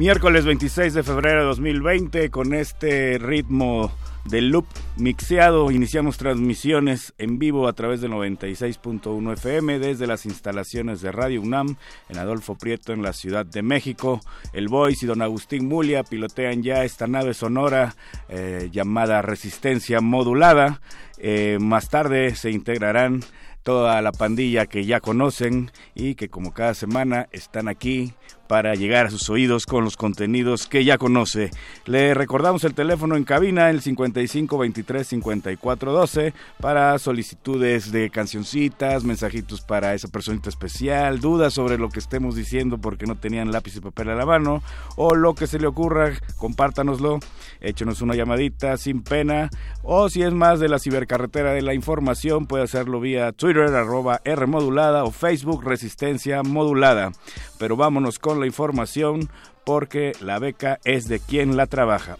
Miércoles 26 de febrero de 2020, con este ritmo de loop mixeado, iniciamos transmisiones en vivo a través del 96.1 FM desde las instalaciones de Radio UNAM en Adolfo Prieto en la Ciudad de México. El Voice y don Agustín Mulia pilotean ya esta nave sonora eh, llamada Resistencia Modulada. Eh, más tarde se integrarán toda la pandilla que ya conocen y que como cada semana están aquí para llegar a sus oídos con los contenidos que ya conoce. Le recordamos el teléfono en cabina, el 55 23 54 12, para solicitudes de cancioncitas, mensajitos para esa personita especial, dudas sobre lo que estemos diciendo porque no tenían lápiz y papel a la mano, o lo que se le ocurra, compártanoslo, échenos una llamadita sin pena, o si es más de la cibercarretera de la información, puede hacerlo vía Twitter, arroba R o Facebook Resistencia Modulada. Pero vámonos con la información porque la beca es de quien la trabaja.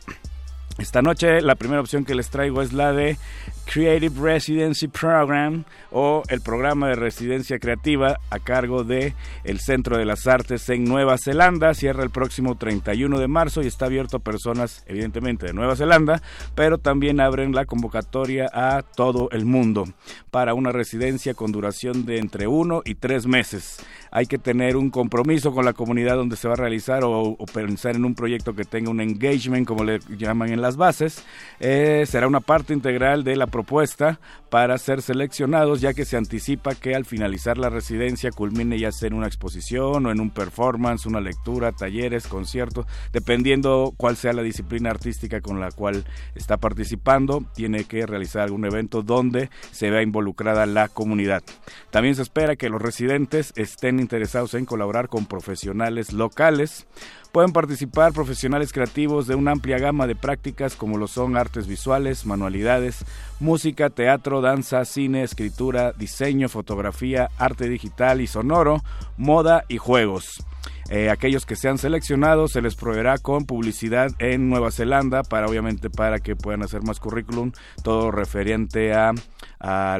Esta noche la primera opción que les traigo es la de Creative Residency Program o el programa de residencia creativa a cargo de el Centro de las Artes en Nueva Zelanda. Cierra el próximo 31 de marzo y está abierto a personas evidentemente de Nueva Zelanda, pero también abren la convocatoria a todo el mundo para una residencia con duración de entre uno y tres meses. Hay que tener un compromiso con la comunidad donde se va a realizar o, pensar en un proyecto que tenga un engagement, como le llaman en las bases. Eh, será una parte integral de la propuesta para ser seleccionados, ya que se anticipa que al finalizar la residencia culmine ya sea en una exposición o en un performance, una lectura, talleres, conciertos, dependiendo cuál sea la disciplina artística con la cual está participando, tiene que realizar algún evento donde se vea involucrada la comunidad. También se espera que los residentes estén interesados en colaborar con profesionales locales Pueden participar profesionales creativos de una amplia gama de prácticas como lo son artes visuales, manualidades, música, teatro, danza, cine, escritura, diseño, fotografía, arte digital y sonoro, moda y juegos. Eh, aquellos que sean seleccionados se les proveerá con publicidad en Nueva Zelanda para obviamente para que puedan hacer más currículum, todo referente a,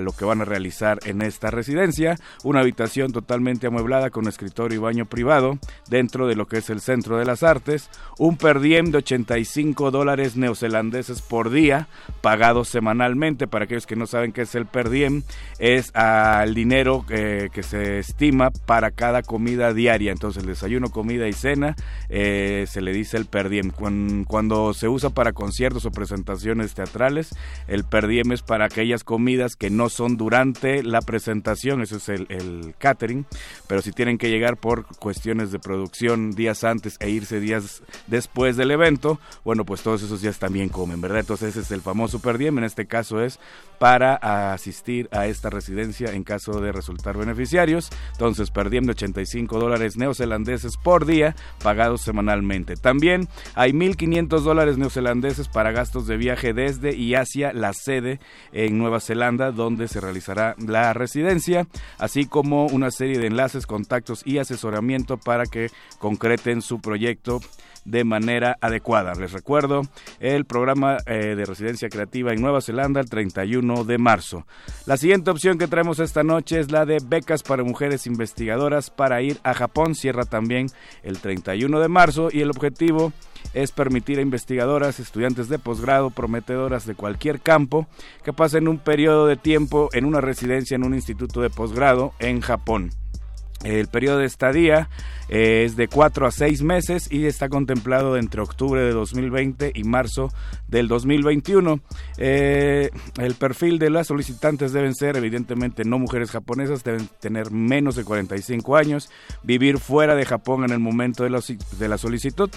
lo que van a realizar en esta residencia. Una habitación totalmente amueblada con escritorio y baño privado dentro de lo que es el Centro de las Artes. Un per diem de 85 dólares neozelandeses por día, pagado semanalmente. Para aquellos que no saben qué es el per diem, es al dinero que se estima para cada comida diaria. Entonces el desayuno desayuno, comida y cena, eh, se le dice el per diem. Cuando, se usa para conciertos o presentaciones teatrales, el per diem es para aquellas comidas que no son durante la presentación, eso es el, catering, pero si tienen que llegar por cuestiones de producción días antes e irse días después del evento, bueno, pues todos esos días también comen, ¿verdad? Entonces ese es el famoso per diem, en este caso es para asistir a esta residencia en caso de resultar beneficiarios. Entonces, perdiendo 85 dólares neozelandeses por día pagados semanalmente. También hay 1.500 dólares neozelandeses para gastos de viaje desde y hacia la sede en Nueva Zelanda, donde se realizará la residencia, así como una serie de enlaces, contactos y asesoramiento para que concreten su proyecto de manera adecuada. Les recuerdo el programa eh, de residencia creativa en Nueva Zelanda el 31 de marzo. La siguiente opción que traemos esta noche es la de becas para mujeres investigadoras para ir a Japón. Cierra también el 31 de marzo y el objetivo es permitir a investigadoras, estudiantes de posgrado, prometedoras de cualquier campo, que pasen un periodo de tiempo en una residencia en un instituto de posgrado en Japón. El periodo de estadía eh, es de 4 a 6 meses y está contemplado entre octubre de 2020 y marzo del 2021. Eh, el perfil de las solicitantes deben ser evidentemente no mujeres japonesas, deben tener menos de 45 años, vivir fuera de Japón en el momento de la, de solicitud,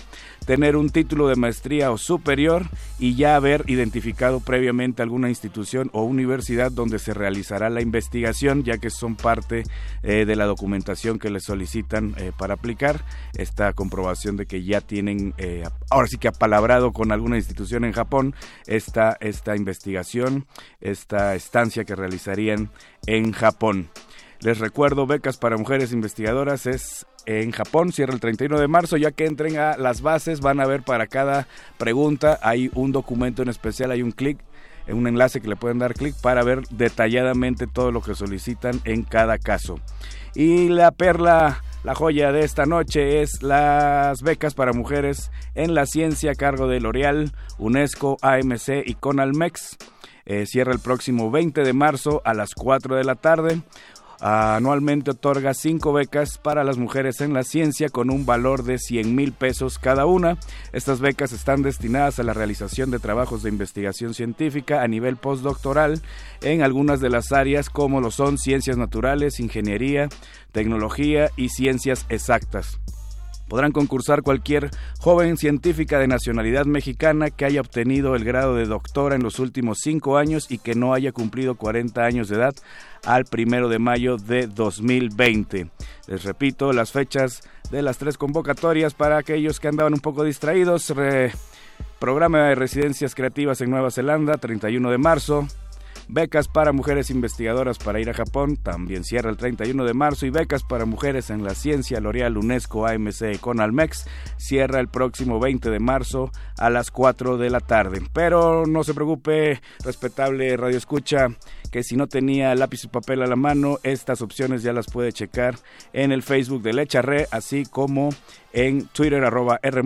tener un título de maestría o superior y ya haber identificado previamente alguna institución o universidad donde se realizará la investigación, ya que son parte eh, de la documentación que les solicitan eh, para aplicar. Esta comprobación de que ya tienen, eh, ahora sí que apalabrado con alguna institución en Japón, esta, esta investigación, esta estancia que realizarían en Japón. Les recuerdo, becas para mujeres investigadoras es en Japón, cierra el 31 de marzo, ya que entren a las bases, van a ver para cada pregunta, hay un documento en especial, hay un clic, un enlace que le pueden dar clic para ver detalladamente todo lo que solicitan en cada caso. Y la perla, la joya de esta noche es las becas para mujeres en la ciencia a cargo de L'Oreal, UNESCO, AMC y Conalmex. Eh, cierra el próximo 20 de marzo a las 4 de la tarde. Anualmente otorga cinco becas para las mujeres en la ciencia con un valor de 100 mil pesos cada una. Estas becas están destinadas a la realización de trabajos de investigación científica a nivel postdoctoral en algunas de las áreas como lo son ciencias naturales, ingeniería, tecnología y ciencias exactas. Podrán concursar cualquier joven científica de nacionalidad mexicana que haya obtenido el grado de doctora en los últimos cinco años y que no haya cumplido 40 años de edad al primero de mayo de 2020. Les repito las fechas de las tres convocatorias para aquellos que andaban un poco distraídos. programa de residencias creativas en Nueva Zelanda, 31 de marzo. Becas para mujeres investigadoras para ir a Japón también cierra el 31 de marzo y becas para mujeres en la ciencia L'Oreal, UNESCO, AMC con Almex cierra el próximo 20 de marzo a las 4 de la tarde. Pero no se preocupe, respetable Radio Escucha, que si no tenía lápiz y papel a la mano, estas opciones ya las puede checar en el Facebook de Lecharre, así como en Twitter arroba R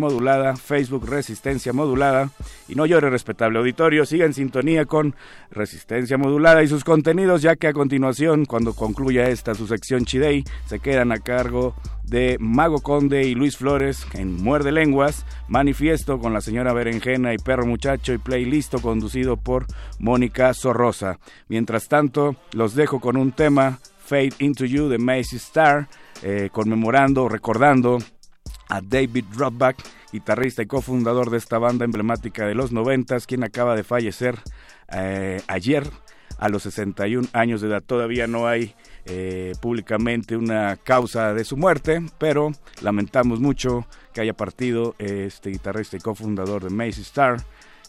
Facebook Resistencia Modulada. Y no llore, respetable auditorio, siga en sintonía con Resistencia Modulada y sus contenidos, ya que a continuación, cuando concluya esta su sección Chidei, se quedan a cargo de Mago Conde y Luis Flores en Muerde Lenguas, Manifiesto con la señora Berenjena y Perro Muchacho y Playlisto conducido por Mónica Sorrosa. Mientras tanto, los dejo con un tema, Fade Into You de Macy Star, eh, conmemorando, recordando a David Rothbach, guitarrista y cofundador de esta banda emblemática de los noventas, quien acaba de fallecer eh, ayer a los 61 años de edad. Todavía no hay eh, públicamente una causa de su muerte, pero lamentamos mucho que haya partido este guitarrista y cofundador de Macy Star,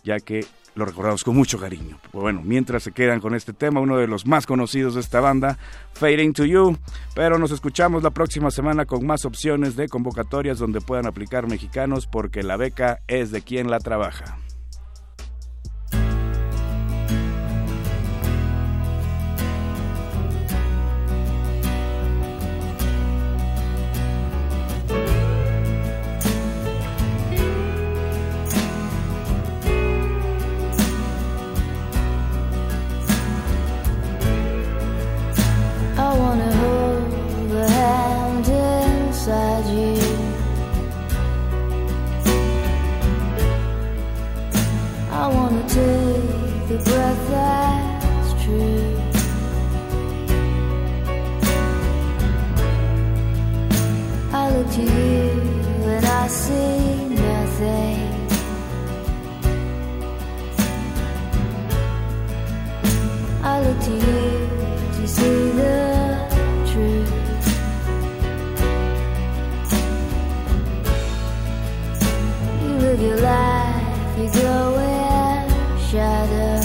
ya que lo recordamos con mucho cariño. Bueno, mientras se quedan con este tema, uno de los más conocidos de esta banda, Fading to You, pero nos escuchamos la próxima semana con más opciones de convocatorias donde puedan aplicar mexicanos porque la beca es de quien la trabaja. I see nothing. I look to you to see the truth. You live your life, you go in shadow.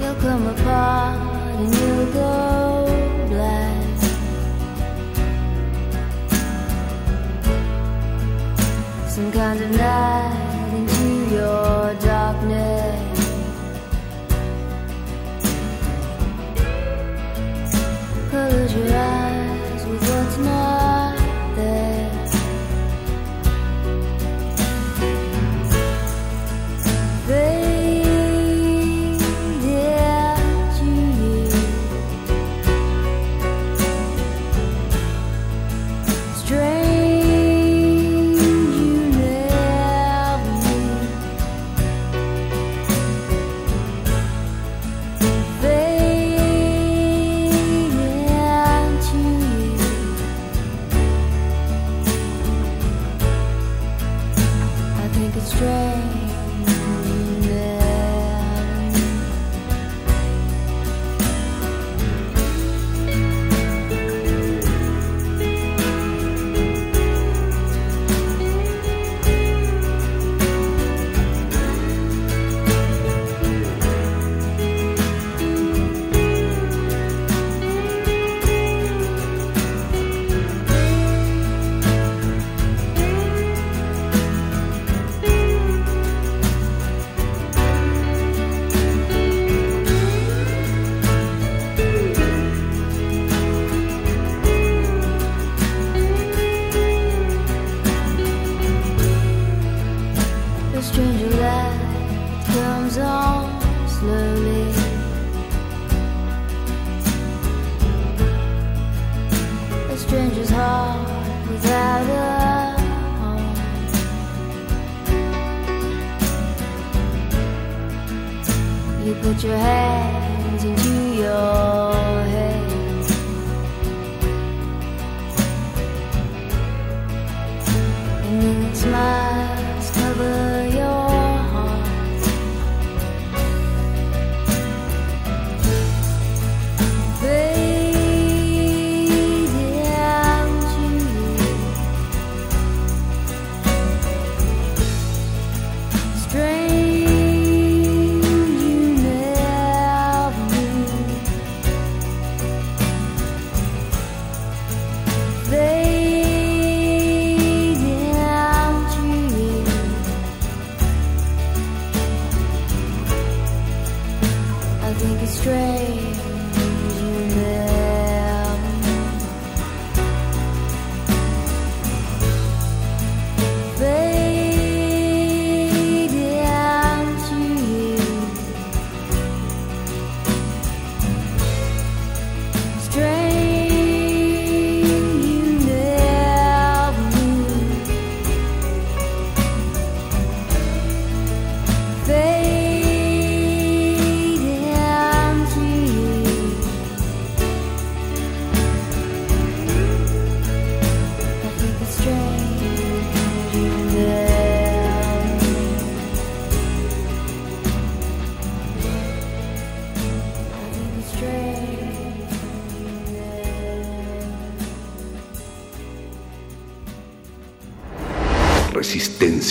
You'll come apart. can't deny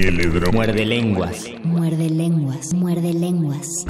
Muerde lenguas. Muerde lenguas. Muerde lenguas.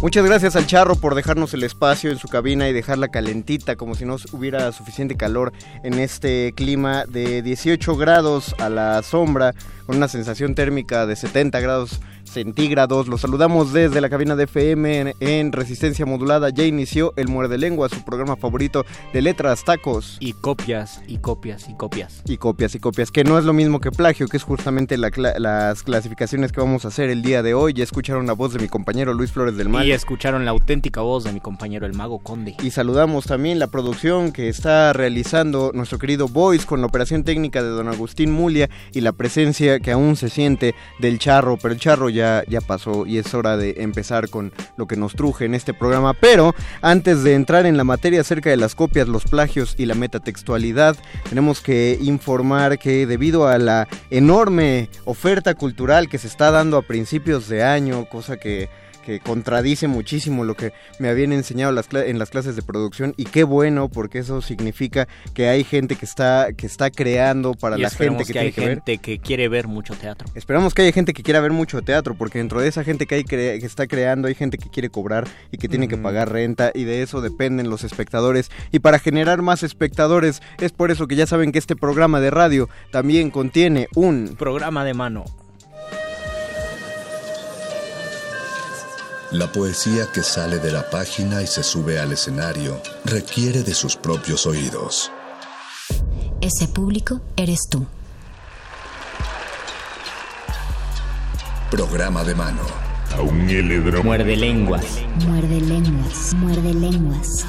Muchas gracias al Charro por dejarnos el espacio en su cabina y dejarla calentita, como si no hubiera suficiente calor en este clima de 18 grados a la sombra, con una sensación térmica de 70 grados centígrados. Los saludamos desde la cabina de FM en, resistencia modulada. Ya inició el Muerde Lengua, su programa favorito de letras, tacos. Y copias, y copias, y copias. Y copias, y copias, que no es lo mismo que plagio, que es justamente las clasificaciones que vamos a hacer el día de hoy. Ya escucharon la voz de mi compañero Luis Flores del Mal. Y escucharon la auténtica voz de mi compañero el Mago Conde. Y saludamos también la producción que está realizando nuestro querido Voice con la operación técnica de don Agustín Mulia y la presencia que aún se siente del charro, pero el charro ya ya, pasó y es hora de empezar con lo que nos truje en este programa. Pero antes de entrar en la materia acerca de las copias, los plagios y la metatextualidad, tenemos que informar que debido a la enorme oferta cultural que se está dando a principios de año, cosa que que contradice muchísimo lo que me habían enseñado las en las clases de producción y qué bueno porque eso significa que hay gente que está que está creando para la gente que, que hay gente que quiere ver mucho teatro. Esperamos que haya gente que quiera ver mucho teatro porque dentro de esa gente que hay que está creando hay gente que quiere cobrar y que tiene que pagar renta y de eso dependen los espectadores. Y para generar más espectadores es por eso que ya saben que este programa de radio también contiene un programa de mano La poesía que sale de la página y se sube al escenario requiere de sus propios oídos. Ese público eres tú. Programa de mano. A un Muerde lenguas. Muerde lenguas. Muerde lenguas.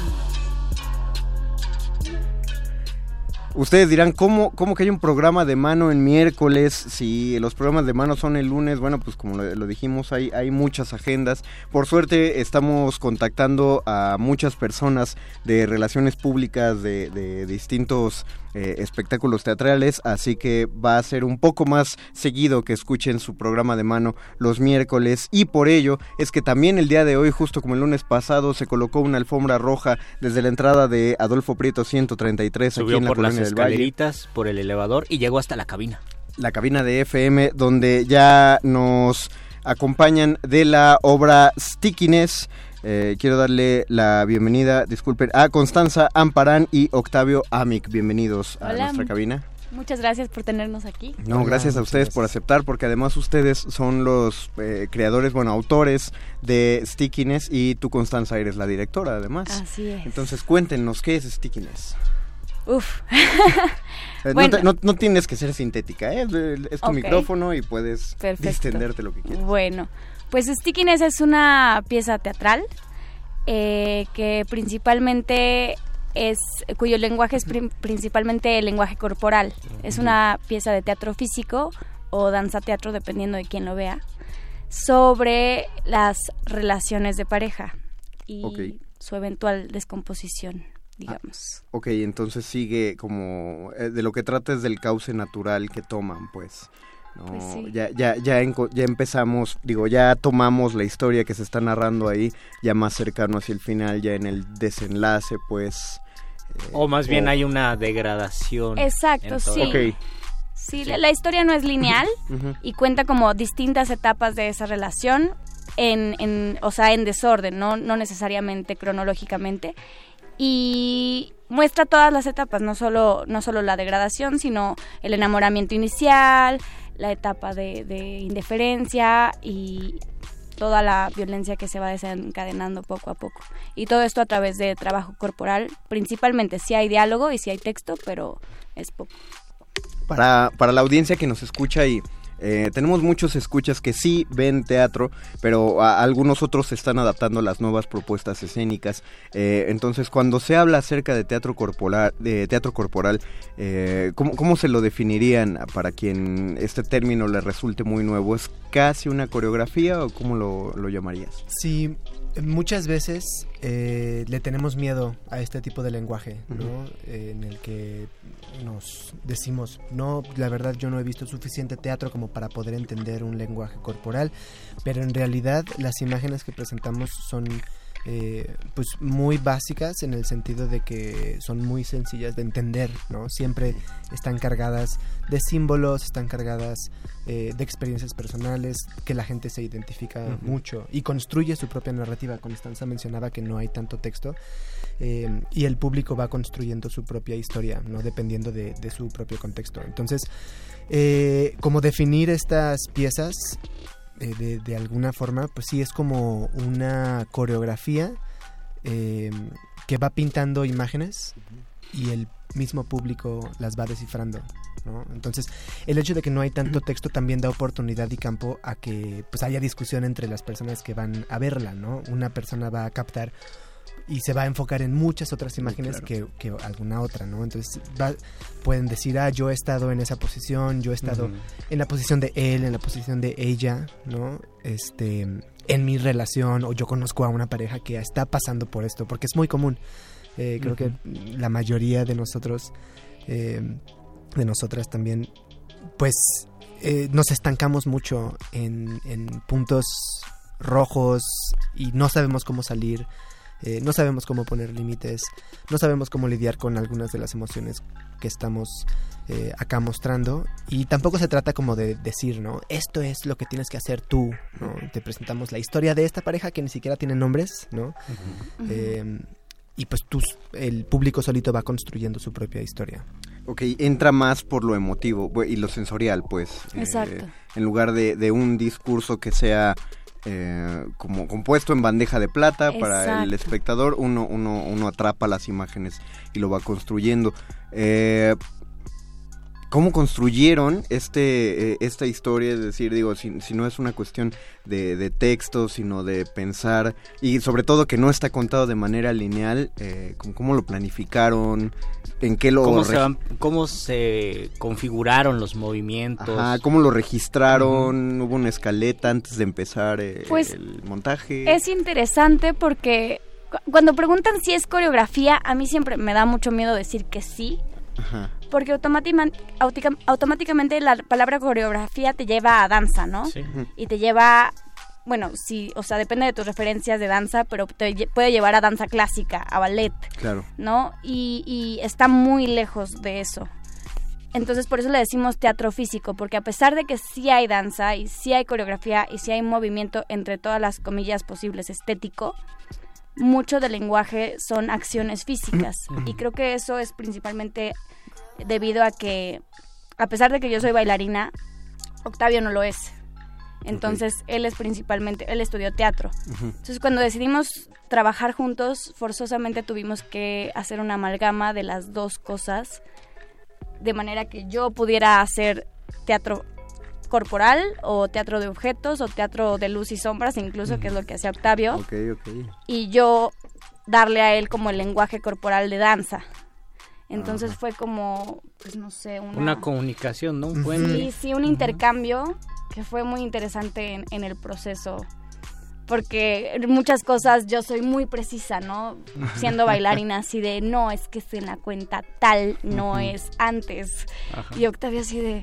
Ustedes dirán, ¿cómo, ¿cómo que hay un programa de mano en miércoles? Si los programas de mano son el lunes, bueno, pues como lo, dijimos, hay, hay muchas agendas. Por suerte estamos contactando a muchas personas de relaciones públicas de, de distintos eh, espectáculos teatrales, así que va a ser un poco más seguido que escuchen su programa de mano los miércoles y por ello es que también el día de hoy, justo como el lunes pasado, se colocó una alfombra roja desde la entrada de Adolfo Prieto 133 aquí en la por las escaleritas, por el elevador y llegó hasta la cabina. La cabina de FM donde ya nos acompañan de la obra Stickiness eh, quiero darle la bienvenida, disculpen, a Constanza Amparán y Octavio Amic. Bienvenidos a nuestra cabina. Muchas gracias por tenernos aquí. No, gracias a ustedes por aceptar, porque además ustedes son los eh, creadores, bueno, autores de Stickiness y tú, Constanza, eres la directora, además. Así es. Entonces, cuéntenos, ¿qué es Stickiness? Uf. Eh, no, tienes que ser sintética, ¿eh? es tu micrófono y puedes distenderte lo que quieras. Bueno, pues Stickiness es una pieza teatral eh, que principalmente es cuyo lenguaje es principalmente el lenguaje corporal. Es una pieza de teatro físico o danza teatro dependiendo de quién lo vea sobre las relaciones de pareja y su eventual descomposición digamos. ok, entonces sigue como eh, de lo que trata es del cauce natural que toman, pues. Pues ya, ya, ya, ya empezamos, digo, ya tomamos la historia que se está narrando ahí, ya más cercano hacia el final, ya en el desenlace, pues... Eh, o más bien hay una degradación. Exacto, sí. Sí, la, historia no es lineal y cuenta como distintas etapas de esa relación, en, en, o sea, en desorden, no, no necesariamente cronológicamente. Y muestra todas las etapas, no solo, no solo la degradación, sino el enamoramiento inicial, la etapa de, indiferencia y toda la violencia que se va desencadenando poco a poco. Y todo esto a través de trabajo corporal, principalmente si hay diálogo y si hay texto, pero es poco. Para, para la audiencia que nos escucha y eh, tenemos muchos escuchas que sí ven teatro, pero algunos otros se están adaptando a las nuevas propuestas escénicas. Eh, entonces, cuando se habla acerca de teatro corporal, de teatro corporal, eh, ¿cómo, se lo definirían para quien este término le resulte muy nuevo? ¿Es casi una coreografía o cómo lo, lo llamarías? Sí, muchas veces eh, le tenemos miedo a este tipo de lenguaje, ¿no? en el que nos decimos, no, la verdad yo no he visto suficiente teatro como para poder entender un lenguaje corporal, pero en realidad las imágenes que presentamos son eh, pues muy básicas en el sentido de que son muy sencillas de entender, ¿no? Siempre están cargadas de símbolos, están cargadas eh, de experiencias personales, que la gente se identifica mucho y construye su propia narrativa. Constanza mencionaba que no hay tanto texto eh, y el público va construyendo su propia historia, ¿no? Dependiendo de, de su propio contexto. Entonces, como definir estas piezas eh, de, alguna forma, pues sí es como una coreografía eh, que va pintando imágenes y el mismo público las va descifrando. ¿No? Entonces, el hecho de que no hay tanto texto también da oportunidad y campo a que pues haya discusión entre las personas que van a verla, ¿no? Una persona va a captar y se va a enfocar en muchas otras imágenes que, alguna otra, ¿no? Entonces pueden decir, ah, yo he estado en esa posición, yo he estado en la posición de él, en la posición de ella, ¿no? Este, en mi relación, o yo conozco a una pareja que está pasando por esto, porque es muy común. Eh, creo que la mayoría de nosotros, eh, de nosotras también, pues eh, nos estancamos mucho en, en puntos rojos y no sabemos cómo salir eh, no sabemos cómo poner límites, no sabemos cómo lidiar con algunas de las emociones que estamos eh, acá mostrando y tampoco se trata como de decir, ¿no? Esto es lo que tienes que hacer tú, ¿no? Te presentamos la historia de esta pareja que ni siquiera tiene nombres, ¿no? Eh, y pues tú, el público solito va construyendo su propia historia. Ok, entra más por lo emotivo y lo sensorial, pues. Exacto. en lugar de, de, un discurso que sea eh, como compuesto en bandeja de plata para el espectador, uno, uno, uno atrapa las imágenes y lo va construyendo. Eh, cómo construyeron este, eh, esta historia, es decir, digo, si, no es una cuestión de, de, texto, sino de pensar, y sobre todo que no está contado de manera lineal, eh, cómo lo planificaron, en qué lo... ¿Cómo, se, cómo se configuraron los movimientos. Ajá, cómo lo registraron, hubo una escaleta antes de empezar eh, pues, el montaje. Es interesante porque cuando preguntan si es coreografía, a mí siempre me da mucho miedo decir que sí. Ajá porque automáticamente la palabra coreografía te lleva a danza, ¿no? Sí. Y te lleva, bueno, sí, o sea, depende de tus referencias de danza, pero te puede llevar a danza clásica, a ballet, claro. ¿no? Y, y está muy lejos de eso. Entonces por eso le decimos teatro físico, porque a pesar de que sí hay danza y sí hay coreografía y sí hay movimiento entre todas las comillas posibles estético, mucho del lenguaje son acciones físicas. Y creo que eso es principalmente debido a que, a pesar de que yo soy bailarina, Octavio no lo es. Entonces, él es principalmente, él estudió teatro. Entonces, cuando decidimos trabajar juntos, forzosamente tuvimos que hacer una amalgama de las dos cosas, de manera que yo pudiera hacer teatro corporal o teatro de objetos o teatro de luz y sombras, incluso, que es lo que hace Octavio. Y yo darle a él como el lenguaje corporal de danza. Entonces fue como, pues no sé, una... Una comunicación, ¿no? Un Sí, sí, un intercambio que fue muy interesante en, el proceso. Porque muchas cosas yo soy muy precisa, ¿no? Siendo bailarina así de, no, es que es en la cuenta tal, no es antes. Y Octavio así de,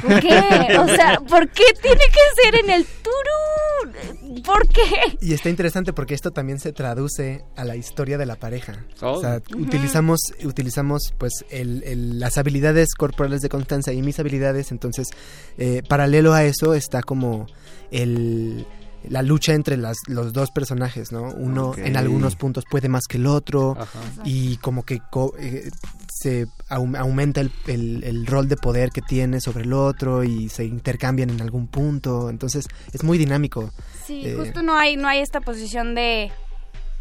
¿Por qué? O sea, ¿por qué tiene que ser en el turú? ¿Por qué? Y está interesante porque esto también se traduce a la historia de la pareja. O sea, oh. utilizamos, utilizamos pues el, las habilidades corporales de Constanza y mis habilidades, entonces eh, paralelo a eso está como el la lucha entre las, los dos personajes, ¿no? Uno en algunos puntos puede más que el otro y como que eh, se aumenta el, el, rol de poder que tiene sobre el otro y se intercambian en algún punto, entonces es muy dinámico. Sí, eh, justo no hay, no hay esta posición de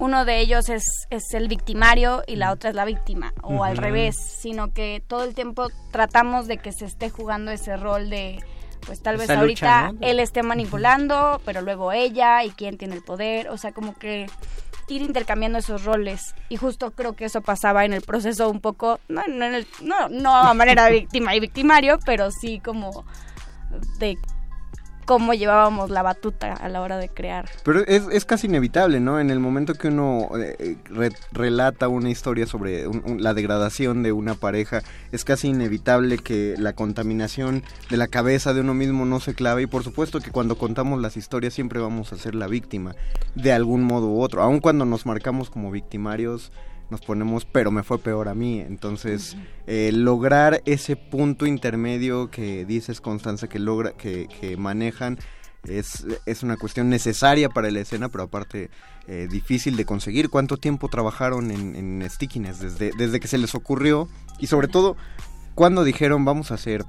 uno de ellos es, es el victimario y la otra es la víctima, o al revés, sino que todo el tiempo tratamos de que se esté jugando ese rol de pues tal vez ahorita él esté manipulando, pero luego ella y quién tiene el poder, o sea, como que ir intercambiando esos roles. Y justo creo que eso pasaba en el proceso un poco, no, no, no, no a manera de víctima y victimario, pero sí como de cómo llevábamos la batuta a la hora de crear. Pero es, es casi inevitable, ¿no? En el momento que uno eh, relata una historia sobre la degradación de una pareja, es casi inevitable que la contaminación de la cabeza de uno mismo no se clave y por supuesto que cuando contamos las historias siempre vamos a ser la víctima de algún modo u otro, aun cuando nos marcamos como victimarios nos ponemos, pero me fue peor a mí. Entonces, eh, lograr ese punto intermedio que dices, Constanza, que, logra, que, que manejan, es, es, una cuestión necesaria para la escena, pero aparte eh, difícil de conseguir. ¿Cuánto tiempo trabajaron en, en Stickiness desde, desde que se les ocurrió? Y sobre todo, ¿cuándo dijeron vamos a hacer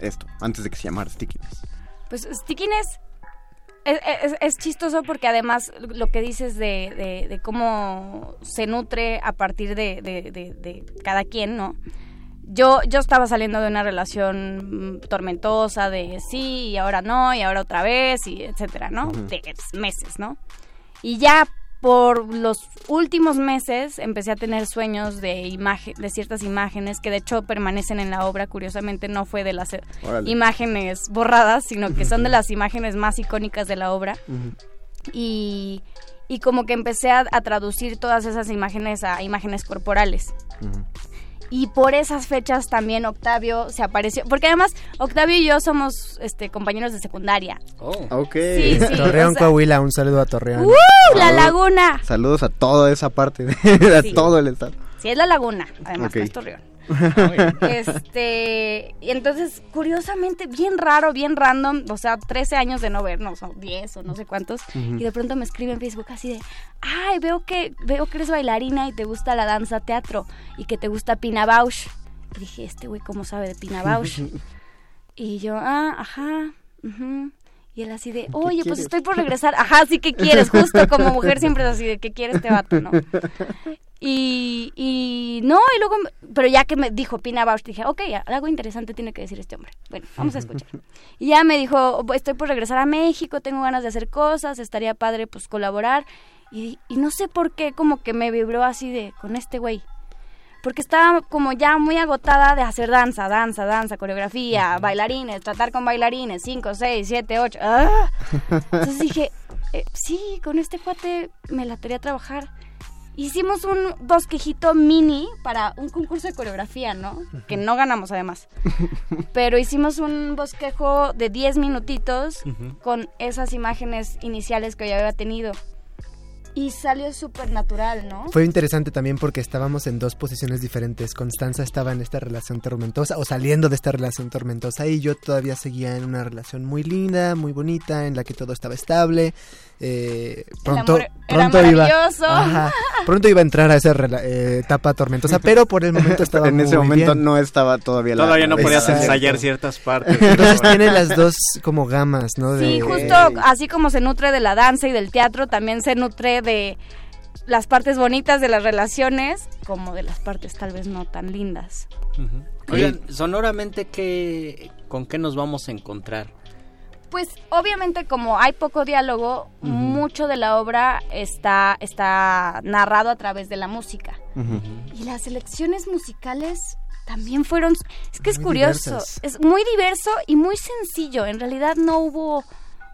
esto, antes de que se llamara Stickiness? Pues Stickiness es, chistoso porque además lo que dices de, cómo se nutre a partir de, cada quien, ¿no? Yo, yo estaba saliendo de una relación tormentosa de sí y ahora no y ahora otra vez y etcétera, ¿no? De meses, ¿no? Y ya por los últimos meses empecé a tener sueños de imagen, de ciertas imágenes que de hecho permanecen en la obra. Curiosamente no fue de las imágenes borradas, sino que son de las imágenes más icónicas de la obra. y, y, como que empecé a, traducir todas esas imágenes a imágenes corporales. Y por esas fechas también Octavio se apareció. Porque además Octavio y yo somos este, compañeros de secundaria. Oh. Ok. Torreón, Coahuila, un saludo a Torreón. ¡Uh! La laguna. Saludos a toda esa parte, de, a todo el estado. Sí, es la laguna, además, es Torreón. este, y entonces, curiosamente, bien raro, bien random, o sea, 13 años de no vernos, o 10 o no sé cuántos, y de pronto me escribe en Facebook así de, ay, veo que, veo que eres bailarina y te gusta la danza teatro, y que te gusta Pina Bausch. Y dije, este güey, ¿cómo sabe de Pina Bausch? y yo, ah, ajá, Y él así de, oye, pues estoy por regresar. Ajá, sí, que quieres? Justo como mujer siempre es así de, ¿qué quiere este vato, no? Y, y no, y luego, pero ya que me dijo Pina Bausch, dije, ok, algo interesante tiene que decir este hombre. Bueno, vamos a escuchar. y ya me dijo, estoy por regresar a México, tengo ganas de hacer cosas, estaría padre pues colaborar. Y, y no sé por qué, como que me vibró así de, con este güey. Porque estaba como ya muy agotada de hacer danza, danza, danza, coreografía, bailarines, tratar con bailarines, 5, 6, 7, 8. Entonces dije, eh, sí, con este cuate me la quería trabajar hicimos un bosquejito mini para un concurso de coreografía, ¿no? Que no ganamos además. Pero hicimos un bosquejo de 10 minutitos con esas imágenes iniciales que yo había tenido. Y salió súper natural, ¿no? Fue interesante también porque estábamos en dos posiciones diferentes. Constanza estaba en esta relación tormentosa o saliendo de esta relación tormentosa y yo todavía seguía en una relación muy linda, muy bonita, en la que todo estaba estable. Eh, pronto, pronto iba, pronto iba a entrar a esa eh, etapa tormentosa, pero por el momento estaba en ese momento no estaba todavía. Todavía no podías ensayar ciertas partes. Entonces tiene las dos como gamas, ¿no? sí, justo así como se nutre de la danza y del teatro, también se nutre de las partes bonitas de las relaciones como de las partes tal vez no tan lindas. Oigan, sonoramente, ¿qué, ¿con qué nos vamos a encontrar? Pues obviamente como hay poco diálogo, mucho de la obra está, está narrado a través de la música. Y las elecciones musicales también fueron... Es que es curioso, es muy diverso y muy sencillo. En realidad no hubo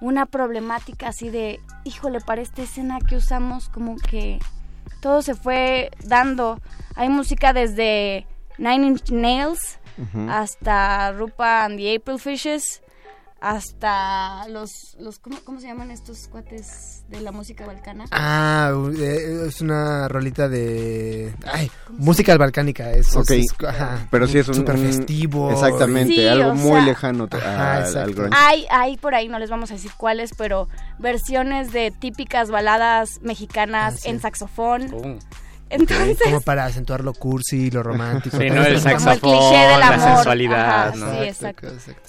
una problemática así de, híjole, para esta escena que usamos como que todo se fue dando. Hay música desde Nine Inch Nails hasta Rupa and the April Fishes hasta los, los ¿cómo, ¿cómo, se llaman estos cuates de la música balcana? Ah, eh, es una rolita de... Ay, música balcánica, es, pero sí es un... Super festivo. Exactamente, algo muy lejano al grunge. Hay, hay por ahí, no les vamos a decir cuáles, pero versiones de típicas baladas mexicanas ah, en saxofón. Oh. Entonces, como para acentuar lo cursi, lo romántico. Sí, no, el saxofón, la sensualidad, ¿no? Sí, exacto.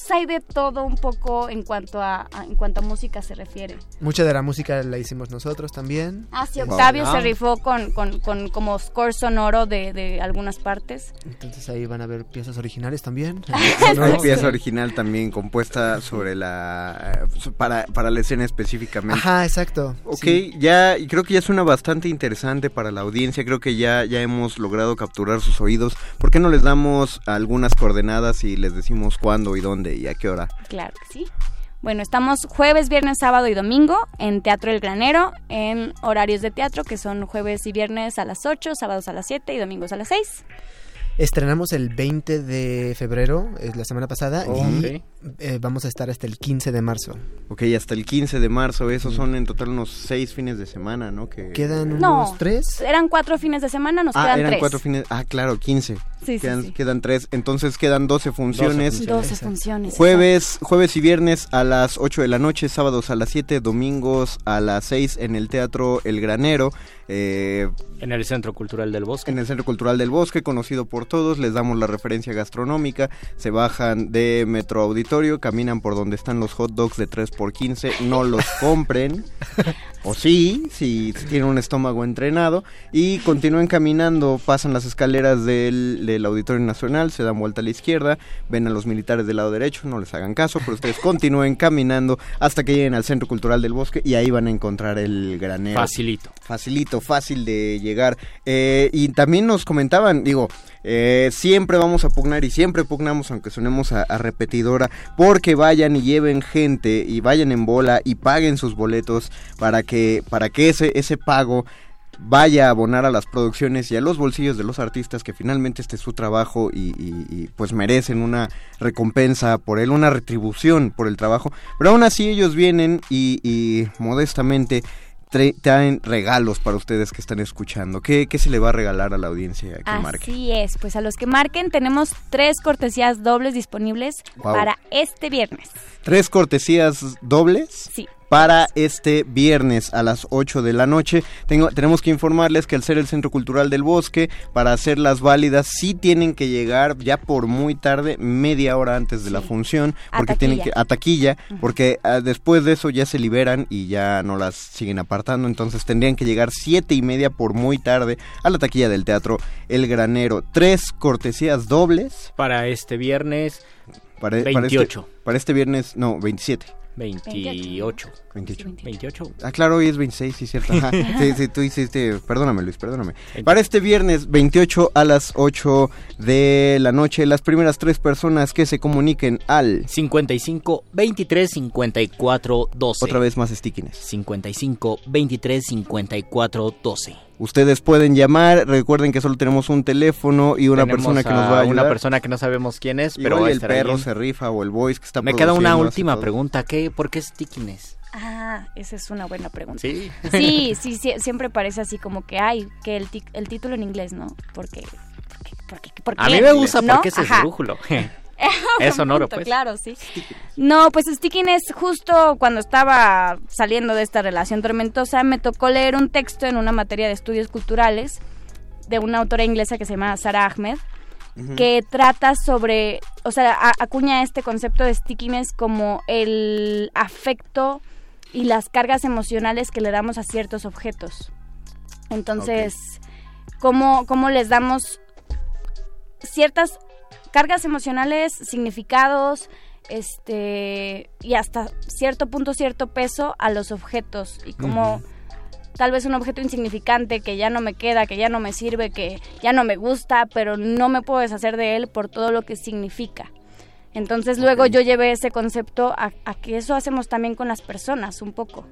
hay de todo un poco en cuanto a, en cuanto a música se refiere. Mucha de la música la hicimos nosotros también. Ah, sí, Octavio se rifó con, con, con, como score sonoro de, de, algunas partes. Entonces ahí van a ver piezas originales también. Una pieza original también compuesta sobre la para, para la escena específicamente. Ajá, exacto. Ok, ya y creo que ya es una bastante interesante para la audiencia creo que ya, ya hemos logrado capturar sus oídos. ¿Por qué no les damos algunas coordenadas y les decimos cuándo y dónde y a qué hora? Claro que sí. Bueno, estamos jueves, viernes, sábado y domingo en Teatro El Granero, en horarios de teatro que son jueves y viernes a las 8, sábados a las 7 y domingos a las 6. Estrenamos el 20 de febrero, es la semana pasada, y eh, vamos a estar hasta el 15 de marzo. Ok, hasta el 15 de marzo, esos son en total unos seis fines de semana, ¿no? Que... ¿Quedan unos tres? eran cuatro fines de semana, nos ah, quedan eran tres. cuatro fines, ah, claro, 15. Sí, quedan, sí, sí. quedan tres, entonces quedan 12 funciones. 12 funciones. Jueves, jueves y viernes a las 8 de la noche, sábados a las 7, domingos a las 6 en el Teatro El Granero. Eh, en el Centro Cultural del Bosque. En el Centro Cultural del Bosque, conocido por todos, les damos la referencia gastronómica, se bajan de Metro Auditorio, caminan por donde están los hot dogs de 3x15, no los compren, o sí, si tienen un estómago entrenado, y continúen caminando, pasan las escaleras del, del Auditorio Nacional, se dan vuelta a la izquierda, ven a los militares del lado derecho, no les hagan caso, pero ustedes continúen caminando hasta que lleguen al Centro Cultural del Bosque y ahí van a encontrar el granero. Facilito. Facilito, fácil de llegar. Eh, y también nos comentaban, digo, eh, siempre vamos a pugnar y siempre pugnamos, aunque sonemos a, repetidora, porque vayan y lleven gente y vayan en bola y paguen sus boletos para que, para que ese, ese pago vaya a abonar a las producciones y a los bolsillos de los artistas que finalmente este es su trabajo y, y, y, pues merecen una recompensa por él, una retribución por el trabajo. Pero aún así ellos vienen y, y modestamente traen regalos para ustedes que están escuchando. ¿Qué, ¿Qué, se le va a regalar a la audiencia que Así marque? Así es, pues a los que marquen tenemos tres cortesías dobles disponibles wow. para este viernes. ¿Tres cortesías dobles? Sí para este viernes a las 8 de la noche. Tengo, tenemos que informarles que al ser el Centro Cultural del Bosque, para hacerlas válidas, sí tienen que llegar ya por muy tarde, media hora antes de sí. la función, porque a tienen que a taquilla, uh -huh. porque uh, después de eso ya se liberan y ya no las siguen apartando, entonces tendrían que llegar siete y media por muy tarde a la taquilla del teatro El Granero. Tres cortesías dobles para este viernes. Para, 28. Para este, para este viernes, no, 27. 28. 28. 28. Ah, claro, hoy es 26, sí, cierto. Ajá. sí, sí, tú hiciste. Perdóname, Luis, perdóname. Para este viernes 28 a las 8 de la noche, las primeras tres personas que se comuniquen al 55 23 54 12. Otra vez más stickiness. 55 23 54 12. Ustedes pueden llamar, recuerden que solo tenemos un teléfono y una tenemos persona que nos va a ayudar. Una persona que no sabemos quién es, pero el perro se rifa o el voice que está Me queda una última pregunta, ¿qué, ¿por qué stickiness? Ah, esa es una buena pregunta. Sí. Sí, sí, sí siempre parece así como que hay que el, el título en inglés, ¿no? Porque porque, porque, porque a mí me gusta ¿no? porque es esdrújulo. es sonoro, punto, pues. Claro, sí. No, pues Sticking es justo cuando estaba saliendo de esta relación tormentosa, me tocó leer un texto en una materia de estudios culturales de una autora inglesa que se llama Sarah Ahmed, uh -huh. que trata sobre, o sea, a, acuña este concepto de stickiness como el afecto y las cargas emocionales que le damos a ciertos objetos. Entonces, okay. ¿cómo, ¿cómo les damos ciertas cargas emocionales, significados, este y hasta cierto punto cierto peso a los objetos y como uh -huh. tal vez un objeto insignificante que ya no me queda, que ya no me sirve, que ya no me gusta, pero no me puedo deshacer de él por todo lo que significa. Entonces okay. luego yo llevé ese concepto a, a que eso hacemos también con las personas un poco,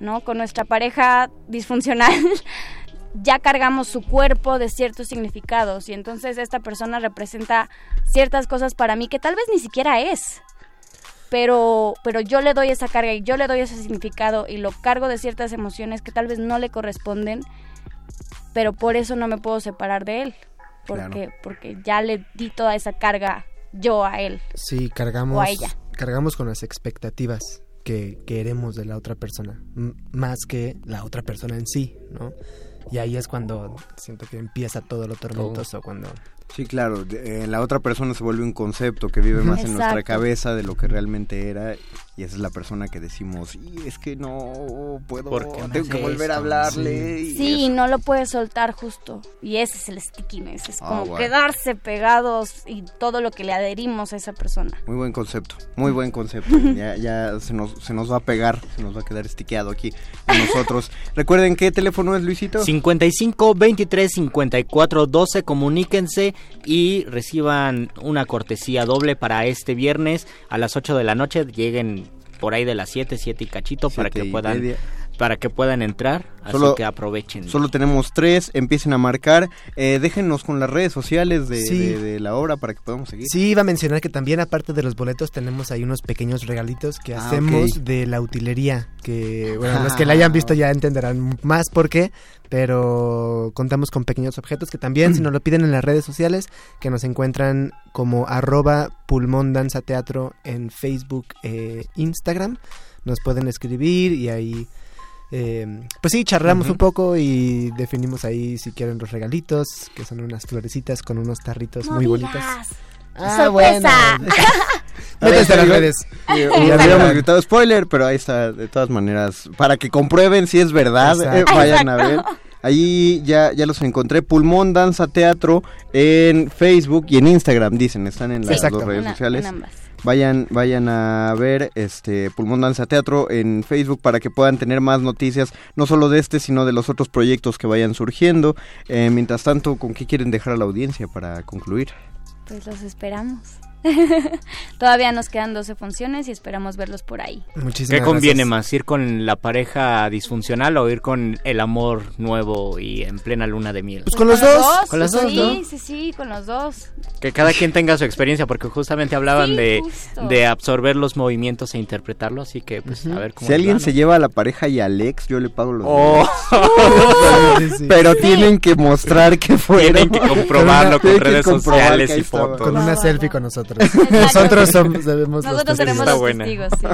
¿no? Con nuestra pareja disfuncional ya cargamos su cuerpo de ciertos significados y entonces esta persona representa ciertas cosas para mí que tal vez ni siquiera es. Pero, pero yo le doy esa carga y yo le doy ese significado y lo cargo de ciertas emociones que tal vez no le corresponden, pero por eso no me puedo separar de él, porque, claro. porque ya le di toda esa carga yo a él. Sí, cargamos, o a ella. cargamos con las expectativas que queremos de la otra persona, más que la otra persona en sí, ¿no? Y ahí es cuando siento que empieza todo lo tormentoso, oh. cuando... Sí, claro, eh, la otra persona se vuelve un concepto que vive más Exacto. en nuestra cabeza de lo que realmente era y esa es la persona que decimos, y es que no puedo, tengo que volver a hablarle. Sí, sí no lo puedes soltar justo y ese es el stickiness, es oh, como quedarse pegados y todo lo que le adherimos a esa persona. Muy buen concepto, muy buen concepto, ya, ya se, nos, se nos va a pegar, se nos va a quedar stiqueado aquí con nosotros. Recuerden, ¿qué teléfono es Luisito? 55 23 54 12, comuníquense y reciban una cortesía doble para este viernes a las 8 de la noche. Lleguen por ahí de las 7, 7 y cachito para que puedan para que puedan entrar, así que aprovechen. Solo tenemos tres, empiecen a marcar, eh, déjenos con las redes sociales de, la obra para que podamos seguir. Sí, iba a mencionar que también aparte de los boletos tenemos ahí unos pequeños regalitos que ah, hacemos de la utilería, que bueno, los que la hayan visto ya entenderán más por qué, pero contamos con pequeños objetos que también si nos lo piden en las redes sociales, que nos encuentran como arroba pulmón danza teatro en Facebook e Instagram, nos pueden escribir y ahí eh, pues sí, charlamos un poco y definimos ahí si quieren los regalitos, que son unas florecitas con unos tarritos muy bonitos. Ah, ¡Sorpresa! bueno. a las redes. Ya habíamos gritado spoiler, pero ahí está, de todas maneras. Para que comprueben si es verdad, eh, vayan a ver. Ahí ya, ya los encontré. Pulmón Danza Teatro en Facebook y en Instagram, dicen. Están en las dos redes sociales. Vayan, vayan a ver este Pulmón Danza Teatro en Facebook para que puedan tener más noticias, no solo de este, sino de los otros proyectos que vayan surgiendo. Eh, mientras tanto, ¿con qué quieren dejar a la audiencia para concluir? Pues los esperamos. Todavía nos quedan 12 funciones y esperamos verlos por ahí. ¿Qué conviene más? ¿Ir con la pareja disfuncional o ir con el amor nuevo y en plena luna de miel? Pues con los dos. Con los dos. Sí, sí, sí, con los dos. Que cada quien tenga su experiencia, porque justamente hablaban de, de, absorber los movimientos e interpretarlo, así que pues a ver cómo. Si alguien se lleva a la pareja y al ex, yo le pago los oh. Pero tienen que mostrar que fueron. Tienen que comprobarlo con redes sociales y fotos. Con una selfie con nosotros. Nosotros somos, Nosotros seremos los testigos, sí.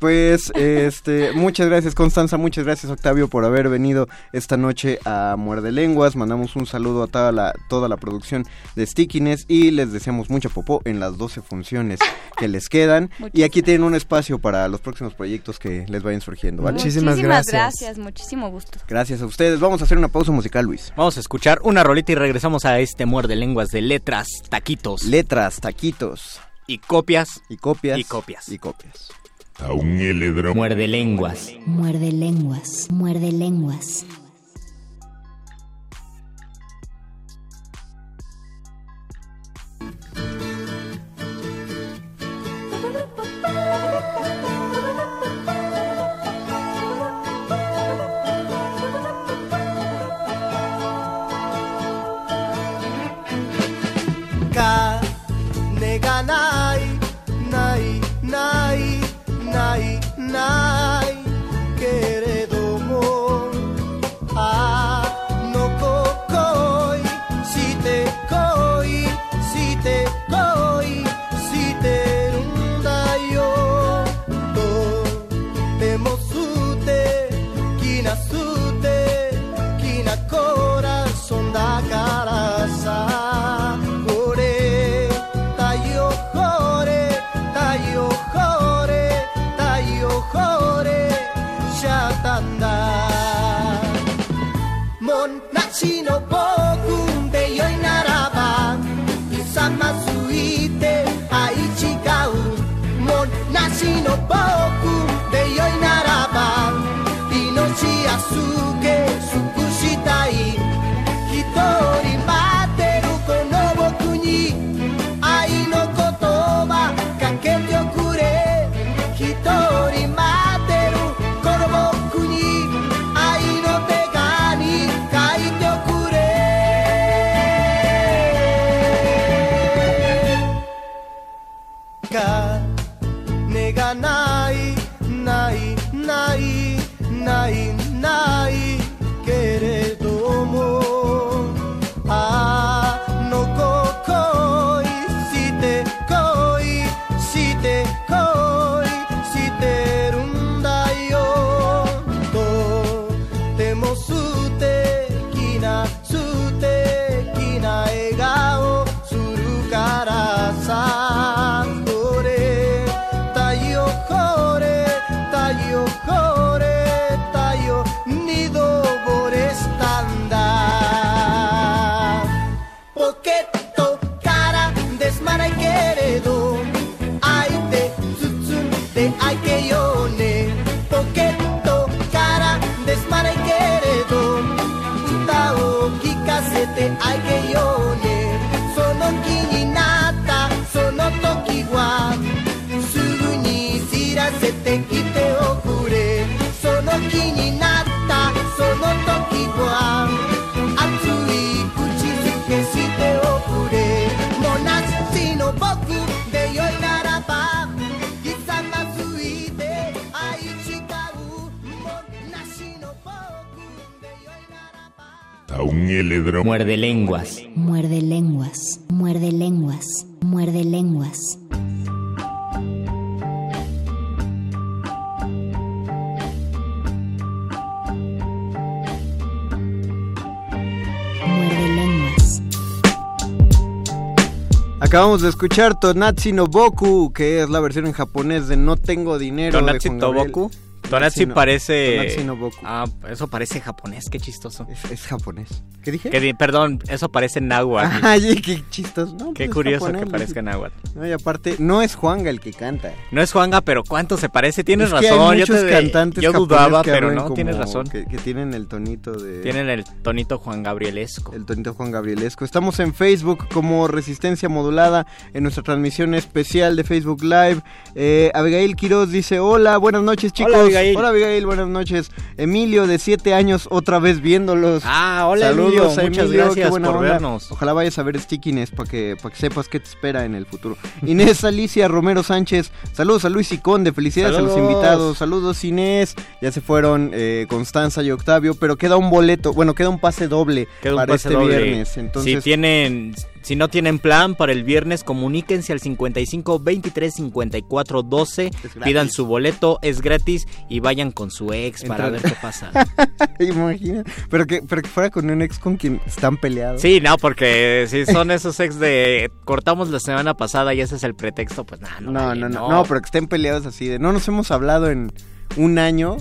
Pues, este, muchas gracias Constanza, muchas gracias Octavio por haber venido esta noche a Muerde Lenguas. Mandamos un saludo a toda la, toda la producción de Stickiness y les deseamos mucha popó en las 12 funciones que les quedan. y aquí tienen un espacio para los próximos proyectos que les vayan surgiendo. Muchísimas, gracias. gracias. Muchísimo gusto. Gracias a ustedes. Vamos a hacer una pausa musical, Luis. Vamos a escuchar una rolita y regresamos a este Muerde Lenguas de letras, taquitos. Letras, taquitos y copias. Y copias. Y copias. Y copias. A un Muerde lenguas. Muerde lenguas. Muerde lenguas. Muerde lenguas. Muerde lenguas. Muerde lenguas. Muerde lenguas. Muerde lenguas. Acabamos de escuchar Tonatsi no Boku, que es la versión en japonés de No tengo dinero. de Tonatsi Juan to No- parece... Tonatsi no Boku. Ah, eso parece japonés, qué chistoso. Es, es japonés. ¿Qué dije? Que perdón, eso parece náhuatl. Ay, qué chistoso. No, Qué pues, curioso japonés, que parezca náhuatl. No, y aparte, no es Juanga el que canta. No es Juanga, pero ¿cuánto se parece? Tienes Es que razón. hay yo muchos te- cantantes yo japoneses dudaba, que pero no, como tienes razón. Que, que tienen el tonito de... Tienen el tonito Juan Gabrielesco. El tonito Juan Gabrielesco. Estamos en Facebook como Resistencia Modulada en nuestra transmisión especial de Facebook Live. Eh, Abigail Quiroz dice, hola, buenas noches chicos. Hola, Abigail. Hola Abigail, buenas noches. Emilio de 7 años otra vez viéndolos. Ah, hola Saludos Emilio, a muchas Emilio, qué gracias por onda. vernos. Ojalá vayas a ver Stickiness para que, para que sepas qué te espera en el futuro. Inés Alicia Romero Sánchez, saludos a Luis y Conde, felicidades a los invitados, saludos Inés, ya se fueron eh, Constanza y Octavio, pero queda un boleto, bueno, queda un pase doble Queda un para pase este doble. viernes. Entonces, Si tienen, si no tienen plan para el viernes, comuníquense al 55 23 54 12, gratis. pidan su boleto, es gratis y vayan con su ex para ver qué pasa. imagina, pero que, pero que fuera con un ex con quien están peleados. Sí, no, porque si son esos ex de cortamos la semana pasada y ese es el pretexto, pues nada, no, No, no, no, no, pero que estén peleados así de, no nos hemos hablado en un año.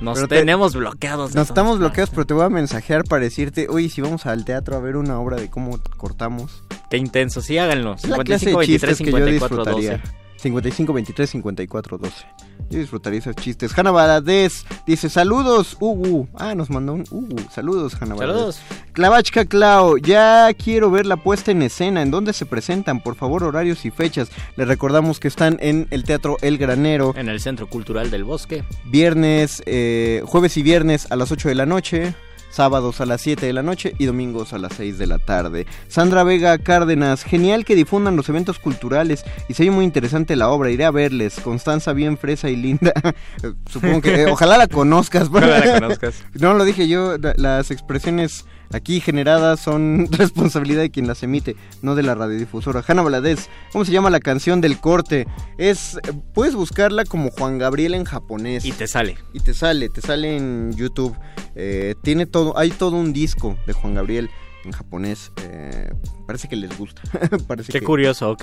Nos pero te- tenemos bloqueados. Nos estamos bloqueados, pero te voy a mensajear para decirte, oye, si vamos al teatro a ver una obra de cómo cortamos. Qué intenso, sí, háganlo. Es la clase de 55 23 chistes que yo 54 12. Disfrutaría. 55 23 54 12. Yo disfrutaría esos chistes. Hanna Valadez dice: Saludos, Ugu. Ah, nos mandó un Ugu. Saludos, Hanna Valadez. Saludos. Clavachka Clau, ya quiero ver la puesta en escena. ¿En dónde se presentan? Por favor, horarios y fechas. Les recordamos que están en el Teatro El Granero. En el Centro Cultural del Bosque. Viernes, eh, jueves y viernes a las 8 de la noche. Sábados a las 7 de la noche y domingos a las 6 de la tarde. Sandra Vega Cárdenas, genial que difundan los eventos culturales y se oye muy interesante la obra, iré a verles. Constanza bien fresa y linda. Supongo que, eh, ojalá la conozcas. Ojalá la conozcas. No lo dije yo, la- las expresiones aquí generadas son responsabilidad de quien las emite, no de la radiodifusora. Hanna Valadez, ¿cómo se llama la canción del corte? Es, puedes buscarla como Juan Gabriel en japonés. Y te sale. Y te sale, te sale en YouTube. Eh, tiene todo, hay todo un disco de Juan Gabriel en japonés. Eh, parece que les gusta. parece Qué que- curioso,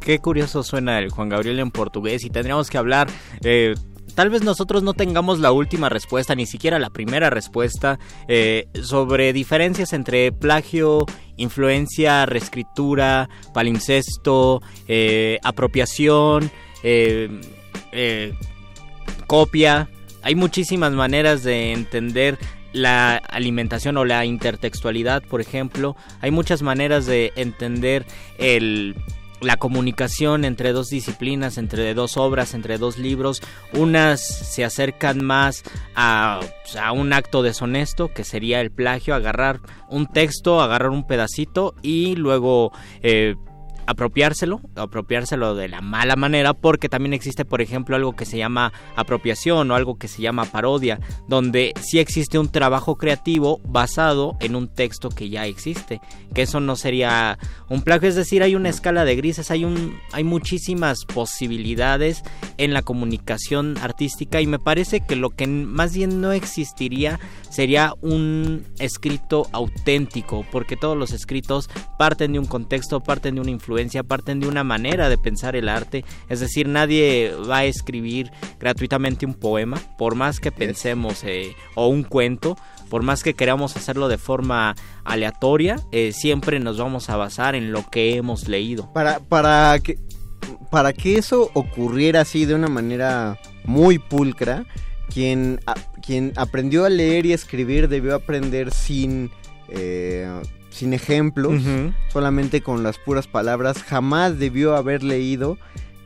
qué curioso suena el Juan Gabriel en portugués y tendríamos que hablar... eh, Tal vez nosotros no tengamos la última respuesta, ni siquiera la primera respuesta, eh, sobre diferencias entre plagio, influencia, reescritura, palincesto, eh, apropiación, eh, copia. Hay muchísimas maneras de entender la alimentación o la intertextualidad, por ejemplo. Hay muchas maneras de entender el la comunicación entre dos disciplinas, entre dos obras, entre dos libros, unas se acercan más a, a un acto deshonesto, que sería el plagio, agarrar un texto, agarrar un pedacito y luego eh, apropiárselo, apropiárselo de la mala manera, porque también existe, por ejemplo, algo que se llama apropiación o algo que se llama parodia, donde sí existe un trabajo creativo basado en un texto que ya existe, que eso no sería un plagio, es decir, hay una escala de grises, hay un hay muchísimas posibilidades en la comunicación artística y me parece que lo que más bien no existiría sería un escrito auténtico, porque todos los escritos parten de un contexto, parten de una influencia, parten de una manera de pensar el arte, es decir, nadie va a escribir gratuitamente un poema, por más que pensemos, eh, o un cuento, por más que queramos hacerlo de forma aleatoria, eh, siempre nos vamos a basar en lo que hemos leído. Para, para, que, para que eso ocurriera así de una manera muy pulcra, quien, a- quien aprendió a leer y escribir debió aprender sin, eh, sin ejemplos, solamente con las puras palabras. Jamás debió haber leído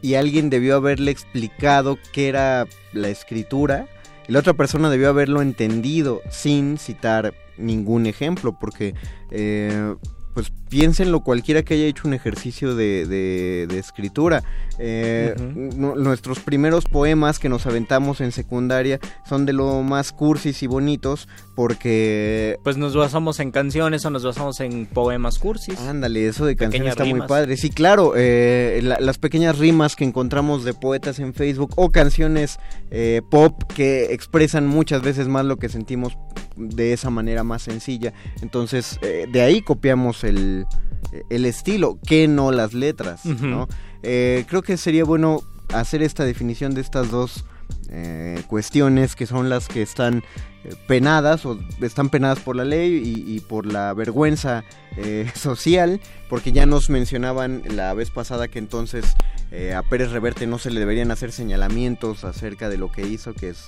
y alguien debió haberle explicado qué era la escritura. Y la otra persona debió haberlo entendido sin citar ningún ejemplo, porque eh, pues piénsenlo cualquiera que haya hecho un ejercicio de, de, escritura. Eh, nuestros primeros poemas que nos aventamos en secundaria son de lo más cursis y bonitos porque... Pues nos basamos en canciones o nos basamos en poemas cursis. Ándale, eso de canciones está muy padre. Sí, claro, eh, las pequeñas rimas que encontramos de poetas en Facebook o canciones eh, pop que expresan muchas veces más lo que sentimos de esa manera más sencilla. Entonces, eh, de ahí copiamos el, el, estilo, que no las letras, ¿no? creo que sería bueno hacer esta definición de estas dos cuestiones que son las que están penadas o están penadas por la ley y, por la vergüenza eh, social, porque ya nos mencionaban la vez pasada que entonces eh, a Pérez Reverte no se le deberían hacer señalamientos acerca de lo que hizo, que es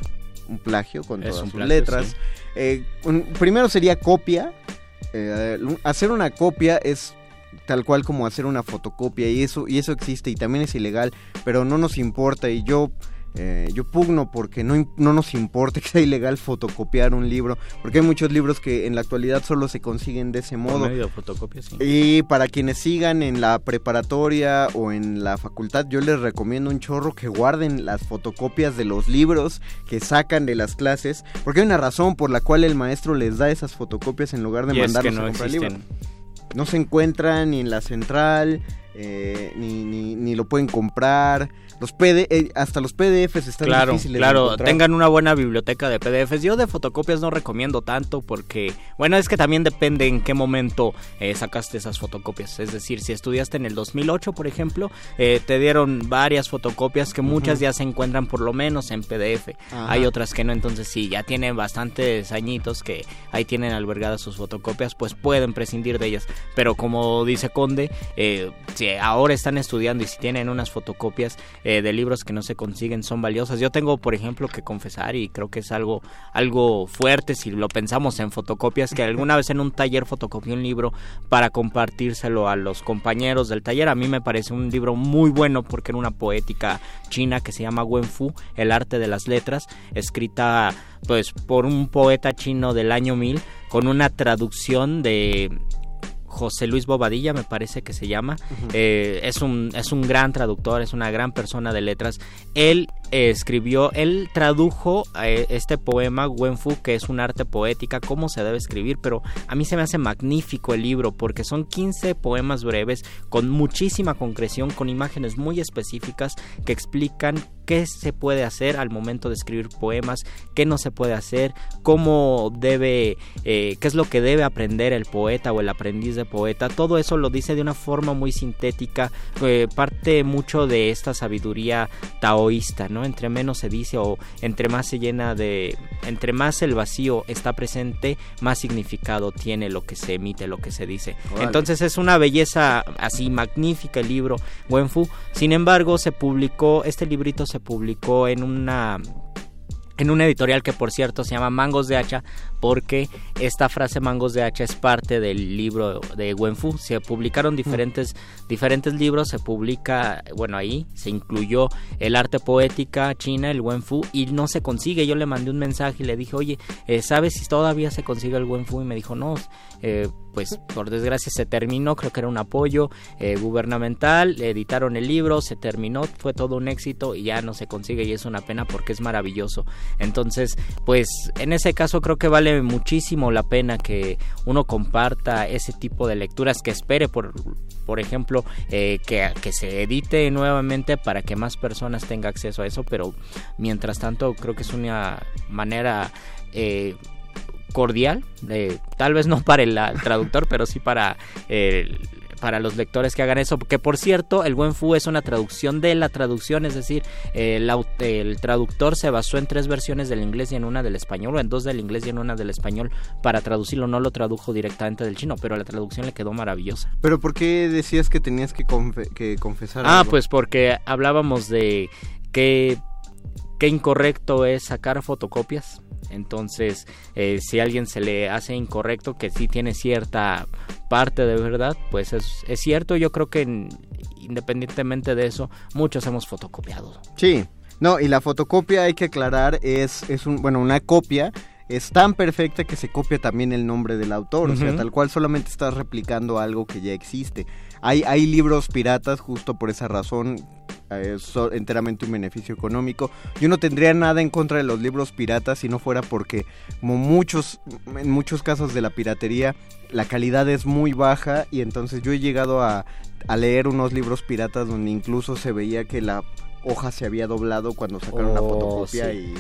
un plagio con todas sus letras. Eh, primero sería copia. hacer una copia es tal cual como hacer una fotocopia y eso y eso existe y también es ilegal, pero no nos importa y yo eh, yo pugno porque no, no nos importa que sea ilegal fotocopiar un libro, porque hay muchos libros que en la actualidad solo se consiguen de ese modo. Y para quienes sigan en la preparatoria o en la facultad, yo les recomiendo un chorro que guarden las fotocopias de los libros que sacan de las clases, porque hay una razón por la cual el maestro les da esas fotocopias en lugar de mandarlos a comprar libros. No se encuentran ni en la central, eh, ni, ni, ni lo pueden comprar los PD, eh, hasta los PDFs están claro, difíciles Claro, tengan una buena biblioteca de PDFs. Yo de fotocopias no recomiendo tanto porque, bueno, es que también depende en qué momento eh, sacaste esas fotocopias. Es decir, si estudiaste en el 2008, por ejemplo, eh, te dieron varias fotocopias que muchas ya se encuentran por lo menos en PDF. Hay otras que no, entonces si ya tienen bastantes añitos que ahí tienen albergadas sus fotocopias, pues pueden prescindir de ellas. Pero como dice Conde, si ahora están estudiando y si tienen unas fotocopias, eh, de libros que no se consiguen son valiosas. Yo tengo, por ejemplo, que confesar y creo que es algo, algo fuerte si lo pensamos en fotocopias, que alguna vez en un taller fotocopié un libro para compartírselo a los compañeros del taller. A mí me parece un libro muy bueno porque era una poética china que se llama Wen Fu, El arte de las letras, escrita pues por un poeta chino del año 1000 con una traducción de José Luis Bobadilla, me parece que se llama. Eh, es, un, es un gran traductor, es una gran persona de letras. Él escribió, él tradujo eh, este poema Wenfu, que es un arte poética, cómo se debe escribir, pero a mí se me hace magnífico el libro porque son 15 poemas breves con muchísima concreción, con imágenes muy específicas que explican qué se puede hacer al momento de escribir poemas, qué no se puede hacer, cómo debe, eh, qué es lo que debe aprender el poeta o el aprendiz de poeta. Todo eso lo dice de una forma muy sintética, eh, parte mucho de esta sabiduría taoísta, ¿no? Entre menos se dice o entre más se llena de, entre más el vacío está presente, más significado tiene lo que se emite, lo que se dice. Entonces es una belleza así magnífica el libro Wenfu. Sin embargo, se publicó este librito se publicó en una en un editorial que por cierto se llama Mangos de Hacha porque esta frase Mangos de Hacha es parte del libro de Wenfu. Se publicaron diferentes, diferentes libros, se publica, bueno, ahí se incluyó el arte poética china, el Wenfu, y no se consigue. Yo le mandé un mensaje y le dije, oye, eh, ¿sabes si todavía se consigue el Wenfu? Y me dijo, no, eh, pues por desgracia se terminó, creo que era un apoyo eh, gubernamental, editaron el libro, se terminó, fue todo un éxito y ya no se consigue y es una pena porque es maravilloso. Entonces, pues en ese caso creo que vale muchísimo la pena que uno comparta ese tipo de lecturas, que espere por, por ejemplo, eh, que, que se edite nuevamente para que más personas tengan acceso a eso, pero mientras tanto creo que es una manera... Eh, cordial, eh, tal vez no para el, traductor, pero sí para eh, para los lectores que hagan eso, que por cierto, el buen fu es una traducción de la traducción, es decir, el, el, traductor se basó en tres versiones del inglés y en una del español, o en dos del inglés y en una del español para traducirlo, no lo tradujo directamente del chino, pero la traducción le quedó maravillosa. ¿Pero por qué decías que tenías que, que confesar? Ah, pues porque hablábamos de que qué incorrecto es sacar fotocopias entonces, eh, si a alguien se le hace incorrecto, que sí tiene cierta parte de verdad, pues es, es cierto. Yo creo que independientemente de eso, muchos hemos fotocopiado. Sí, no, y la fotocopia hay que aclarar, es, es un, bueno, una copia es tan perfecta que se copia también el nombre del autor, o sea, tal cual solamente estás replicando algo que ya existe. Hay, hay libros piratas justo por esa razón, es enteramente un beneficio económico. Yo no tendría nada en contra de los libros piratas si no fuera porque, como muchos, en muchos casos de la piratería, la calidad es muy baja y entonces yo he llegado a, a leer unos libros piratas donde incluso se veía que la hoja se había doblado cuando sacaron la oh, fotocopia y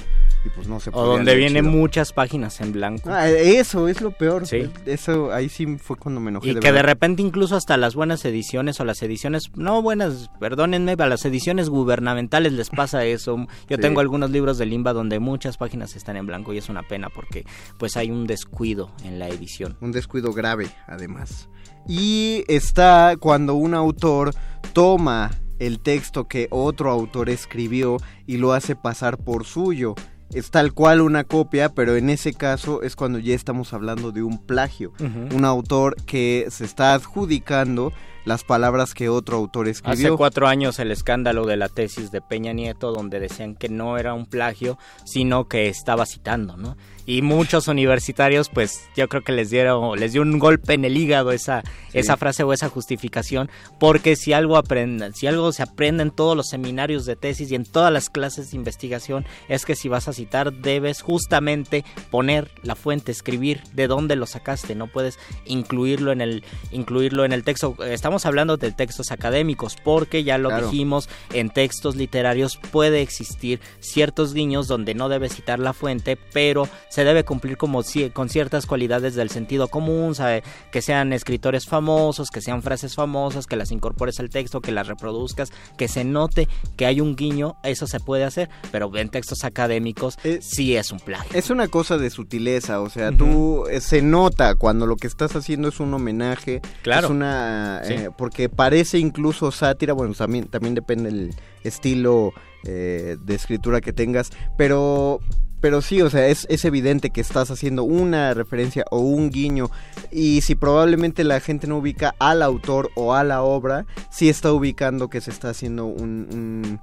pues no se O donde vienen muchas páginas en blanco. Ah, eso es lo peor. Sí. Eso ahí sí fue cuando me enojé. Y que de repente incluso hasta las buenas ediciones o las ediciones, no buenas, perdónenme, a las ediciones gubernamentales les pasa eso. Yo tengo algunos libros de Limba donde muchas páginas están en blanco y es una pena porque pues hay un descuido en la edición. Un descuido grave, además. Y está cuando un autor toma el texto que otro autor escribió y lo hace pasar por suyo es tal cual una copia, pero en ese caso es cuando ya estamos hablando de un plagio. Un autor que se está adjudicando las palabras que otro autor escribió. Hace cuatro años el escándalo de la tesis de Peña Nieto, donde decían que no era un plagio, sino que estaba citando, ¿no? Y muchos universitarios pues yo creo que les dieron les dio un golpe en el hígado esa esa frase o esa justificación porque si algo aprenden si algo se aprende en todos los seminarios de tesis y en todas las clases de investigación es que si vas a citar debes justamente poner la fuente escribir de dónde lo sacaste no puedes incluirlo en el incluirlo en el texto. Estamos hablando de textos académicos porque ya lo dijimos en textos literarios puede existir ciertos guiños donde no debes citar la fuente pero se debe cumplir como con ciertas cualidades del sentido común, ¿sabe? que sean escritores famosos, que sean frases famosas, que las incorpores al texto, que las reproduzcas, que se note que hay un guiño, eso se puede hacer, pero en textos académicos eh, sí es un plagio. Es una cosa de sutileza, o sea, tú eh, se nota cuando lo que estás haciendo es un homenaje, claro. es una eh, porque parece incluso sátira, bueno, también también depende del estilo de escritura que tengas, pero pero sí, o sea, es, es, evidente que estás haciendo una referencia o un guiño. Y si probablemente la gente no ubica al autor o a la obra, sí está ubicando que se está haciendo un,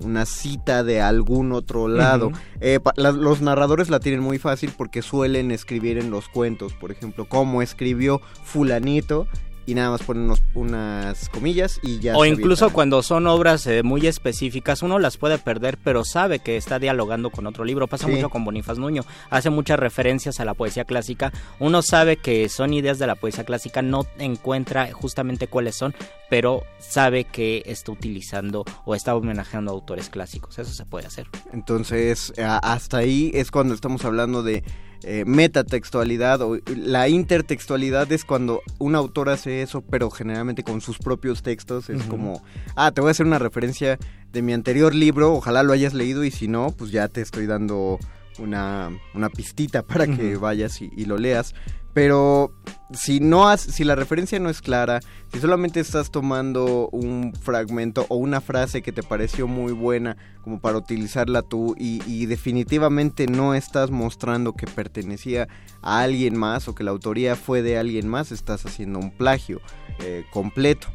una cita de algún otro lado. Eh, los narradores la tienen muy fácil porque suelen escribir en los cuentos, por ejemplo, como escribió fulanito y nada más ponen unas comillas y ya. O incluso cuando son obras eh, muy específicas, uno las puede perder, pero sabe que está dialogando con otro libro. Pasa mucho con Bonifaz Nuño. Hace muchas referencias a la poesía clásica. Uno sabe que son ideas de la poesía clásica, no encuentra justamente cuáles son, pero sabe que está utilizando o está homenajeando a autores clásicos. Eso se puede hacer. Entonces, hasta ahí es cuando estamos hablando de eh, metatextualidad o la intertextualidad es cuando un autor hace eso, pero generalmente con sus propios textos. Es como, ah, te voy a hacer una referencia de mi anterior libro, ojalá lo hayas leído y si no, pues ya te estoy dando una, una pistita para que vayas y, lo leas. Pero si no has, si la referencia no es clara, si solamente estás tomando un fragmento o una frase que te pareció muy buena como para utilizarla tú y, definitivamente no estás mostrando que pertenecía a alguien más o que la autoría fue de alguien más, estás haciendo un plagio eh, completo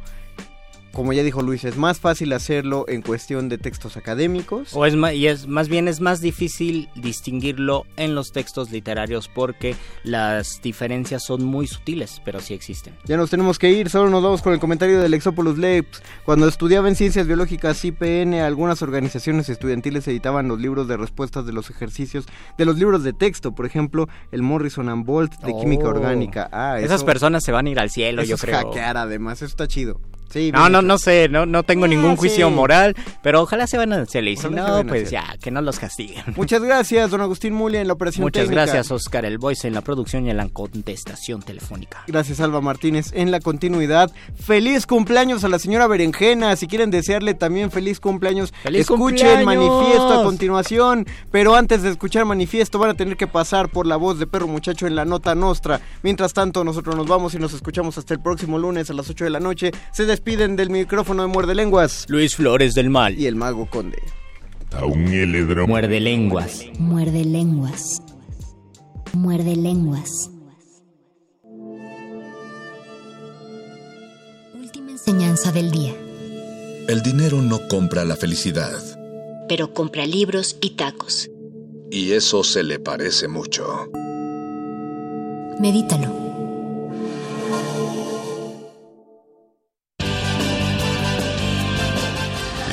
como ya dijo Luis, es más fácil hacerlo en cuestión de textos académicos. O es más, y es más bien es más difícil distinguirlo en los textos literarios porque las diferencias son muy sutiles, pero sí existen. Ya nos tenemos que ir, solo nos vamos con el comentario del Exopolus Labs. Cuando estudiaba en ciencias biológicas IPN, algunas organizaciones estudiantiles editaban los libros de respuestas de los ejercicios, de los libros de texto, por ejemplo, el Morrison and Bolt de química oh. orgánica. Ah, Esas personas se van a ir al cielo, yo creo. hackear además, eso está chido no, no, no sé, no, no tengo ningún juicio moral, pero ojalá se van a hacer y si no, pues ya, que no los castiguen. Muchas gracias, don Agustín Mulia en la operación Muchas gracias, Oscar El Voice en la producción y en la contestación telefónica. Gracias, Alba Martínez en la continuidad. Feliz cumpleaños a la señora Berenjena, si quieren desearle también feliz cumpleaños, ¡Feliz escuchen Manifiesto a continuación, pero antes de escuchar Manifiesto van a tener que pasar por la voz de Perro Muchacho en la nota nostra. Mientras tanto, nosotros nos vamos y nos escuchamos hasta el próximo lunes a las 8 de la noche. Se piden del micrófono de Muerde Lenguas. Luis Flores del Mal. Y el Mago Conde. Muerde Lenguas. Muerde Lenguas. Muerde Lenguas. Última enseñanza del día. El dinero no compra la felicidad. Pero compra libros y tacos. Y eso se le parece mucho. Medítalo.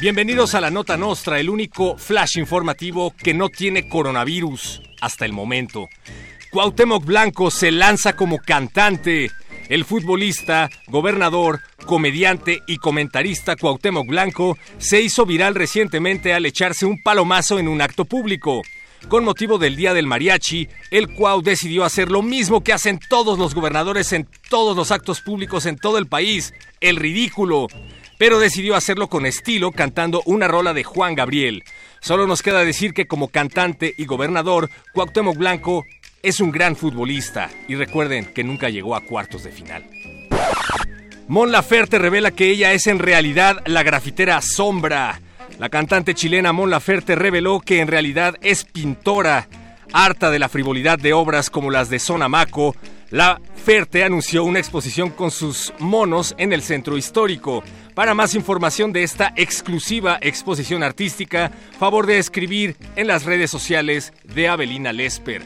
Bienvenidos a la Nota Nostra, el único flash informativo que no tiene coronavirus hasta el momento. Cuauhtémoc Blanco se lanza como cantante. El futbolista, gobernador, comediante y comentarista Cuauhtémoc Blanco se hizo viral recientemente al echarse un palomazo en un acto público. Con motivo del Día del Mariachi, el Cuau decidió hacer lo mismo que hacen todos los gobernadores en todos los actos públicos en todo el país, el ridículo pero decidió hacerlo con estilo cantando una rola de Juan Gabriel. Solo nos queda decir que como cantante y gobernador, Cuauhtémoc Blanco es un gran futbolista y recuerden que nunca llegó a cuartos de final. Mon Laferte revela que ella es en realidad la grafitera Sombra. La cantante chilena Mon Laferte reveló que en realidad es pintora. Harta de la frivolidad de obras como las de Sonamaco, la Ferte anunció una exposición con sus monos en el centro histórico. Para más información de esta exclusiva exposición artística, favor de escribir en las redes sociales de Avelina Lesper.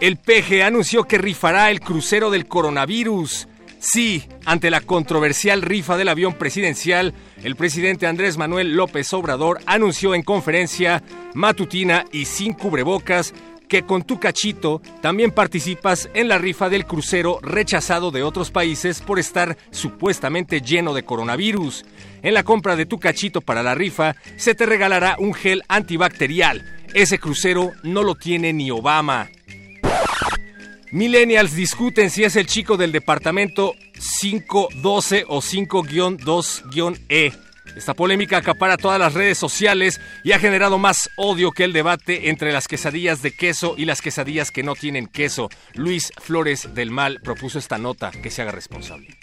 El PG anunció que rifará el crucero del coronavirus. Sí, ante la controversial rifa del avión presidencial, el presidente Andrés Manuel López Obrador anunció en conferencia matutina y sin cubrebocas que con tu cachito también participas en la rifa del crucero rechazado de otros países por estar supuestamente lleno de coronavirus. En la compra de tu cachito para la rifa se te regalará un gel antibacterial. Ese crucero no lo tiene ni Obama. Millennials discuten si es el chico del departamento 512 o 5-2-E. Esta polémica acapara todas las redes sociales y ha generado más odio que el debate entre las quesadillas de queso y las quesadillas que no tienen queso. Luis Flores del Mal propuso esta nota que se haga responsable.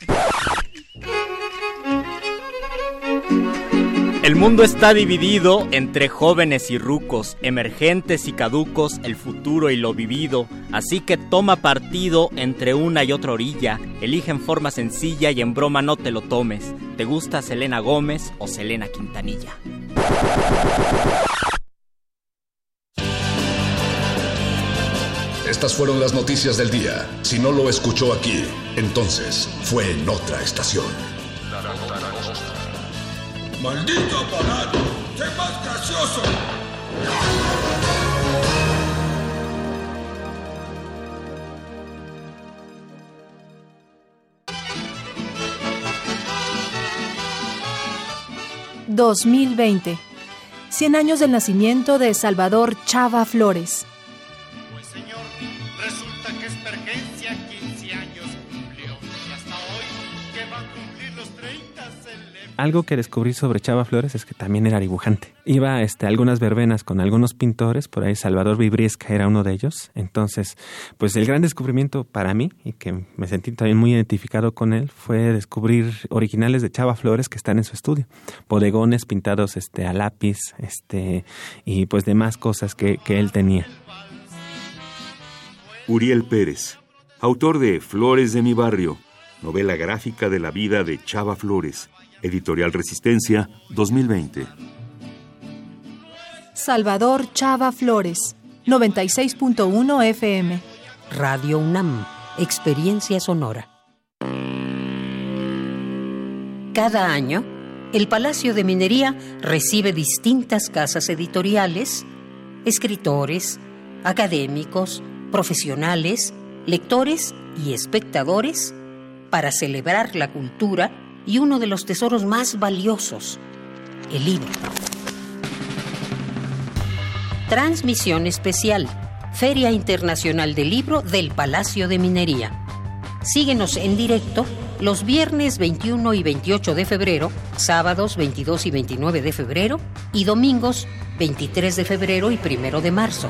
El mundo está dividido entre jóvenes y rucos, emergentes y caducos, el futuro y lo vivido. Así que toma partido entre una y otra orilla. Elige en forma sencilla y en broma no te lo tomes. ¿Te gusta Selena Gómez o Selena Quintanilla? Estas fueron las noticias del día. Si no lo escuchó aquí, entonces fue en otra estación. ¡Maldito aparato! ¡Sé más gracioso! ...2020... ...100 años del nacimiento de Salvador Chava Flores... Algo que descubrí sobre Chava Flores es que también era dibujante. Iba este, a algunas verbenas con algunos pintores, por ahí Salvador Vibriesca era uno de ellos. Entonces, pues el gran descubrimiento para mí, y que me sentí también muy identificado con él, fue descubrir originales de Chava Flores que están en su estudio. Bodegones pintados este, a lápiz este, y pues demás cosas que, que él tenía. Uriel Pérez, autor de Flores de mi barrio, novela gráfica de la vida de Chava Flores Editorial Resistencia 2020. Salvador Chava Flores, 96.1 FM. Radio UNAM, Experiencia Sonora. Cada año, el Palacio de Minería recibe distintas casas editoriales, escritores, académicos, profesionales, lectores y espectadores para celebrar la cultura y uno de los tesoros más valiosos, el libro. Transmisión especial, Feria Internacional del Libro del Palacio de Minería. Síguenos en directo los viernes 21 y 28 de febrero, sábados 22 y 29 de febrero y domingos 23 de febrero y 1 de marzo.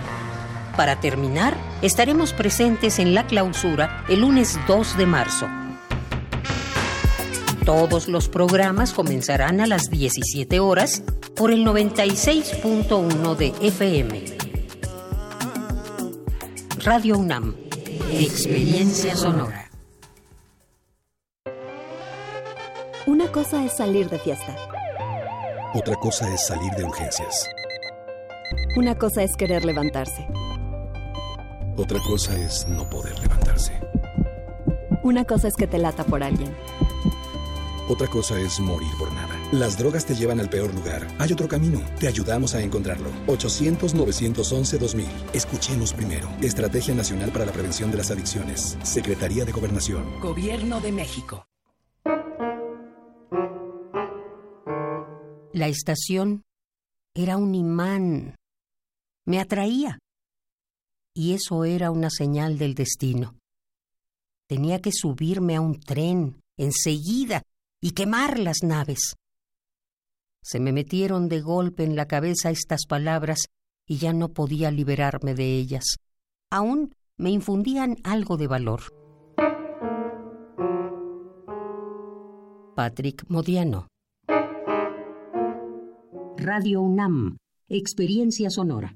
Para terminar, estaremos presentes en la clausura el lunes 2 de marzo. Todos los programas comenzarán a las 17 horas por el 96.1 de FM. Radio UNAM. Experiencia sonora. Una cosa es salir de fiesta. Otra cosa es salir de urgencias. Una cosa es querer levantarse. Otra cosa es no poder levantarse. Una cosa es que te lata por alguien. Otra cosa es morir por nada. Las drogas te llevan al peor lugar. Hay otro camino. Te ayudamos a encontrarlo. 800-911-2000. Escuchemos primero. Estrategia Nacional para la Prevención de las Adicciones. Secretaría de Gobernación. Gobierno de México. La estación era un imán. Me atraía. Y eso era una señal del destino. Tenía que subirme a un tren enseguida y quemar las naves. Se me metieron de golpe en la cabeza estas palabras y ya no podía liberarme de ellas. Aún me infundían algo de valor. Patrick Modiano. Radio UNAM. Experiencia sonora.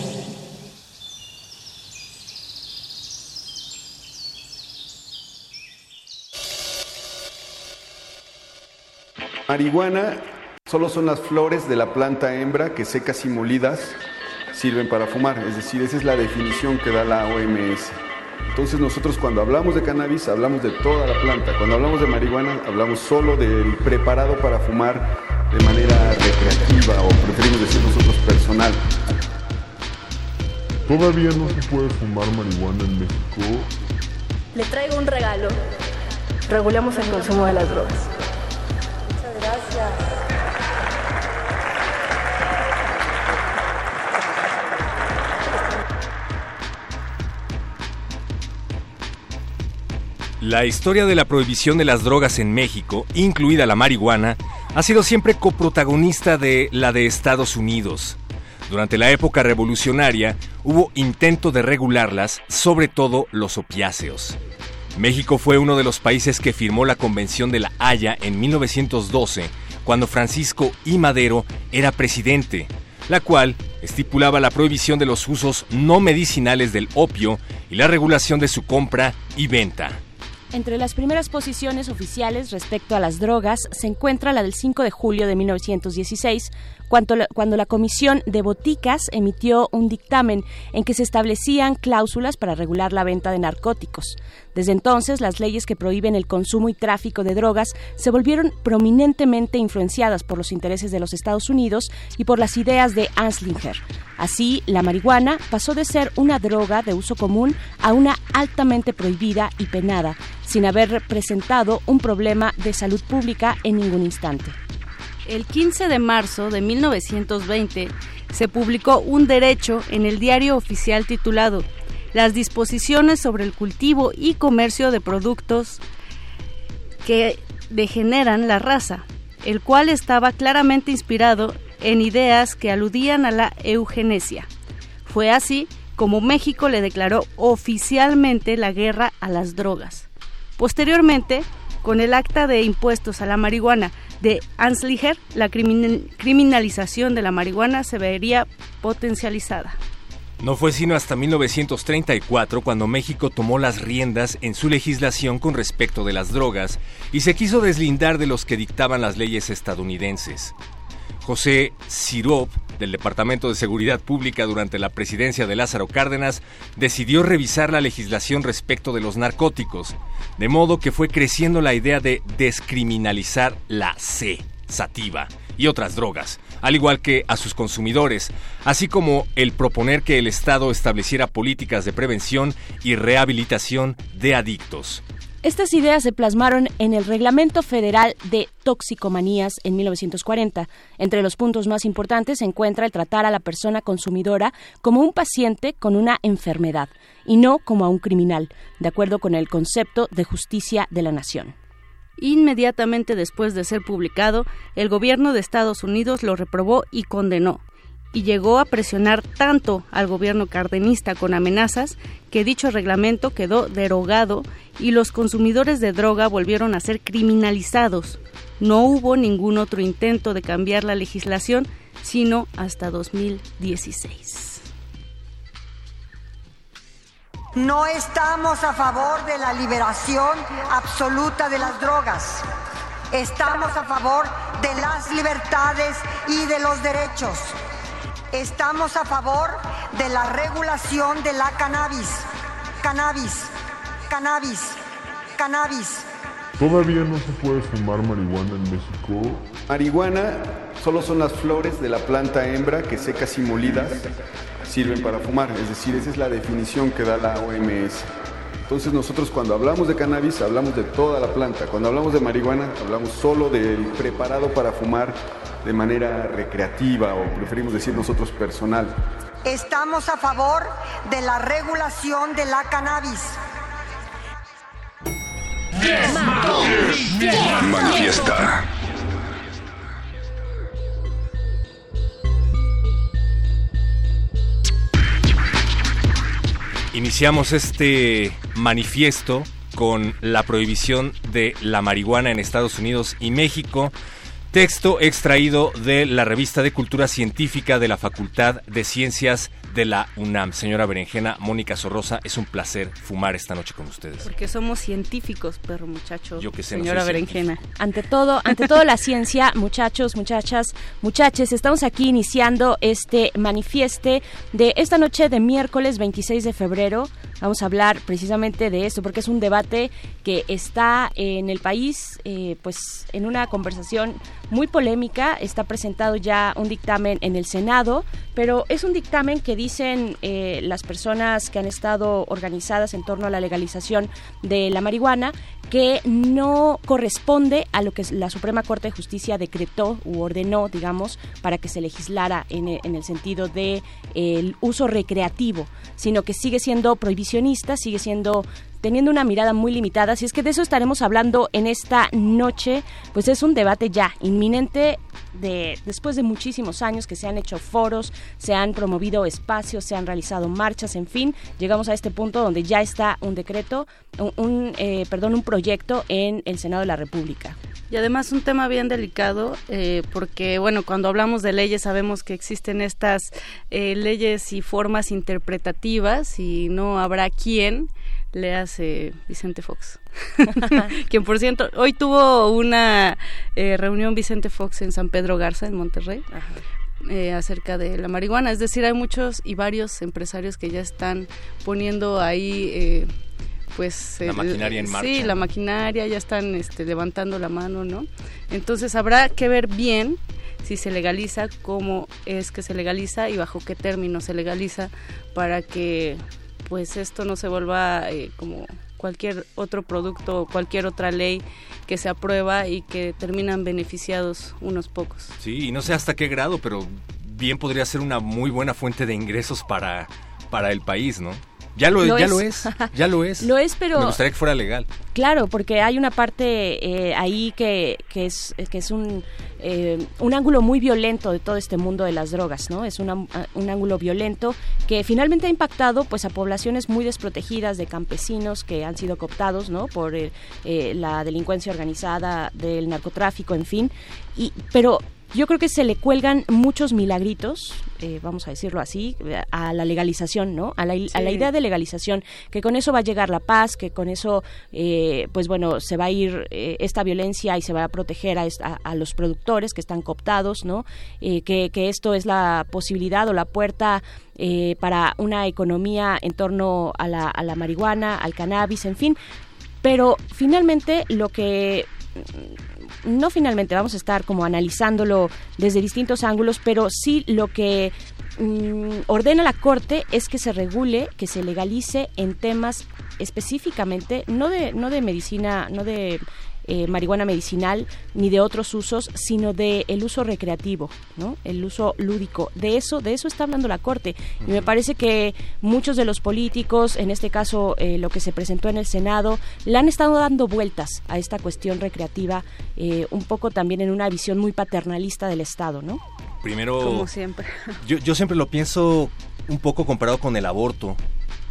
Marihuana solo son las flores de la planta hembra que secas y molidas sirven para fumar, es decir, esa es la definición que da la OMS. Entonces nosotros cuando hablamos de cannabis hablamos de toda la planta, cuando hablamos de marihuana hablamos solo del preparado para fumar de manera recreativa o preferimos decir nosotros personal. Todavía no se puede fumar marihuana en México. Le traigo un regalo. Regulemos el consumo de las drogas. La historia de la prohibición de las drogas en México, incluida la marihuana, ha sido siempre coprotagonista de la de Estados Unidos. Durante la época revolucionaria hubo intento de regularlas, sobre todo los opiáceos. México fue uno de los países que firmó la Convención de la Haya en 1912, cuando Francisco I. Madero era presidente, la cual estipulaba la prohibición de los usos no medicinales del opio y la regulación de su compra y venta. Entre las primeras posiciones oficiales respecto a las drogas se encuentra la del 5 de julio de 1916, cuando la, Comisión de Boticas emitió un dictamen en que se establecían cláusulas para regular la venta de narcóticos. Desde entonces, las leyes que prohíben el consumo y tráfico de drogas se volvieron prominentemente influenciadas por los intereses de los Estados Unidos y por las ideas de Anslinger. Así, la marihuana pasó de ser una droga de uso común a una altamente prohibida y penada, sin haber representado un problema de salud pública en ningún instante. El 15 de marzo de 1920 se publicó un derecho en el diario oficial titulado Las disposiciones sobre el cultivo y comercio de productos que degeneran la raza, el cual estaba claramente inspirado en ideas que aludían a la eugenesia. Fue así como México le declaró oficialmente la guerra a las drogas. Posteriormente, con el acta de impuestos a la marihuana de Anslinger, la crimin- criminalización de la marihuana se vería potencializada. No fue sino hasta 1934 cuando México tomó las riendas en su legislación con respecto de las drogas y se quiso deslindar de los que dictaban las leyes estadounidenses. José Sirop, del Departamento de Seguridad Pública durante la presidencia de Lázaro Cárdenas, decidió revisar la legislación respecto de los narcóticos, de modo que fue creciendo la idea de descriminalizar la C, sativa, y otras drogas, al igual que a sus consumidores, así como el proponer que el Estado estableciera políticas de prevención y rehabilitación de adictos. Estas ideas se plasmaron en el Reglamento Federal de Toxicomanías en 1940. Entre los puntos más importantes se encuentra el tratar a la persona consumidora como un paciente con una enfermedad y no como a un criminal, de acuerdo con el concepto de justicia de la nación. Inmediatamente después de ser publicado, el gobierno de Estados Unidos lo reprobó y condenó, y llegó a presionar tanto al gobierno cardenista con amenazas que dicho reglamento quedó derogado y los consumidores de droga volvieron a ser criminalizados. No hubo ningún otro intento de cambiar la legislación, sino hasta 2016. No estamos a favor de la liberación absoluta de las drogas. Estamos a favor de las libertades y de los derechos. Estamos a favor de la regulación de la cannabis. Cannabis, cannabis, cannabis. Todavía no se puede fumar marihuana en México. Marihuana solo son las flores de la planta hembra que secas y molidas sirven para fumar. Es decir, esa es la definición que da la OMS. Entonces nosotros cuando hablamos de cannabis hablamos de toda la planta. Cuando hablamos de marihuana hablamos solo del preparado para fumar de manera recreativa o preferimos decir nosotros personal. Estamos a favor de la regulación de la cannabis. Manifiesta. Iniciamos este manifiesto con la prohibición de la marihuana en Estados Unidos y México. Texto extraído de la revista de Cultura Científica de la Facultad de Ciencias de la UNAM. Señora Berenjena, Mónica Sorrosa, es un placer fumar esta noche con ustedes. Porque somos científicos, perro muchacho. Yo que sé, Señora Berenjena. Ante todo, ante todo la ciencia, muchachos, muchachas, muchaches, estamos aquí iniciando este manifieste de esta noche de miércoles 26 de febrero. Vamos a hablar precisamente de esto porque es un debate que está en el país, eh, pues en una conversación muy polémica. Está presentado ya un dictamen en el Senado, pero es un dictamen que dicen eh, las personas que han estado organizadas en torno a la legalización de la marihuana que no corresponde a lo que la Suprema Corte de Justicia decretó u ordenó, digamos, para que se legislara en, el sentido de el uso recreativo, sino que sigue siendo prohibicionista, sigue siendo teniendo una mirada muy limitada. Si es que de eso estaremos hablando en esta noche, pues es un debate ya inminente de después de muchísimos años que se han hecho foros, se han promovido espacios, se han realizado marchas, en fin, llegamos a este punto donde ya está un decreto, un, eh, perdón, un proyecto en el Senado de la República. Y además un tema bien delicado, eh, porque bueno, cuando hablamos de leyes sabemos que existen estas eh, leyes y formas interpretativas y no habrá quien le hace Vicente Fox. Quien por cierto, hoy tuvo una eh, reunión Vicente Fox en San Pedro Garza, en Monterrey. Eh, acerca de la marihuana, es decir, hay muchos y varios empresarios que ya están poniendo ahí eh, pues la maquinaria en marcha. Sí, la maquinaria, ya están este, levantando la mano, ¿no? Entonces habrá que ver bien si se legaliza, cómo es que se legaliza y bajo qué término se legaliza para que pues esto no se vuelva eh, como cualquier otro producto o cualquier otra ley que se aprueba y que terminan beneficiados unos pocos. Sí, y no sé hasta qué grado, pero bien podría ser una muy buena fuente de ingresos para, para el país, ¿no? Ya lo, ya lo es, ya lo es. lo es, pero... Me gustaría que fuera legal. Claro, porque hay una parte eh, ahí que, que, es, que es un, eh, un ángulo muy violento de todo este mundo de las drogas, ¿no? Es un ángulo violento que finalmente ha impactado pues a poblaciones muy desprotegidas de campesinos que han sido cooptados, ¿no? Por eh, la delincuencia organizada, del narcotráfico, en fin. Y, pero yo creo que se le cuelgan muchos milagritos, eh, vamos a decirlo así, a la legalización, ¿no? A la, a la, idea de legalización, que con eso va a llegar la paz, que con eso, eh, pues bueno, se va a ir eh, esta violencia y se va a proteger a, a, los productores que están cooptados, ¿no? que, que esto es la posibilidad o la puerta para una economía en torno a la, a la marihuana, al cannabis, en fin. Pero finalmente lo que no finalmente vamos a estar como analizándolo desde distintos ángulos, pero sí lo que mm, ordena la Corte es que se regule, que se legalice en temas específicamente, no de, no de medicina, no de eh, marihuana medicinal ni de otros usos, sino de el uso recreativo, ¿no? El uso lúdico. De eso, de eso está hablando la Corte. Y me parece que muchos de los políticos, en este caso eh, lo que se presentó en el Senado, le han estado dando vueltas a esta cuestión recreativa, eh, un poco también en una visión muy paternalista del Estado, ¿no? Primero, como siempre. Yo, yo siempre lo pienso un poco comparado con el aborto.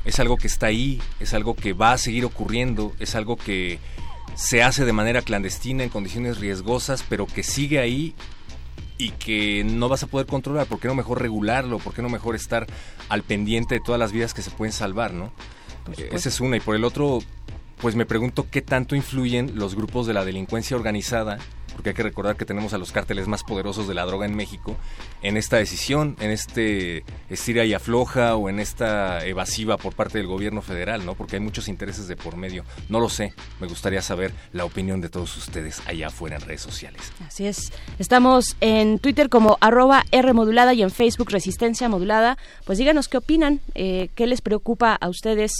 Es algo que está ahí, es algo que va a seguir ocurriendo, es algo que se hace de manera clandestina en condiciones riesgosas, pero que sigue ahí y que no vas a poder controlar. ¿Por qué no mejor regularlo? ¿Por qué no mejor estar al pendiente de todas las vidas que se pueden salvar, no? Esa es una. Y por el otro, pues me pregunto qué tanto influyen los grupos de la delincuencia organizada porque hay que recordar que tenemos a los cárteles más poderosos de la droga en México, en esta decisión, en este estira y afloja o en esta evasiva por parte del gobierno federal, ¿no? Porque hay muchos intereses de por medio. No lo sé, me gustaría saber la opinión de todos ustedes allá afuera en redes sociales. Así es. Estamos en Twitter como arroba R modulada y en Facebook Resistencia Modulada. Pues díganos qué opinan, eh, qué les preocupa a ustedes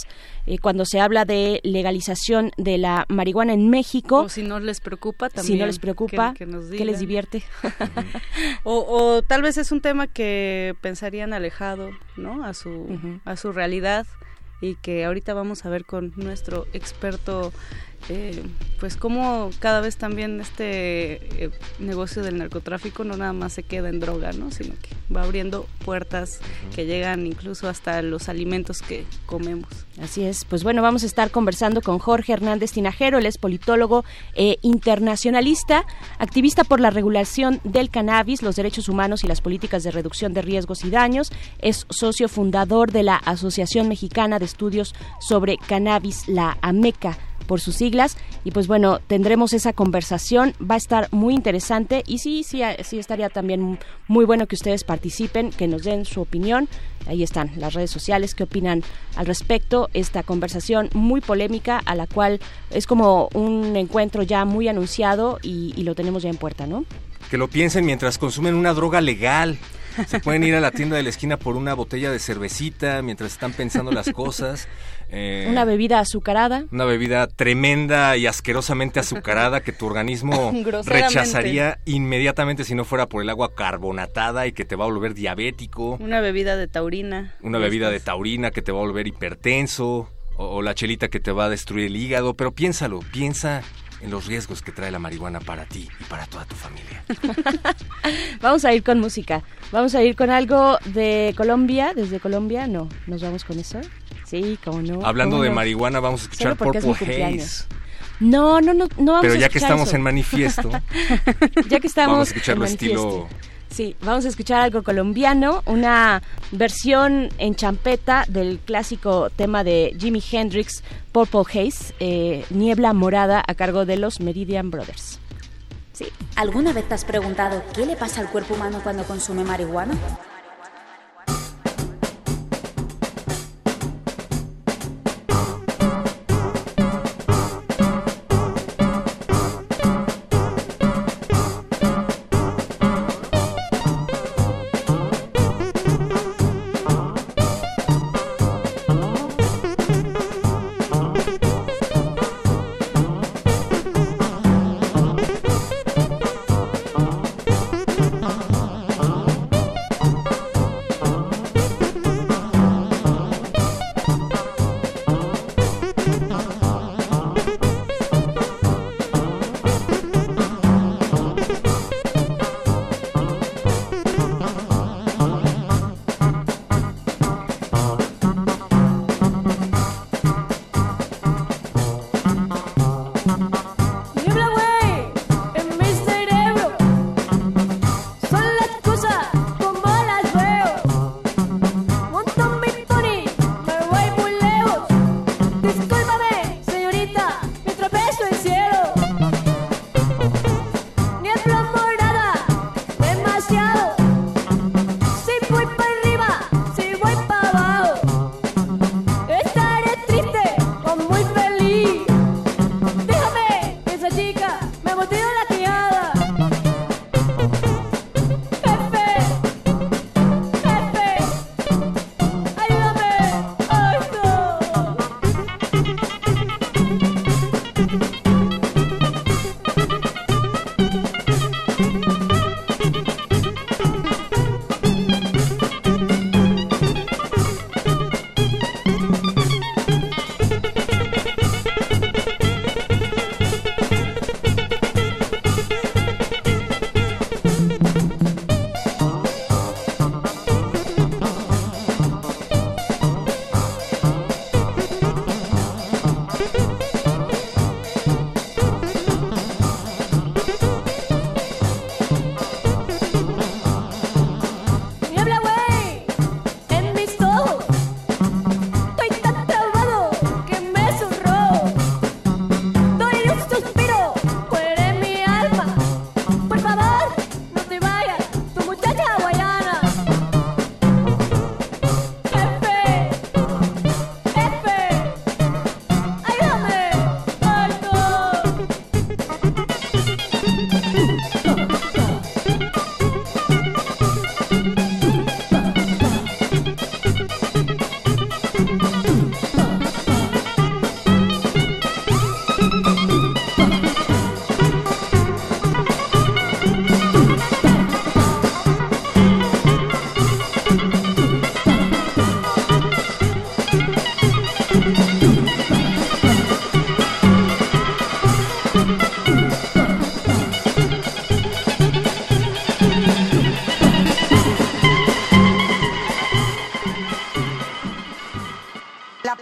eh, cuando se habla de legalización de la marihuana en México. O si no les preocupa también. Si no les preocupa, que, les divierte. o, tal vez es un tema que pensarían alejado, ¿no? A su, a su realidad y que ahorita vamos a ver con nuestro experto eh, pues como cada vez también este eh, negocio del narcotráfico no nada más se queda en droga, ¿no? sino que va abriendo puertas que llegan incluso hasta los alimentos que comemos. Así es, pues bueno, vamos a estar conversando con Jorge Hernández Tinajero, él es politólogo e internacionalista, activista por la regulación del cannabis, los derechos humanos y las políticas de reducción de riesgos y daños, es socio fundador de la Asociación Mexicana de Estudios sobre Cannabis, la AMECA por sus siglas. Y pues bueno, tendremos esa conversación, va a estar muy interesante y sí, sí, sí estaría también muy bueno que ustedes participen, que nos den su opinión. Ahí están las redes sociales, qué opinan al respecto. Esta conversación muy polémica a la cual es como un encuentro ya muy anunciado y, y lo tenemos ya en puerta, ¿no? Que lo piensen mientras consumen una droga legal. Se pueden ir a la tienda de la esquina por una botella de cervecita mientras están pensando las cosas. Eh, una bebida azucarada. Una bebida tremenda y asquerosamente azucarada que tu organismo rechazaría inmediatamente si no fuera por el agua carbonatada y que te va a volver diabético. Una bebida de taurina. Una bebida de taurina que te va a volver hipertenso. o la chelita que te va a destruir el hígado. Pero piénsalo, piensa en los riesgos que trae la marihuana para ti y para toda tu familia. vamos a ir con música. Vamos a ir con algo de Colombia. Desde Colombia, no. ¿Nos vamos con eso? Sí, cómo no. Hablando de marihuana, vamos a escuchar Purple Haze. No, no, no, no vamos Pero ya que estamos en manifiesto. ya que estamos vamos a escucharlo estilo Sí, vamos a escuchar algo colombiano, una versión en champeta del clásico tema de Jimi Hendrix, Purple Haze, eh, Niebla Morada, a cargo de los Meridian Brothers. Sí. ¿Alguna vez te has preguntado qué le pasa al cuerpo humano cuando consume marihuana?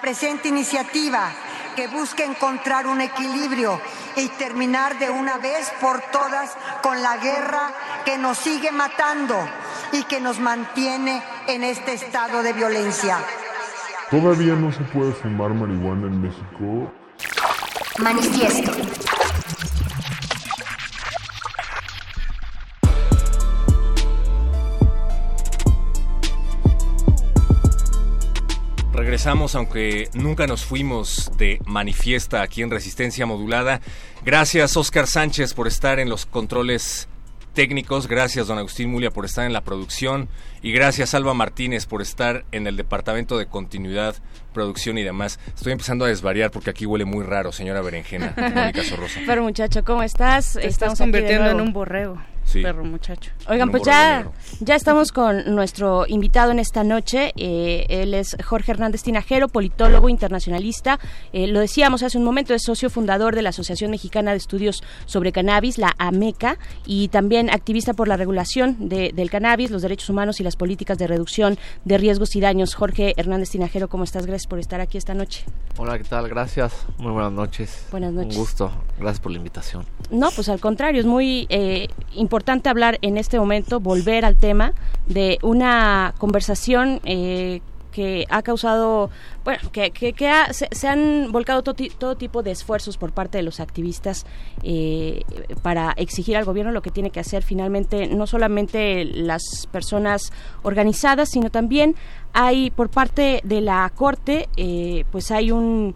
Presente iniciativa que busca encontrar un equilibrio y terminar de una vez por todas con la guerra que nos sigue matando y que nos mantiene en este estado de violencia. Todavía no se puede fumar marihuana en México. Manifiesto. Regresamos, aunque nunca nos fuimos de manifiesta aquí en Resistencia Modulada. Gracias, Oscar Sánchez, por estar en los controles técnicos. Gracias, don Agustín Mulia, por estar en la producción. Y gracias, Alba Martínez, por estar en el departamento de continuidad, producción y demás. Estoy empezando a desvariar porque aquí huele muy raro, señora Berenjena, Mónica Sorrosa. Pero muchacho, ¿cómo estás? Te Estamos estás aquí de convirtiendo en un borrego, Sí. perro muchacho. Oigan, pues ya, ya estamos con nuestro invitado en esta noche. Eh, él es Jorge Hernández Tinajero, politólogo internacionalista. Eh, lo decíamos hace un momento, es socio fundador de la Asociación Mexicana de Estudios sobre Cannabis, la AMECA, y también activista por la regulación de- del cannabis, los derechos humanos y las políticas de reducción de riesgos y daños. Jorge Hernández Tinajero, ¿cómo estás? Gracias por estar aquí esta noche. Hola, ¿qué tal? Gracias. Muy buenas noches. Buenas noches. Un gusto. Gracias por la invitación. No, pues al contrario, es muy eh, importante hablar en este momento, volver al tema de una conversación eh, que ha causado, bueno, que, que, que ha- se, se han volcado ti- todo tipo de esfuerzos por parte de los activistas eh, para exigir al gobierno lo que tiene que hacer. Finalmente no solamente las personas organizadas, sino también hay por parte de la Corte, eh, pues hay un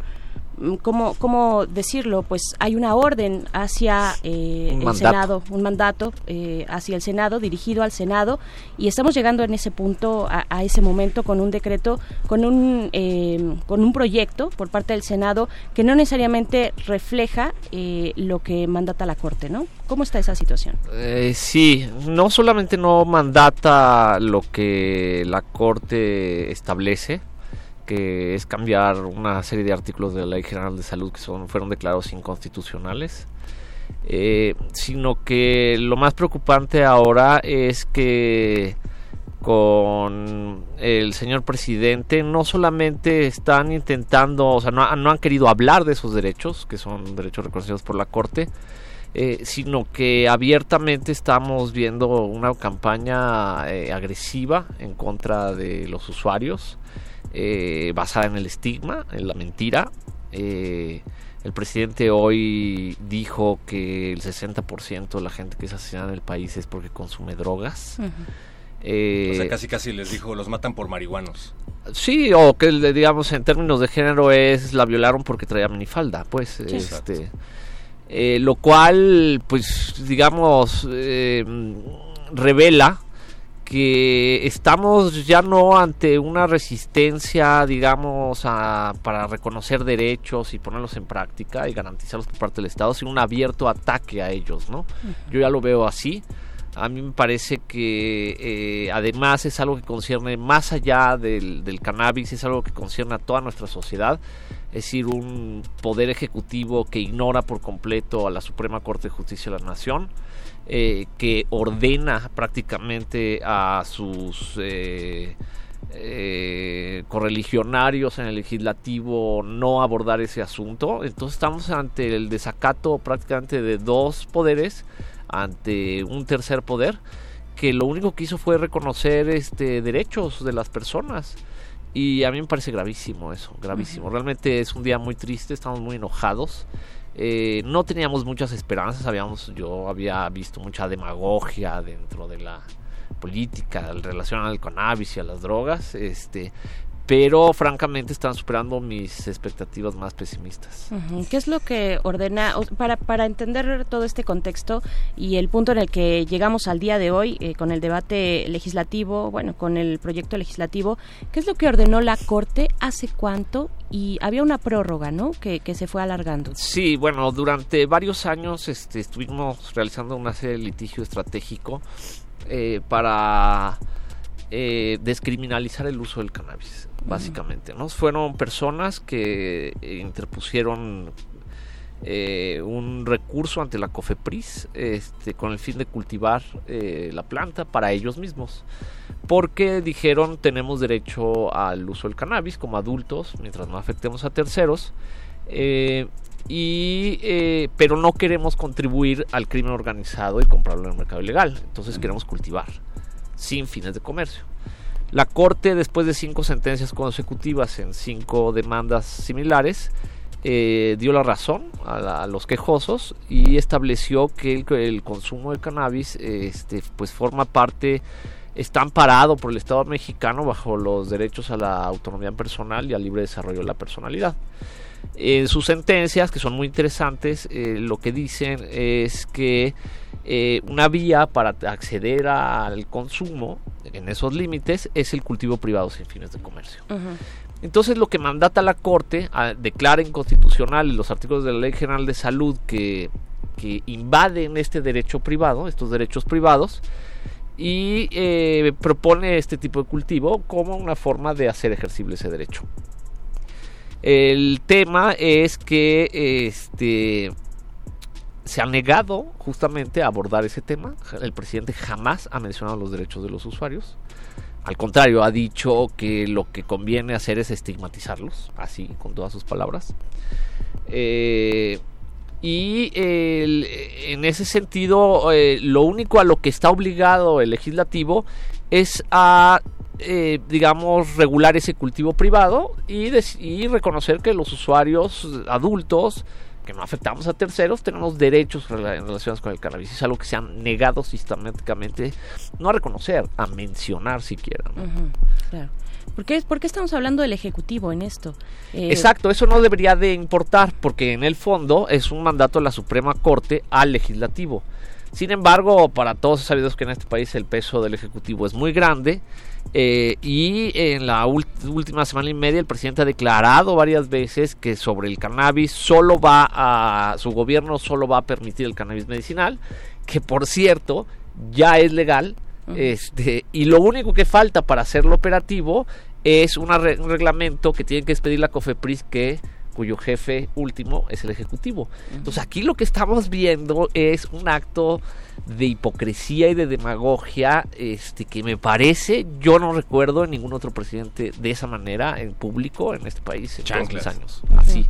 ¿Cómo, ¿Cómo decirlo? Pues hay una orden hacia eh, Un el mandato. Senado, un mandato eh, hacia el Senado, dirigido al Senado, y estamos llegando en ese punto, a, a ese momento, con un decreto, con un, eh, con un proyecto por parte del Senado que no necesariamente refleja eh, lo que mandata la Corte, ¿no? ¿Cómo está esa situación? Eh, sí, no solamente no mandata lo que la Corte establece, que es cambiar una serie de artículos de la Ley General de Salud que son, fueron declarados inconstitucionales, eh, sino que lo más preocupante ahora es que con el señor presidente no solamente están intentando, o sea, no, han querido hablar de esos derechos, que son derechos reconocidos por la Corte, eh, sino que abiertamente estamos viendo una campaña eh, agresiva en contra de los usuarios, eh, basada en el estigma, en la mentira. Eh, el presidente hoy dijo que el 60% de la gente que es asesinada en el país es porque consume drogas. Eh, o sea, casi casi les dijo, los matan por marihuanos. Sí, o que digamos en términos de género es la violaron porque traía minifalda, pues, Sí. este, eh, lo cual, pues, digamos, eh, revela que estamos ya no ante una resistencia, digamos, a- para reconocer derechos y ponerlos en práctica y garantizarlos por parte del Estado, sino un abierto ataque a ellos, ¿no? Yo ya lo veo así. A mí me parece que eh, además es algo que concierne más allá del, del cannabis, es algo que concierne a toda nuestra sociedad, es decir, un poder ejecutivo que ignora por completo a la Suprema Corte de Justicia de la Nación, eh, que ordena prácticamente a sus eh, eh, correligionarios en el legislativo no abordar ese asunto. Entonces estamos ante el desacato prácticamente de dos poderes ante un tercer poder que lo único que hizo fue reconocer este derechos de las personas. Y a mí me parece gravísimo eso gravísimo. Realmente es un día muy triste estamos muy enojados Eh, no teníamos muchas esperanzas habíamos yo había visto mucha demagogia dentro de la política en relación al cannabis y a las drogas este pero francamente están superando mis expectativas más pesimistas. ¿Qué es lo que ordena, para, para entender todo este contexto y el punto en el que llegamos al día de hoy eh, con el debate legislativo, bueno, con el proyecto legislativo, qué es lo que ordenó la Corte, hace cuánto y había una prórroga, ¿no? Que, que se fue alargando. Sí, bueno, durante varios años este, estuvimos realizando una serie de litigio estratégico eh, para eh, descriminalizar el uso del cannabis, básicamente. ¿no? Fueron personas que eh, interpusieron eh, un recurso ante la COFEPRIS este, con el fin de cultivar eh, la planta para ellos mismos. Porque dijeron tenemos derecho al uso del cannabis como adultos mientras no afectemos a terceros. Eh, y, pero no queremos contribuir al crimen organizado y comprarlo en el mercado ilegal. Entonces queremos cultivar sin fines de comercio. La Corte, después de cinco sentencias consecutivas en cinco demandas similares, eh, dio la razón a, los quejosos y estableció que el, consumo de cannabis este, pues forma parte, está amparado por el Estado mexicano bajo los derechos a la autonomía personal y al libre desarrollo de la personalidad. En sus sentencias, que son muy interesantes, eh, lo que dicen es que eh, una vía para acceder al consumo en esos límites es el cultivo privado sin fines de comercio. Entonces lo que mandata la Corte a, declara inconstitucional los artículos de la Ley General de Salud que, invaden este derecho privado, estos derechos privados, y eh, propone este tipo de cultivo como una forma de hacer ejercible ese derecho. El tema es que este se ha negado justamente a abordar ese tema. El presidente jamás ha mencionado los derechos de los usuarios. Al contrario, ha dicho que lo que conviene hacer es estigmatizarlos, así, con todas sus palabras. Eh, y en ese sentido, eh, lo único a lo que está obligado el legislativo es a, eh, digamos, regular ese cultivo privado y, y reconocer que los usuarios adultos que no afectamos a terceros, tenemos derechos en relación con el cannabis. Es algo que se han negado sistemáticamente, no a reconocer, a mencionar siquiera. claro. ¿Por qué, estamos hablando del Ejecutivo en esto? Eh, Exacto, eso no debería de importar, porque en el fondo es un mandato de la Suprema Corte al Legislativo. Sin embargo, para todos sabidos que en este país el peso del Ejecutivo es muy grande eh, y en la última semana y media el presidente ha declarado varias veces que sobre el cannabis solo va a su gobierno solo va a permitir el cannabis medicinal, que por cierto ya es legal. Este, y lo único que falta para hacerlo operativo es un reglamento que tiene que expedir la COFEPRIS que cuyo jefe último es el ejecutivo. Entonces aquí lo que estamos viendo es un acto de hipocresía y de demagogia este que me parece yo no recuerdo en ningún otro presidente de esa manera en público en este país en todos mis años. Así.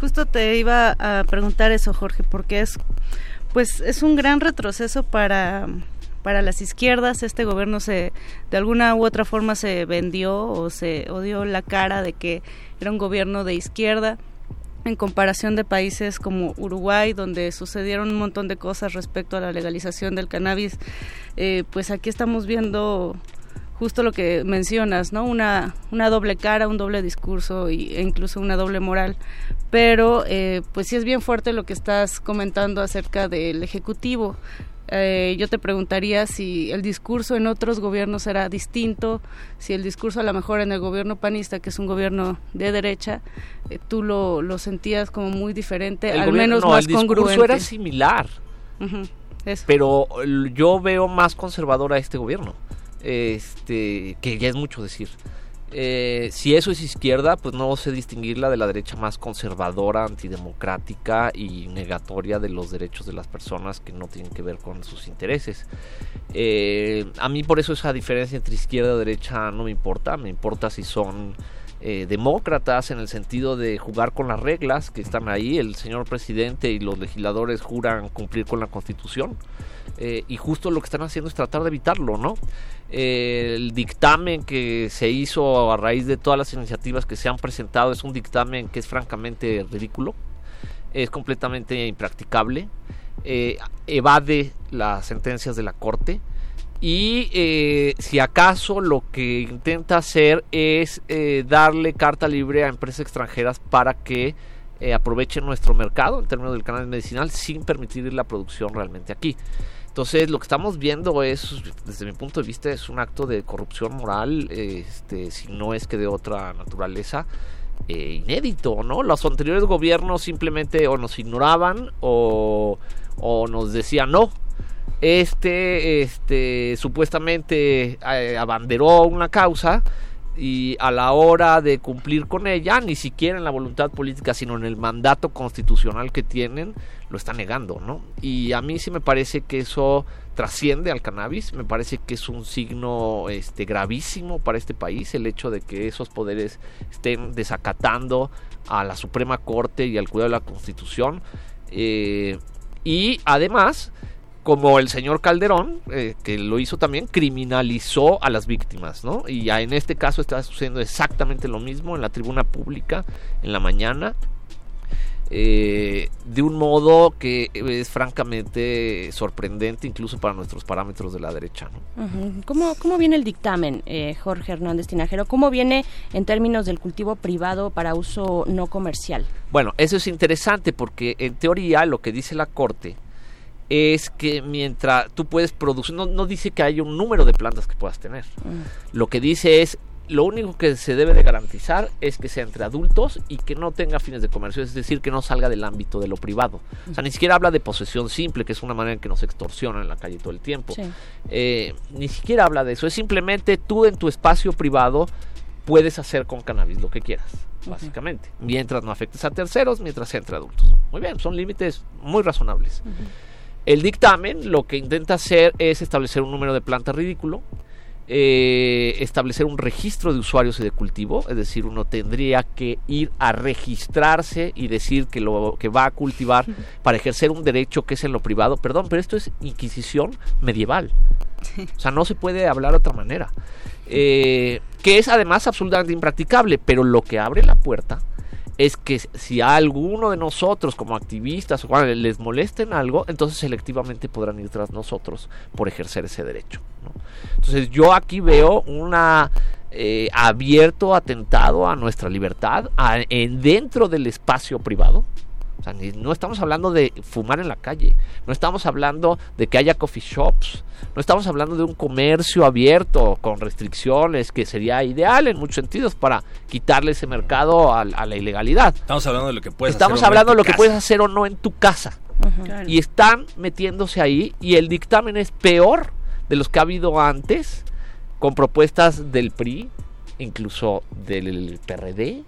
Justo te iba a preguntar eso Jorge porque es pues es un gran retroceso para para las izquierdas este gobierno se de alguna u otra forma se vendió o se dio la cara de que era un gobierno de izquierda en comparación de países como Uruguay, donde sucedieron un montón de cosas respecto a la legalización del cannabis, eh, pues aquí estamos viendo justo lo que mencionas, ¿no? Una, una doble cara, un doble discurso y, e incluso una doble moral. Pero eh, pues sí es bien fuerte lo que estás comentando acerca del Ejecutivo. Eh, yo te preguntaría si el discurso en otros gobiernos era distinto, si el discurso a lo mejor en el gobierno panista, que es un gobierno de derecha, eh, tú lo, lo, sentías como muy diferente, al menos más el discurso era similar. Pero yo veo más conservador a este gobierno, este, que ya es mucho decir. Eh, si eso es izquierda, pues no sé distinguirla de la derecha más conservadora, antidemocrática y negatoria de los derechos de las personas que no tienen que ver con sus intereses. Eh, a mí por eso esa diferencia entre izquierda y derecha no me importa, me importa si son eh, demócratas en el sentido de jugar con las reglas que están ahí, el señor presidente y los legisladores juran cumplir con la constitución. y justo lo que están haciendo es tratar de evitarlo, ¿no? el dictamen que se hizo a raíz de todas las iniciativas que se han presentado es un dictamen que es francamente ridículo, es completamente impracticable, eh, evade las sentencias de la Corte y eh, si acaso lo que intenta hacer es eh, darle carta libre a empresas extranjeras para que aprovechen nuestro mercado en términos del canal medicinal sin permitir la producción realmente aquí. Entonces, lo que estamos viendo es, desde mi punto de vista, es un acto de corrupción moral, este, si no es que de otra naturaleza, eh, inédito, ¿no? Los anteriores gobiernos simplemente o nos ignoraban o, o nos decían no. Este, este, supuestamente eh, abanderó una causa y a la hora de cumplir con ella, ni siquiera en la voluntad política, sino en el mandato constitucional que tienen, lo está negando, ¿no? Y a mí sí me parece que eso trasciende al cannabis, me parece que es un signo este, gravísimo para este país el hecho de que esos poderes estén desacatando a la Suprema Corte y al cuidado de la Constitución. Eh, y además, como el señor Calderón, eh, que lo hizo también, criminalizó a las víctimas, ¿no? Y ya en este caso está sucediendo exactamente lo mismo en la tribuna pública en la mañana. Eh, de un modo que es francamente sorprendente incluso para nuestros parámetros de la derecha. ¿no? ¿Cómo, ¿Cómo, viene el dictamen, eh, Jorge Hernández Tinajero? ¿Cómo viene en términos del cultivo privado para uso no comercial? Bueno, eso es interesante porque en teoría lo que dice la Corte es que mientras tú puedes producir, no, no dice que haya un número de plantas que puedas tener. Mm. Lo que dice es lo único que se debe de garantizar es que sea entre adultos y que no tenga fines de comercio, es decir, que no salga del ámbito de lo privado. O sea, ni siquiera habla de posesión simple, que es una manera en que nos extorsionan en la calle todo el tiempo. Eh, ni siquiera habla de eso, es simplemente tú en tu espacio privado puedes hacer con cannabis lo que quieras, básicamente, mientras no afectes a terceros, mientras sea entre adultos. Muy bien, son límites muy razonables. El dictamen lo que intenta hacer es establecer un número de plantas ridículo, eh, establecer un registro de usuarios y de cultivo, es decir, uno tendría que ir a registrarse y decir que lo que va a cultivar para ejercer un derecho que es en lo privado. Perdón, pero esto es inquisición medieval. O sea, no se puede hablar de otra manera. Eh, que es además absolutamente impracticable, pero lo que abre la puerta es que si a alguno de nosotros como activistas o les molesten algo, entonces selectivamente podrán ir tras nosotros por ejercer ese derecho. Entonces yo aquí veo una eh, abierto atentado a nuestra libertad en, dentro del espacio privado no estamos hablando de fumar en la calle, no estamos hablando de que haya coffee shops, no estamos hablando de un comercio abierto con restricciones que sería ideal en muchos sentidos para quitarle ese mercado a, la ilegalidad. Estamos hablando de lo que puedes estamos hacer. hablando de lo que puedes hacer o no en tu casa. Y están metiéndose ahí y el dictamen es peor de los que ha habido antes con propuestas del PRI, incluso del PRD,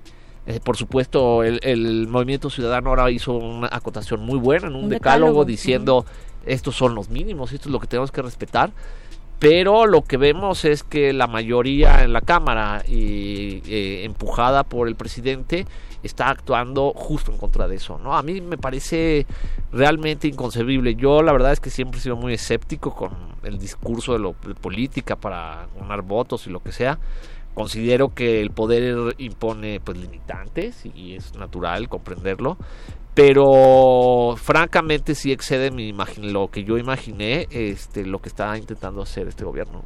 eh, por supuesto, el, Movimiento Ciudadano ahora hizo una acotación muy buena en un, decálogo, diciendo estos son los mínimos, esto es lo que tenemos que respetar. Pero lo que vemos es que la mayoría en la Cámara, y, eh, empujada por el presidente, está actuando justo en contra de eso. ¿no? A mí me parece realmente inconcebible. Yo la verdad es que siempre he sido muy escéptico con el discurso de, lo, de política para ganar votos y lo que sea considero que el poder impone pues limitantes y es natural comprenderlo pero francamente sí excede mi lo que yo imaginé este lo que está intentando hacer este gobierno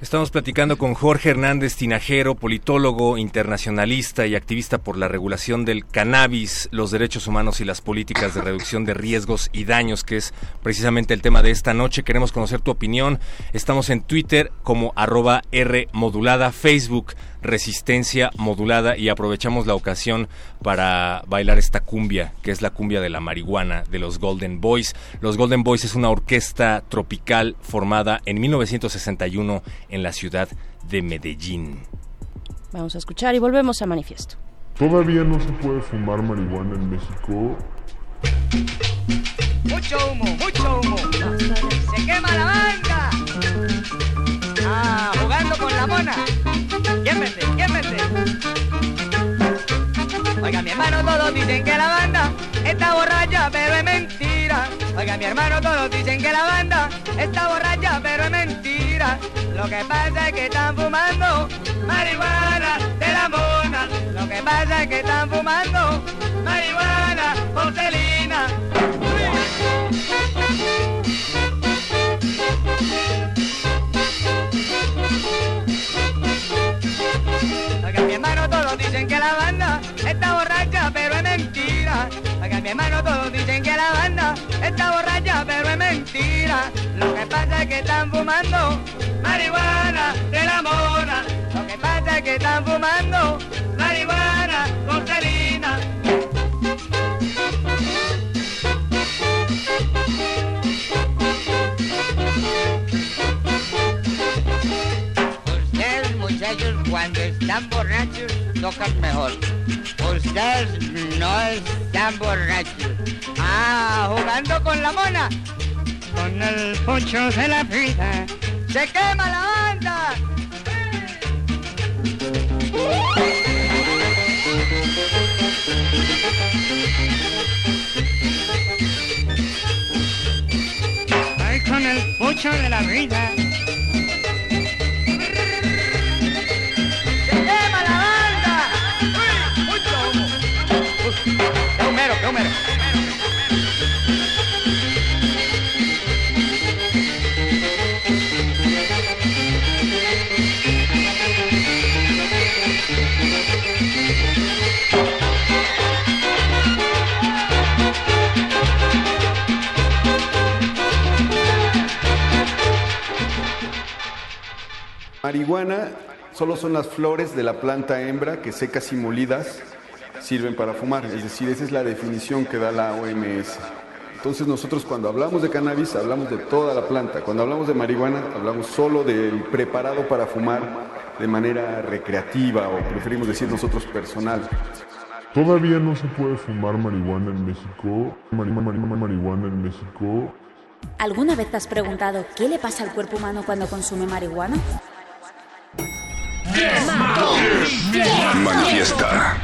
Estamos platicando con Jorge Hernández Tinajero, politólogo, internacionalista y activista por la regulación del cannabis, los derechos humanos y las políticas de reducción de riesgos y daños, que es precisamente el tema de esta noche. Queremos conocer tu opinión. Estamos en Twitter como arroba R modulada, Facebook resistencia modulada y aprovechamos la ocasión para bailar esta cumbia, que es la cumbia de la marihuana de los Golden Boys. Los Golden Boys es una orquesta tropical formada en 1961 en la ciudad de Medellín. Vamos a escuchar y volvemos a manifiesto. Todavía no se puede fumar marihuana en México. Mucho humo, mucho humo. Se quema la banda. Ah, jugando con la mona. Oiga, mi hermano, todos dicen que la banda está borracha, pero es mentira. Oiga, mi hermano, todos dicen que la banda está borracha, pero es mentira. Lo que pasa es que están fumando marihuana de la mona. Lo que pasa es que están fumando todos dicen que la banda está borracha, pero es mentira. Oiga, mi hermano, todos dicen que la banda está borracha, pero es mentira. Lo que pasa es que están fumando marihuana de la mona. Lo que pasa es que están fumando marihuana con salina. están borrachos tocan mejor. Ustedes no están borrachos. Ah, jugando con la mona. Con el pocho de la vida. Se quema la banda. Ay, con el pocho de la vida. Marihuana solo son las flores de la planta hembra que secas y molidas sirven para fumar. Es decir, esa es la definición que da la OMS. Entonces nosotros cuando hablamos de cannabis hablamos de toda la planta. Cuando hablamos de marihuana hablamos solo del preparado para fumar de manera recreativa o preferimos decir nosotros personal. Todavía no se puede fumar marihuana en México. Mari- mari- mari- marihuana en México. ¿Alguna vez te has preguntado qué le pasa al cuerpo humano cuando consume marihuana? Manifiesta.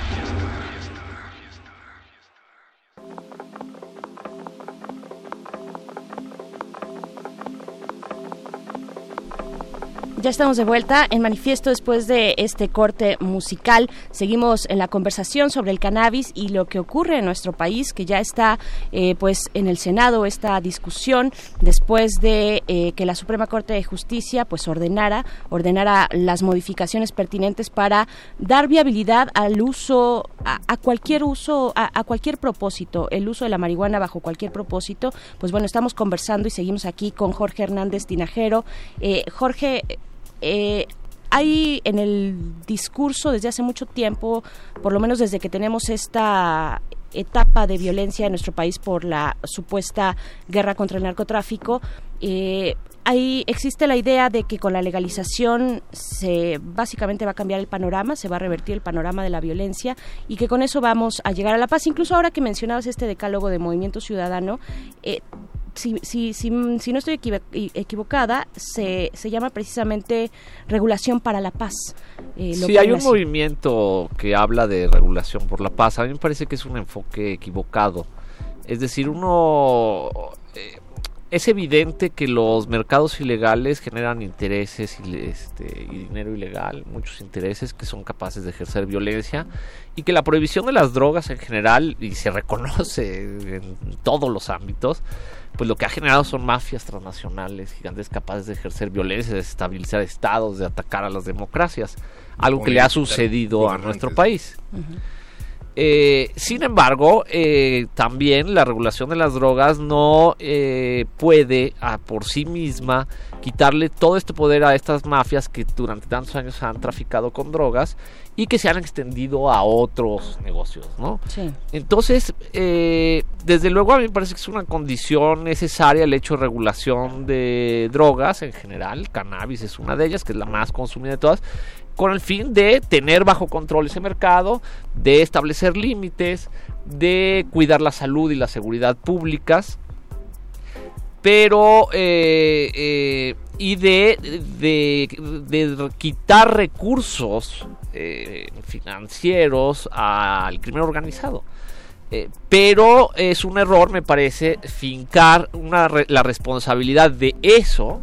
Ya estamos de vuelta en manifiesto después de este corte musical. Seguimos en la conversación sobre el cannabis y lo que ocurre en nuestro país, que ya está eh, pues en el Senado esta discusión después de eh, que la Suprema Corte de Justicia pues ordenara ordenara las modificaciones pertinentes para dar viabilidad al uso a, cualquier uso a, a cualquier propósito, el uso de la marihuana bajo cualquier propósito. Pues bueno, estamos conversando y seguimos aquí con Jorge Hernández Tinajero. Eh, Jorge, eh, hay en el discurso desde hace mucho tiempo, por lo menos desde que tenemos esta etapa de violencia en nuestro país por la supuesta guerra contra el narcotráfico, eh, ahí existe la idea de que con la legalización se básicamente va a cambiar el panorama, se va a revertir el panorama de la violencia y que con eso vamos a llegar a la paz. Incluso ahora que mencionabas este decálogo de Movimiento Ciudadano, eh, si, si, si, si no estoy equivo- equivocada, se, se llama precisamente regulación para la paz. Eh, Sí, hay un así. movimiento que habla de regulación por la paz. A mí me parece que es un enfoque equivocado. Es decir, uno... eh, es evidente que los mercados ilegales generan intereses y, este, y dinero ilegal, muchos intereses que son capaces de ejercer violencia y que la prohibición de las drogas en general, y se reconoce en todos los ámbitos, pues lo que ha generado son mafias transnacionales gigantes capaces de ejercer violencia, de desestabilizar estados, de atacar a las democracias, algo que le ha sucedido a nuestro país. Eh, sin embargo, eh, también la regulación de las drogas no eh, puede a por sí misma quitarle todo este poder a estas mafias que durante tantos años han traficado con drogas y que se han extendido a otros negocios, ¿no? Sí. Entonces, eh, desde luego a mí me parece que es una condición necesaria el hecho de regulación de drogas en general, cannabis es una de ellas, que es la más consumida de todas, con el fin de tener bajo control ese mercado, de establecer límites, de cuidar la salud y la seguridad públicas, pero eh, eh, y de, de, quitar recursos eh, financieros al crimen organizado. Pero es un error, me parece, fincar la responsabilidad de eso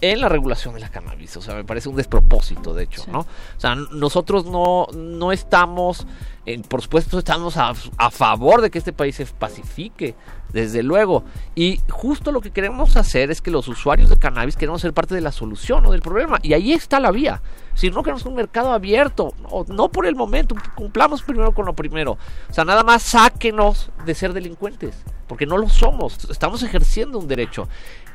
en la regulación de la cannabis. O sea, me parece un despropósito, de hecho, ¿no? O sea, nosotros no, no estamos, eh, por supuesto, estamos a, a favor de que este país se pacifique, desde luego. Y justo lo que queremos hacer es que los usuarios de cannabis queremos ser parte de la solución o del problema. Y ahí está la vía. Si no queremos un mercado abierto, no, no por el momento, cumplamos primero con lo primero. O sea, nada más sáquenos de ser delincuentes, porque no lo somos, estamos ejerciendo un derecho.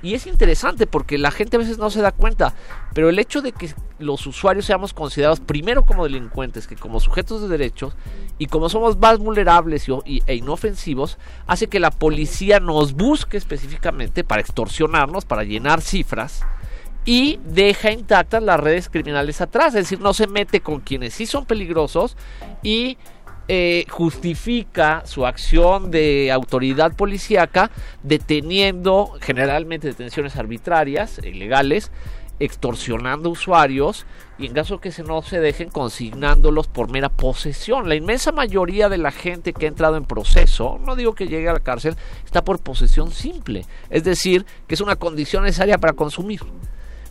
Y es interesante porque la gente a veces no se da cuenta, pero el hecho de que los usuarios seamos considerados primero como delincuentes que como sujetos de derechos y como somos más vulnerables y, e inofensivos, hace que la policía nos busque específicamente para extorsionarnos, para llenar cifras y deja intactas las redes criminales atrás, es decir, no se mete con quienes sí son peligrosos y eh, justifica su acción de autoridad policíaca deteniendo generalmente detenciones arbitrarias, ilegales, extorsionando usuarios y en caso que se no se dejen consignándolos por mera posesión. La inmensa mayoría de la gente que ha entrado en proceso, no digo que llegue a la cárcel, está por posesión simple, es decir, que es una condición necesaria para consumir.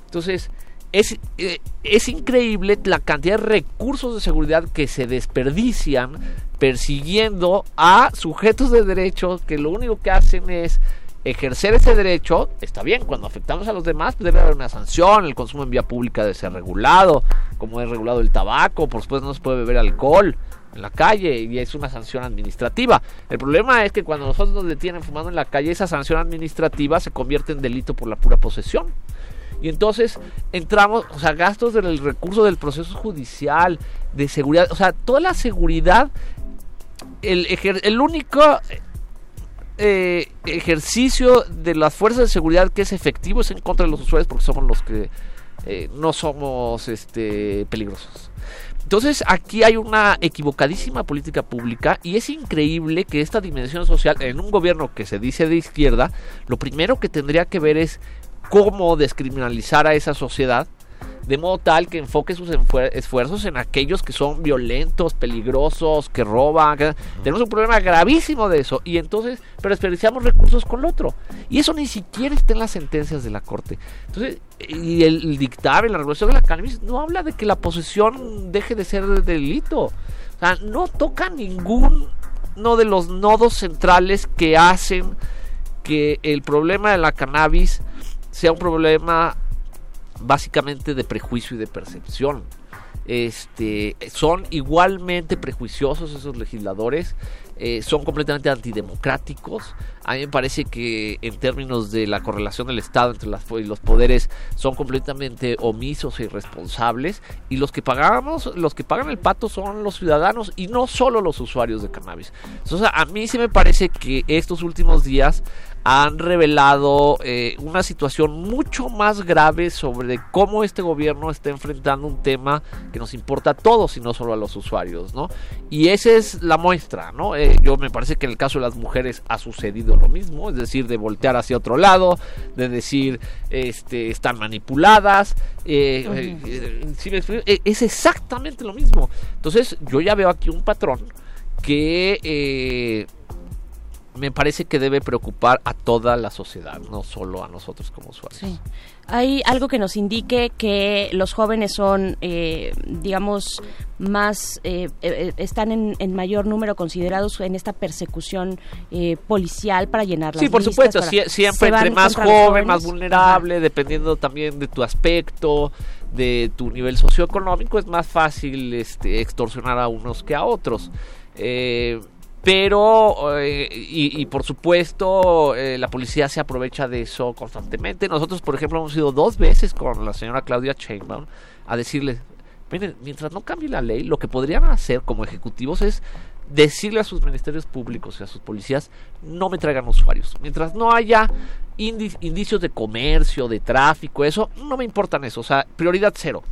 Entonces, es, eh, es increíble la cantidad de recursos de seguridad que se desperdician persiguiendo a sujetos de derecho que lo único que hacen es ejercer ese derecho, está bien, cuando afectamos a los demás pues, debe haber una sanción, el consumo en vía pública debe ser regulado, como es regulado el tabaco, por supuesto no se puede beber alcohol en la calle y es una sanción administrativa. El problema es que cuando nosotros nos detienen fumando en la calle, esa sanción administrativa se convierte en delito por la pura posesión. Y entonces entramos, o sea, gastos del recurso del proceso judicial, de seguridad, o sea, toda la seguridad, el, el único eh, ejercicio de las fuerzas de seguridad que es efectivo es en contra de los usuarios porque somos los que eh, no somos este, peligrosos. Entonces aquí hay una equivocadísima política pública y es increíble que esta dimensión social en un gobierno que se dice de izquierda, lo primero que tendría que ver es cómo descriminalizar a esa sociedad de modo tal que enfoque sus esfuerzos en aquellos que son violentos, peligrosos, que roban. Tenemos un problema gravísimo de eso y entonces, pero desperdiciamos recursos con el otro. Y eso ni siquiera está en las sentencias de la Corte. Entonces, y el, dictamen, la regulación de la cannabis no habla de que la posesión deje de ser delito. O sea, no toca ninguno de los nodos centrales que hacen que el problema de la cannabis sea un problema básicamente de prejuicio y de percepción. Este, son igualmente prejuiciosos esos legisladores, eh, son completamente antidemocráticos. A mí me parece que en términos de la correlación del Estado entre las, los poderes son completamente omisos e irresponsables y los que pagamos, los que pagan el pato son los ciudadanos y no solo los usuarios de cannabis. A mí sí me parece que estos últimos días han revelado eh, una situación mucho más grave sobre cómo este gobierno está enfrentando un tema que nos importa a todos y no solo a los usuarios, ¿no? Y esa es la muestra, ¿no? Eh, yo me parece que en el caso de las mujeres ha sucedido lo mismo, es decir, de voltear hacia otro lado, de decir, este, están manipuladas, eh, es exactamente lo mismo. Entonces, yo ya veo aquí un patrón que me parece que debe preocupar a toda la sociedad, no solo a nosotros como usuarios. ¿Hay algo que nos indique que los jóvenes son, eh, digamos, más, eh, eh, están en, mayor número considerados en esta persecución policial para llenar las Sí, por supuesto, siempre entre más joven, más vulnerable, dependiendo también de tu aspecto, de tu nivel socioeconómico, es más fácil este, extorsionar a unos que a otros. Eh, pero eh, y, por supuesto eh, la policía se aprovecha de eso constantemente. Nosotros por ejemplo hemos ido dos veces con la señora Claudia Sheinbaum a decirle miren mientras no cambie la ley lo que podrían hacer como ejecutivos es decirle a sus ministerios públicos y a sus policías no me traigan usuarios. Mientras no haya indicios de comercio de tráfico eso no me importan eso. O sea prioridad cero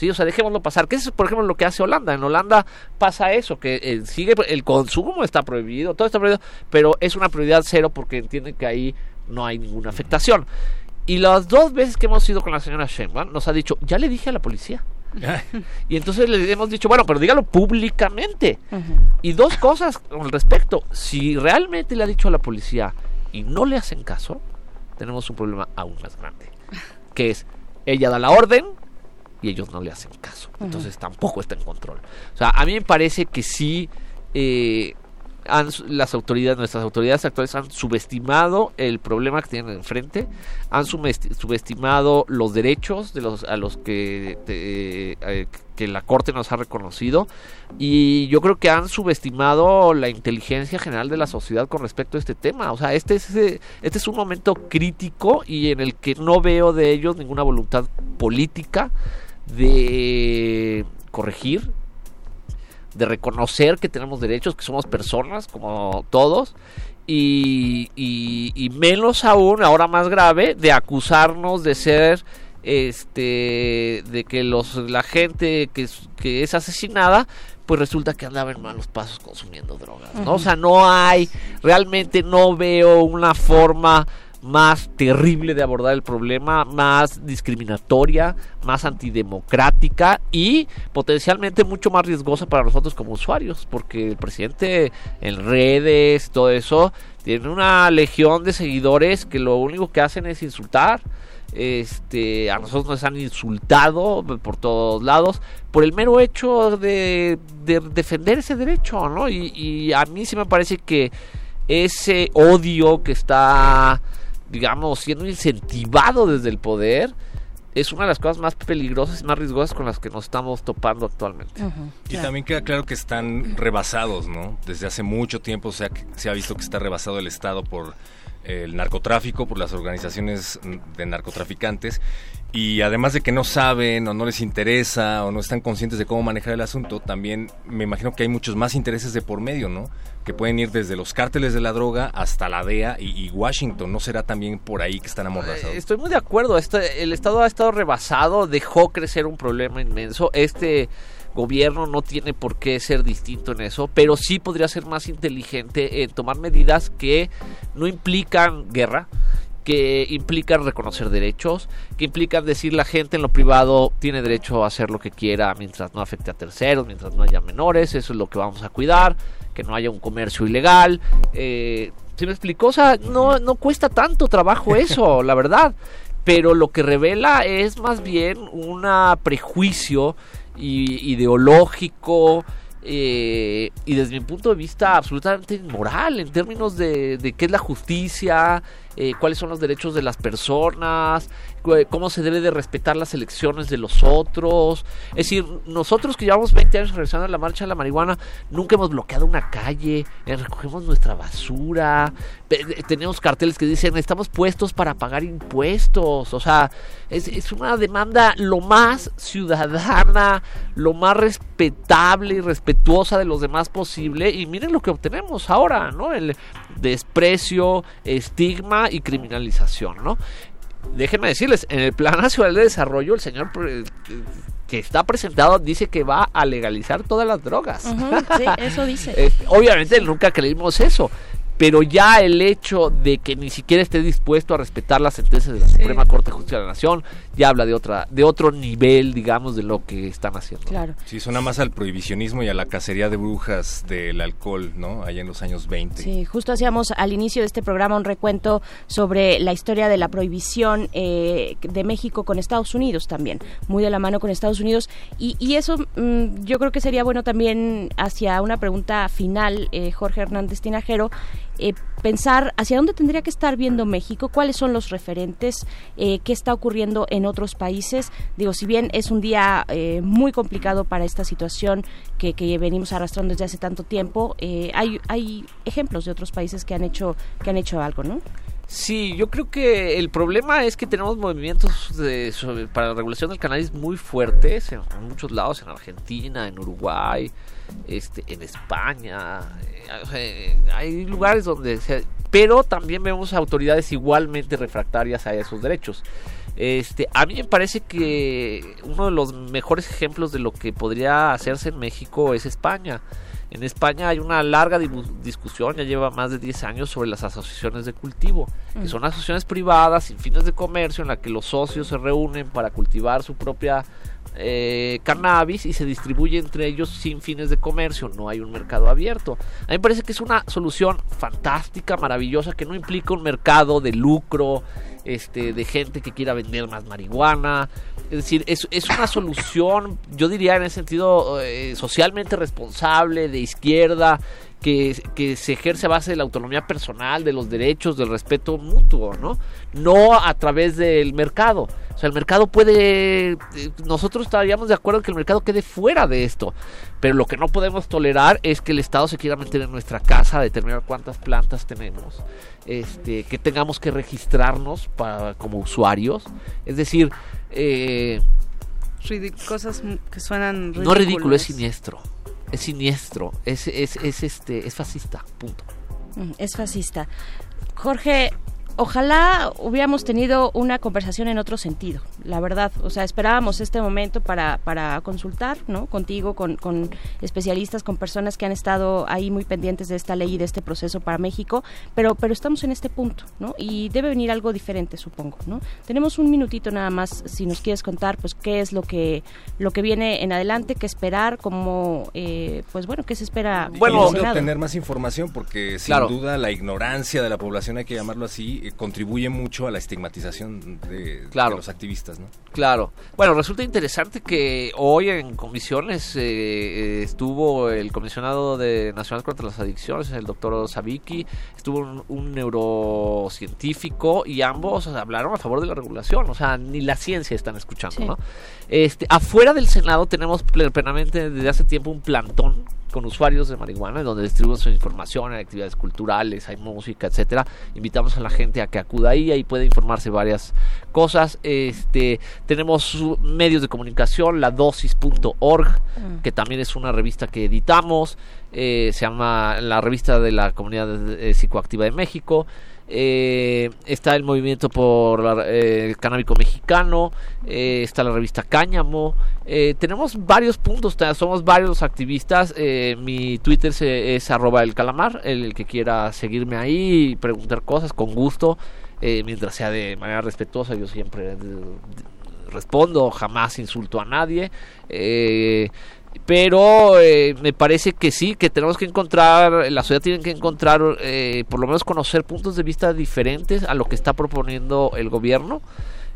Sí, o sea, dejémoslo pasar. Que es, por ejemplo, lo que hace Holanda. En Holanda pasa eso, que eh, sigue el consumo está prohibido, todo está prohibido, pero es una prioridad cero porque entienden que ahí no hay ninguna afectación. Y las dos veces que hemos ido con la señora Sheinbaum nos ha dicho, ya le dije a la policía. y entonces le hemos dicho, bueno, pero dígalo públicamente. Y dos cosas con respecto. Si realmente le ha dicho a la policía y no le hacen caso, tenemos un problema aún más grande. Que es, ella da la orden, y ellos no le hacen caso. Entonces tampoco está en control. O sea, a mí me parece que sí eh, han, las autoridades, nuestras autoridades actuales han subestimado el problema que tienen enfrente, han subestimado los derechos de los a los que, eh, que la corte nos ha reconocido y yo creo que han subestimado la inteligencia general de la sociedad con respecto a este tema. O sea, este es este es un momento crítico y en el que no veo de ellos ninguna voluntad política de corregir, de reconocer que tenemos derechos, que somos personas como todos, y, y, menos aún, ahora más grave, de acusarnos de ser este de que los la gente que, que es asesinada pues resulta que andaba en malos pasos consumiendo drogas ¿no? o sea no hay realmente no veo una forma más terrible de abordar el problema, más discriminatoria, más antidemocrática y potencialmente mucho más riesgosa para nosotros como usuarios, porque el presidente en redes, todo eso, tiene una legión de seguidores que lo único que hacen es insultar. Este, a nosotros nos han insultado por todos lados por el mero hecho de, de defender ese derecho, ¿no? Y, y a mí sí me parece que ese odio que está, digamos, siendo incentivado desde el poder es una de las cosas más peligrosas y más riesgosas con las que nos estamos topando actualmente. Y también queda claro que están rebasados, ¿no? Desde hace mucho tiempo se ha, se ha visto que está rebasado el Estado por el narcotráfico, por las organizaciones de narcotraficantes. Y además de que no saben o no les interesa o no están conscientes de cómo manejar el asunto, también me imagino que hay muchos más intereses de por medio, ¿no? Que pueden ir desde los cárteles de la droga hasta la DEA y, Washington. ¿No será también por ahí que están amordazados? Estoy muy de acuerdo. Este, el Estado ha estado rebasado, dejó crecer un problema inmenso. Este gobierno no tiene por qué ser distinto en eso, pero sí podría ser más inteligente en tomar medidas que no implican guerra, que implican reconocer derechos, que implican decir la gente en lo privado tiene derecho a hacer lo que quiera mientras no afecte a terceros, mientras no haya menores, eso es lo que vamos a cuidar, que no haya un comercio ilegal. Eh, ¿Se me explicó? O sea, no, no cuesta tanto trabajo eso, la verdad. Pero lo que revela es más bien un prejuicio ideológico eh, y desde mi punto de vista absolutamente inmoral en términos de, de qué es la justicia, eh, cuáles son los derechos de las personas, cómo se debe de respetar las elecciones de los otros. Es decir, nosotros que llevamos 20 años realizando la marcha de la marihuana, nunca hemos bloqueado una calle, eh, recogemos nuestra basura, eh, tenemos carteles que dicen estamos puestos para pagar impuestos. O sea, es, es una demanda lo más ciudadana, lo más respetable y respetuosa de los demás posible. Y miren lo que obtenemos ahora, ¿no? El desprecio, estigma y criminalización, ¿no? Déjenme decirles, en el Plan Nacional de Desarrollo, el señor pre- que está presentado dice que va a legalizar todas las drogas. Sí, eso dice. Eh, obviamente nunca creímos eso, pero ya el hecho de que ni siquiera esté dispuesto a respetar las sentencias de la Suprema Corte de Justicia de la Nación ya habla de otra de otro nivel, digamos, de lo que están haciendo. Claro. Sí, suena más al prohibicionismo y a la cacería de brujas del alcohol, ¿no? Allá en los años 20. Sí, justo hacíamos al inicio de este programa un recuento sobre la historia de la prohibición eh, de México con Estados Unidos también, muy de la mano con Estados Unidos. Y, y eso mm, yo creo que sería bueno también hacia una pregunta final, eh, Jorge Hernández Tinajero, eh, pensar hacia dónde tendría que estar viendo México, cuáles son los referentes, eh, qué está ocurriendo en otros países. Digo, si bien es un día eh, muy complicado para esta situación que, venimos arrastrando desde hace tanto tiempo, eh, hay, hay ejemplos de otros países que han hecho que han hecho algo, ¿no? Sí, yo creo que el problema es que tenemos movimientos de- sobre- para la regulación del cannabis muy fuertes en, en muchos lados, en Argentina, en Uruguay, este, en España. eh, eh, hay lugares donde se, pero también vemos autoridades igualmente refractarias a esos derechos. Este, a mí me parece que uno de los mejores ejemplos de lo que podría hacerse en México es España. En España hay una larga discusión, ya lleva más de 10 años, sobre las asociaciones de cultivo, que Mm. son asociaciones privadas sin fines de comercio en la que los socios se reúnen para cultivar su propia eh, cannabis y se distribuye entre ellos sin fines de comercio, no hay un mercado abierto. A mí me parece que es una solución fantástica, maravillosa, que no implica un mercado de lucro, este, de gente que quiera vender más marihuana. Es decir, es, es una solución, yo diría en ese sentido, eh, socialmente responsable, de izquierda, que, que se ejerce a base de la autonomía personal, de los derechos, del respeto mutuo, ¿no? No a través del mercado. O sea, el mercado puede... eh, Nosotros estaríamos de acuerdo en que el mercado quede fuera de esto. Pero lo que no podemos tolerar es que el Estado se quiera meter en nuestra casa, determinar cuántas plantas tenemos, este, que tengamos que registrarnos para, como usuarios. Es decir, eh, cosas que suenan no ridículo, es siniestro. Es siniestro, es, es, es, este, es fascista, punto. Mm, Es fascista. Jorge, ojalá hubiéramos tenido una conversación en otro sentido, la verdad. O sea, esperábamos este momento para, para consultar, ¿no? Contigo, con, con especialistas, con personas que han estado ahí muy pendientes de esta ley y de este proceso para México, pero, pero estamos en este punto, ¿no? Y debe venir algo diferente, supongo, ¿no? Tenemos un minutito nada más, si nos quieres contar, pues, qué es lo que, lo que viene en adelante, qué esperar, cómo, eh, pues, bueno, qué se espera. Bueno, obtener más información porque sin Claro. duda la ignorancia de la población, hay que llamarlo así, contribuye mucho a la estigmatización de, Claro. de los activistas, ¿no? Claro. Bueno, resulta interesante que hoy en comisiones eh, eh, estuvo el comisionado de Nacional contra las Adicciones, el doctor Sabiki, estuvo un, un neurocientífico y ambos hablaron a favor de la regulación. O sea, ni la ciencia están escuchando, Sí. ¿no? Este, afuera del Senado tenemos ple- plenamente desde hace tiempo un plantón con usuarios de marihuana, donde distribuimos información, hay actividades culturales, hay música, etcétera. Invitamos a la gente a que acuda ahí, ahí puede informarse varias cosas. Este, tenemos medios de comunicación, la dosis.org, Mm. que también es una revista que editamos, eh, se llama la revista de la comunidad eh, psicoactiva de México. Eh, está el movimiento por la- eh, el canábico mexicano, eh, está la revista Cáñamo. tenemos varios puntos, somos varios activistas. mi Twitter es arroba el calamar, el, que quiera seguirme ahí y preguntar cosas con gusto, mientras sea de manera respetuosa, yo siempre respondo, jamás insulto a nadie. Pero eh, me parece que sí, que tenemos que encontrar, la sociedad tiene que encontrar, eh, por lo menos conocer puntos de vista diferentes a lo que está proponiendo el gobierno,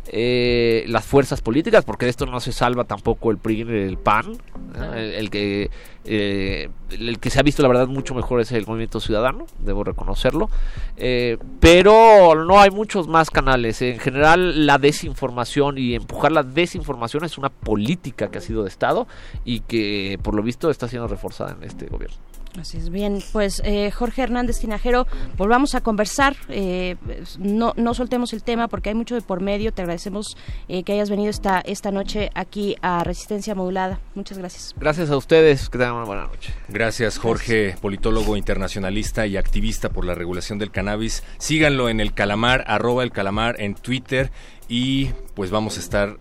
eh, las fuerzas políticas, porque de esto no se salva tampoco el PRI el PAN, ¿no? el, el que eh, el que se ha visto la verdad mucho mejor es el movimiento ciudadano, debo reconocerlo, eh, pero no hay muchos más canales. En general la desinformación y empujar la desinformación es una política que ha sido de Estado y que por lo visto está siendo reforzada en este gobierno. Así es, bien, pues eh, Jorge Hernández Tinajero, volvamos a conversar, eh, no, no soltemos el tema porque hay mucho de por medio, te agradecemos eh, que hayas venido esta, esta noche aquí a Resistencia Modulada, muchas gracias. Gracias a ustedes, que tengan una buena noche. Gracias, Jorge, politólogo internacionalista y activista por la regulación del cannabis. Síganlo en el calamar, arroba el calamar en Twitter y pues vamos a estar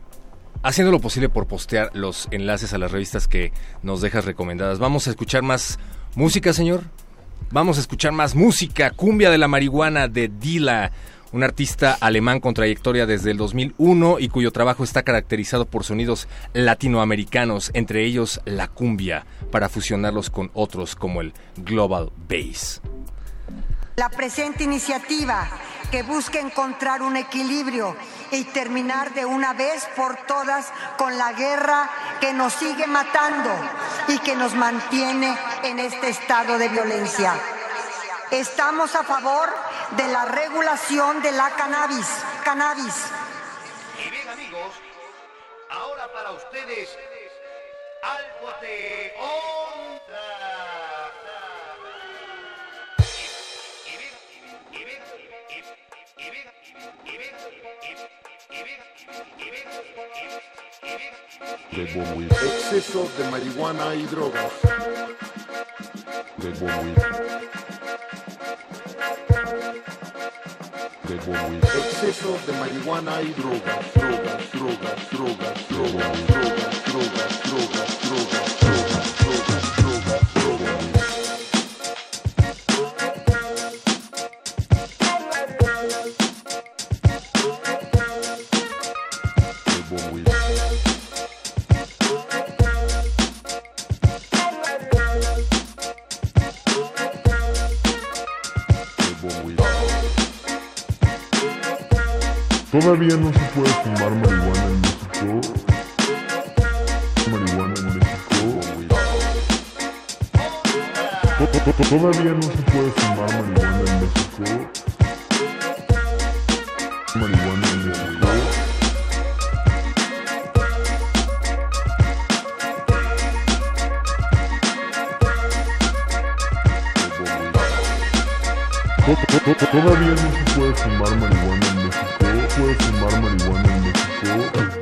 haciendo lo posible por postear los enlaces a las revistas que nos dejas recomendadas. Vamos a escuchar más música, señor. Vamos a escuchar más música, Cumbia de la Marihuana de Dila, un artista alemán con trayectoria desde el 2001 y cuyo trabajo está caracterizado por sonidos latinoamericanos, entre ellos la cumbia, para fusionarlos con otros como el global bass. La presente iniciativa que busca encontrar un equilibrio y terminar de una vez por todas con la guerra que nos sigue matando y que nos mantiene en este estado de violencia. Estamos a favor de la regulación de la cannabis. Cannabis. Y bien amigos, ahora para ustedes algo de onda. De Exceso de marihuana y drogas. De De Exceso de marihuana y drogas. Drogas, drogas, drogas, drogas, drogas, drogas, drogas, drogas. drogas. Todavía no se puede fumar marihuana en México. Marihuana en México. To- to- to- Todavía no se puede fumar marihuana en México. Marihuana en México. To- to- to- Todavía no se puede fumar marihuana en México. Puede fumar marihuana en México.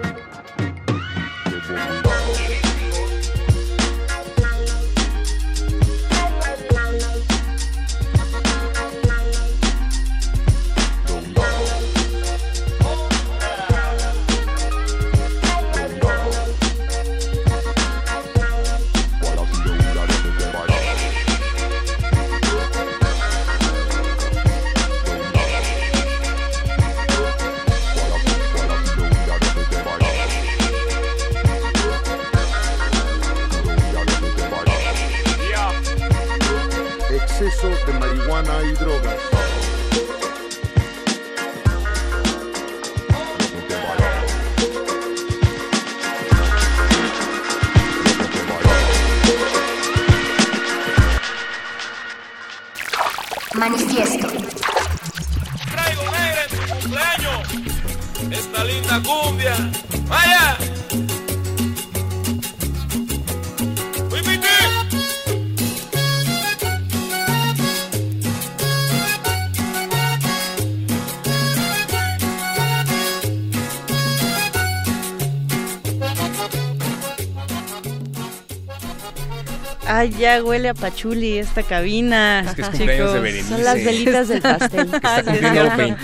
Ay, ya huele a pachuli esta cabina. Es que es cumpleaños de. Berenice. Son las velitas del pastel. Que está cumpliendo 20...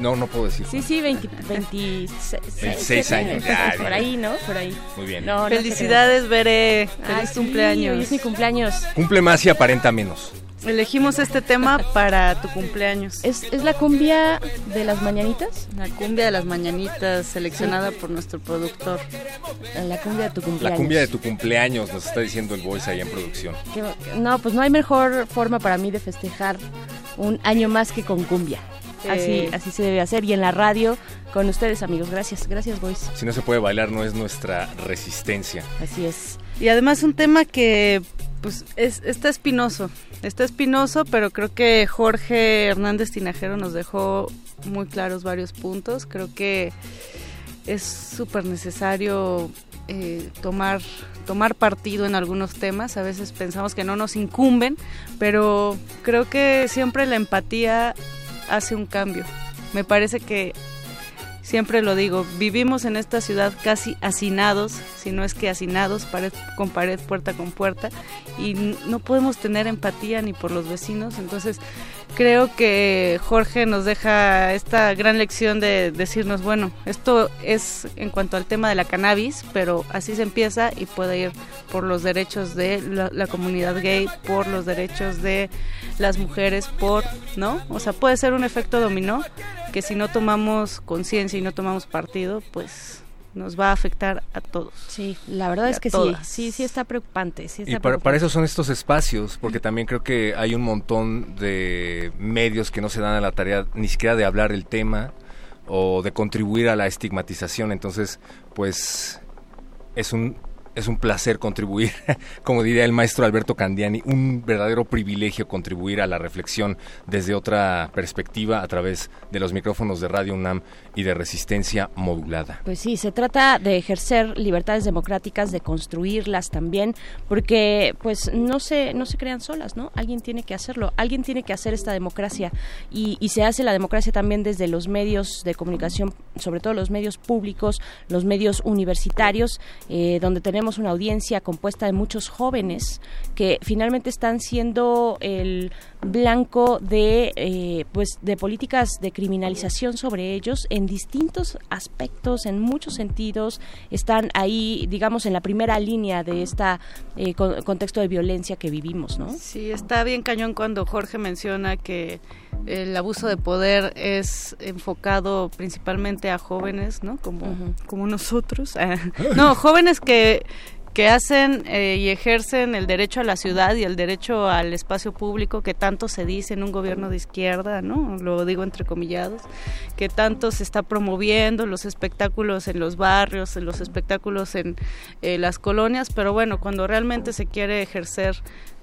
No, no puedo decir. Sí, sí, 20, 26, 26 años, ya, Por ahí, ¿no? Por ahí. Muy bien. No, no Felicidades, Veré. creo. Feliz Ah, sí, cumpleaños. hoy es mi cumpleaños. Cumple más y aparenta menos. Elegimos este tema para tu cumpleaños. ¿Es, ¿Es la cumbia de las mañanitas? La cumbia de las mañanitas seleccionada por nuestro productor. La cumbia de tu La cumpleaños. cumbia de tu cumpleaños, nos está diciendo el voice ahí en producción. Que- no, pues no hay mejor forma para mí de festejar un año más que con cumbia. Así, así se debe hacer. Y en la radio, con ustedes, amigos. Gracias, gracias, boys. Si no se puede bailar, no es nuestra resistencia. Así es. Y además un tema que pues es, está espinoso, está espinoso, pero creo que Jorge Hernández Tinajero nos dejó muy claros varios puntos. Creo que es súper necesario eh, tomar, tomar partido en algunos temas. A veces pensamos que no nos incumben, pero creo que siempre la empatía hace un cambio. Me parece que siempre lo digo, vivimos en esta ciudad casi hacinados, si no es que hacinados, pared con pared, puerta con puerta, y no podemos tener empatía ni por los vecinos. Entonces, creo que Jorge nos deja esta gran lección de decirnos, bueno, esto es en cuanto al tema de la cannabis, pero así se empieza y puede ir por los derechos de la, la comunidad gay, por los derechos de las mujeres, por, ¿no? O sea, puede ser un efecto dominó que si no tomamos conciencia y no tomamos partido, pues nos va a afectar a todos. Sí, la verdad Y es que todas. sí, sí, sí está preocupante. Sí está Y para, preocupante. para eso son estos espacios, porque también creo que hay un montón de medios que no se dan a la tarea ni siquiera de hablar el tema o de contribuir a la estigmatización. Entonces, pues es un es un placer contribuir, como diría el maestro Alberto Candiani, un verdadero privilegio contribuir a la reflexión desde otra perspectiva a través de los micrófonos de Radio UNAM y de resistencia modulada. Pues sí, se trata de ejercer libertades democráticas, de construirlas también, porque pues no se, no se crean solas, ¿no? Alguien tiene que hacerlo, alguien tiene que hacer esta democracia y, se hace la democracia también desde los medios de comunicación, sobre todo los medios públicos, los medios universitarios, eh, donde tenemos una audiencia compuesta de muchos jóvenes que finalmente están siendo el blanco de eh, pues de políticas de criminalización sobre ellos en distintos aspectos en muchos sentidos. Están ahí digamos en la primera línea de esta eh, con- contexto de violencia que vivimos no Sí, está bien cañón cuando Jorge menciona que el abuso de poder es enfocado principalmente a jóvenes, ¿no? Como, como nosotros. Ah, no, jóvenes que que hacen eh, y ejercen el derecho a la ciudad y el derecho al espacio público que tanto se dice en un gobierno de izquierda, ¿no? Lo digo entre comillados, que tanto se está promoviendo los espectáculos en los barrios, en los espectáculos en eh, las colonias, pero bueno, cuando realmente se quiere ejercer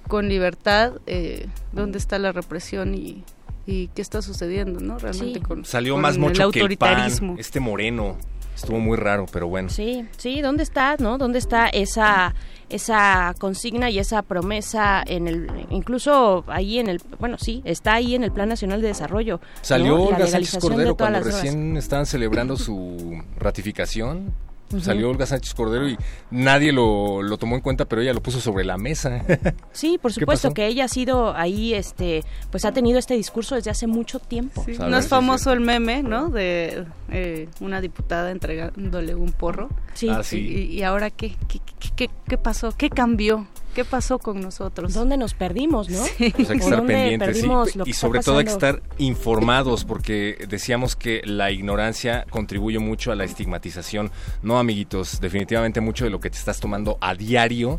con libertad, eh, ¿dónde está la represión y, y qué está sucediendo, no? Realmente Sí. con Salió con más el mucho que el pan, este moreno. Estuvo muy raro, pero bueno. Sí, sí, ¿dónde está, no? ¿Dónde está esa esa consigna y esa promesa en el incluso ahí en el bueno, sí, está ahí en el Plan Nacional de Desarrollo. Salió ¿no? Olga Sánchez Cordero cuando recién estaban celebrando su ratificación. Salió Olga Sánchez Cordero y nadie lo, lo tomó en cuenta, pero ella lo puso sobre la mesa. Sí, por ¿Qué supuesto que ella ha sido ahí este pues ha tenido este discurso desde hace mucho tiempo. Sí, no es sí, famoso el meme, ¿no? De eh, una diputada entregándole un porro. Sí. Ah, sí. Y, y ahora qué qué, qué, qué- qué pasó? ¿Qué cambió? ¿Qué pasó con nosotros? ¿Dónde nos perdimos, no? Pues hay que ¿O estar pendientes sí. y sobre todo hay que estar informados porque decíamos que la ignorancia contribuye mucho a la estigmatización. No, amiguitos, definitivamente mucho de lo que te estás tomando a diario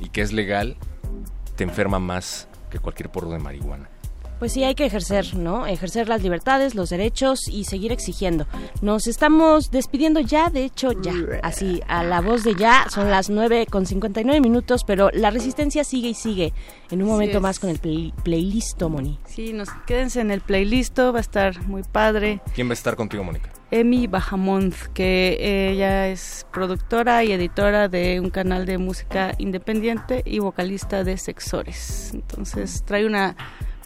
y que es legal te enferma más que cualquier porro de marihuana. Pues sí, hay que ejercer, ¿no? Ejercer las libertades, los derechos y seguir exigiendo. Nos estamos despidiendo ya, de hecho, ya. Así, a la voz de ya, son las 9 con 59 minutos, pero la resistencia sigue y sigue. En un momento más con el play- playlist, Moni. Sí, nos quédense en el playlist, va a estar muy padre. ¿Quién va a estar contigo, Mónica? Emi Bajamont, que ella es productora y editora de un canal de música independiente y vocalista de Sexores. Entonces trae una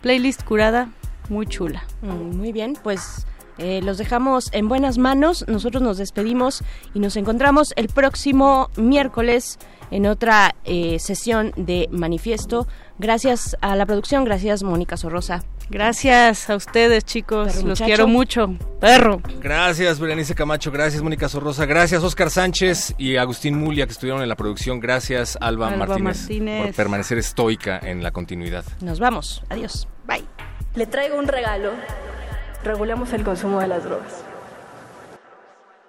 playlist curada muy chula. Mm, Muy bien, pues eh, los dejamos en buenas manos. Nosotros nos despedimos y nos encontramos el próximo miércoles en otra eh, sesión de Manifiesto. Gracias a la producción, gracias Mónica Sorrosa. Gracias a ustedes, chicos. Perro Los quiero mucho. Perro. Gracias, Berenice Camacho. Gracias, Mónica Sorrosa. Gracias, Oscar Sánchez y Agustín Mulia, que estuvieron en la producción. Gracias, Alba, Alba Martínez, Martínez. por permanecer estoica en la continuidad. Nos vamos. Adiós. Bye. Le traigo un regalo. Regulemos el consumo de las drogas.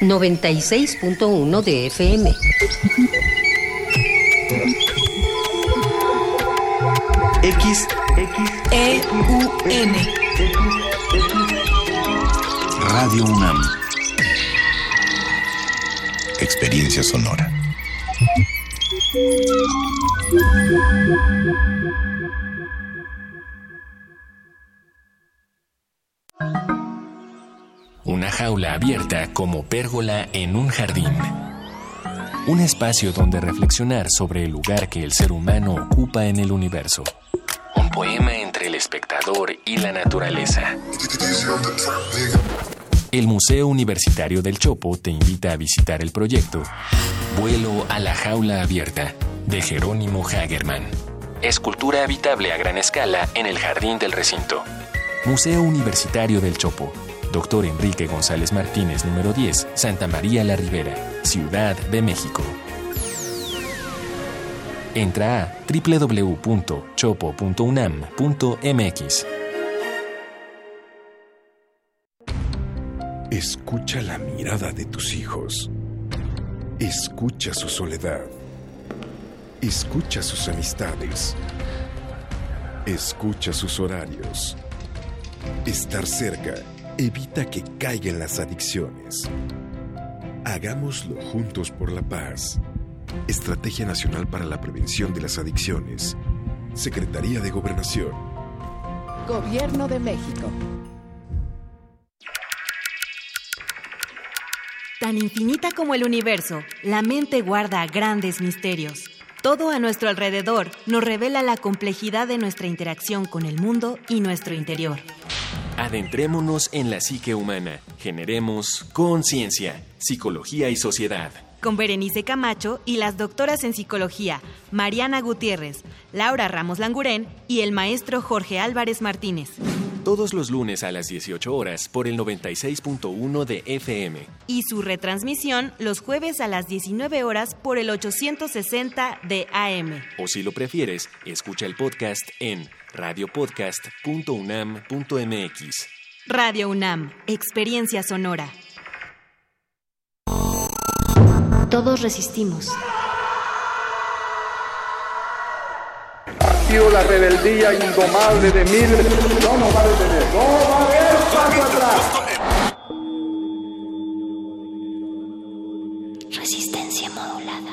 96.1 de FM. X, X, E, U, N. Radio UNAM. Experiencia sonora. Una jaula abierta como pérgola en un jardín. Un espacio donde reflexionar sobre el lugar que el ser humano ocupa en el universo. Un poema entre el espectador y la naturaleza. El Museo Universitario del Chopo te invita a visitar el proyecto Vuelo a la jaula abierta de Jerónimo Hagerman. Escultura habitable a gran escala en el jardín del recinto. Museo Universitario del Chopo. Doctor Enrique González Martínez, número 10, Santa María la Ribera, Ciudad de México. Entra a www.chopo.unam.mx. Escucha la mirada de tus hijos. Escucha su soledad. Escucha sus amistades. Escucha sus horarios. Estar cerca evita que caigan las adicciones. Hagámoslo juntos por la paz. Estrategia Nacional para la Prevención de las Adicciones. Secretaría de Gobernación. Gobierno de México. Tan infinita como el universo, la mente guarda grandes misterios. Todo a nuestro alrededor nos revela la complejidad de nuestra interacción con el mundo y nuestro interior. Adentrémonos en la psique humana. Generemos conciencia, psicología y sociedad. Con Berenice Camacho y las doctoras en psicología, Mariana Gutiérrez, Laura Ramos Langurén y el maestro Jorge Álvarez Martínez. Todos los lunes a las 18 horas por el 96.1 de FM. Y su retransmisión los jueves a las 19 horas por el 860 de AM. O si lo prefieres, escucha el podcast en radiopodcast.unam.mx. Radio UNAM, Experiencia Sonora. Todos resistimos. Ha sido la rebeldía indomable de miles. No nos va a detener. No va a haber paso atrás. Resistencia modulada.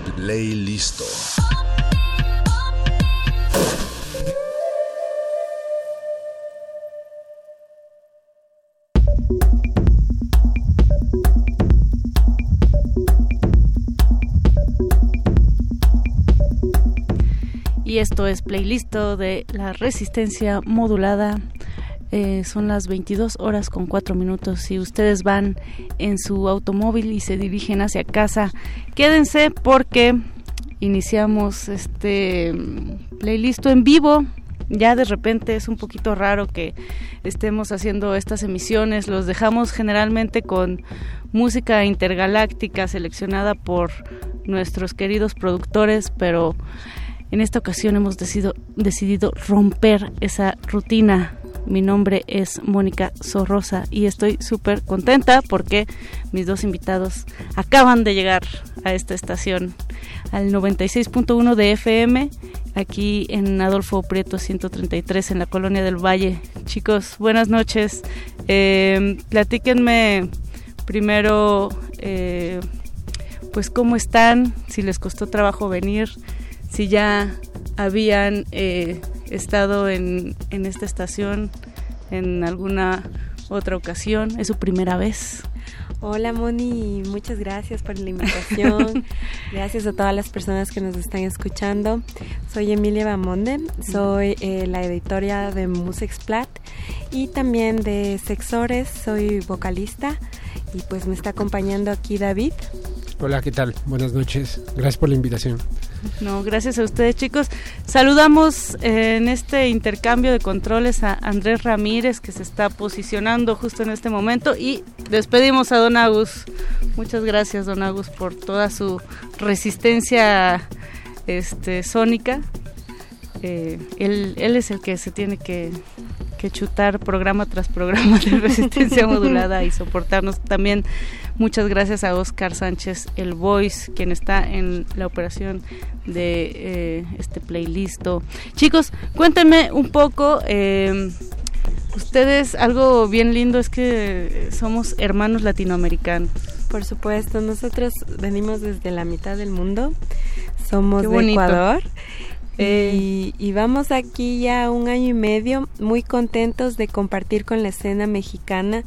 Play listo. Y esto es playlist de la resistencia modulada. Eh, son las 22 horas con 4 minutos. Si ustedes van en su automóvil y se dirigen hacia casa, quédense porque iniciamos este playlist en vivo. Ya de repente es un poquito raro que estemos haciendo estas emisiones. Los dejamos generalmente con música intergaláctica seleccionada por nuestros queridos productores, pero en esta ocasión hemos decidido romper esa rutina. Mi nombre es Mónica Sorrosa y estoy súper contenta porque mis dos invitados acaban de llegar a esta estación, al 96.1 de FM, aquí en Adolfo Prieto 133 en la Colonia del Valle. Chicos, buenas noches. Eh, platíquenme primero, eh, pues cómo están, si les costó trabajo venir si ya habían eh, estado en, en esta estación en alguna otra ocasión. ¿Es su primera vez? Hola Moni, muchas gracias por la invitación. gracias a todas las personas que nos están escuchando. Soy Emilia Bamonde, soy eh, la editora de Musexplat y también de Sexores, soy vocalista y pues me está acompañando aquí David. Hola, ¿qué tal? Buenas noches. Gracias por la invitación. No, gracias a ustedes chicos. Saludamos en este intercambio de controles a Andrés Ramírez que se está posicionando justo en este momento y despedimos a Don Agus. Muchas gracias Don Agus por toda su resistencia este, sónica. Eh, él, él es el que se tiene que, que chutar programa tras programa de resistencia modulada y soportarnos también Muchas gracias a Oscar Sánchez, el voice, quien está en la operación de eh, este playlist. Chicos, cuéntenme un poco. Eh, ustedes, algo bien lindo es que somos hermanos latinoamericanos. Por supuesto, nosotros venimos desde la mitad del mundo. Somos de Ecuador. Eh. y, vamos aquí ya un año y medio muy contentos de compartir con la escena mexicana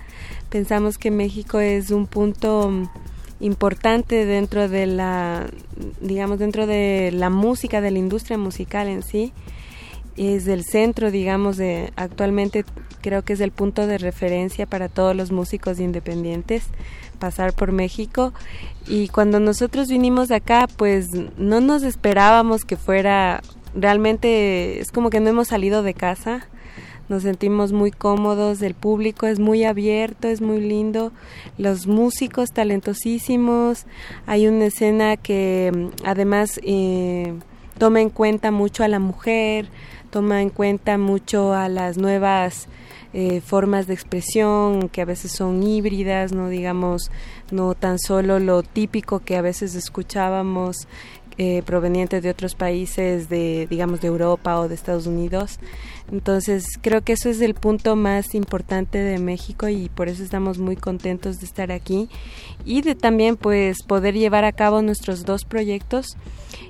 Pensamos que México es un punto importante dentro de la, digamos, dentro de la música, de la industria musical en sí. Es el centro, digamos, de actualmente creo que es el punto de referencia para todos los músicos independientes pasar por México y cuando nosotros vinimos acá pues no nos esperábamos que fuera realmente es como que no hemos salido de casa nos sentimos muy cómodos, el público es muy abierto, es muy lindo, los músicos talentosísimos, hay una escena que mm, además eh, toma en cuenta mucho a la mujer, toma en cuenta mucho a las nuevas eh, formas de expresión que a veces son híbridas, no digamos, no tan solo lo típico que a veces escuchábamos eh, provenientes de otros países de digamos de Europa o de Estados Unidos entonces creo que eso es el punto más importante de México y por eso estamos muy contentos de estar aquí y de también pues poder llevar a cabo nuestros dos proyectos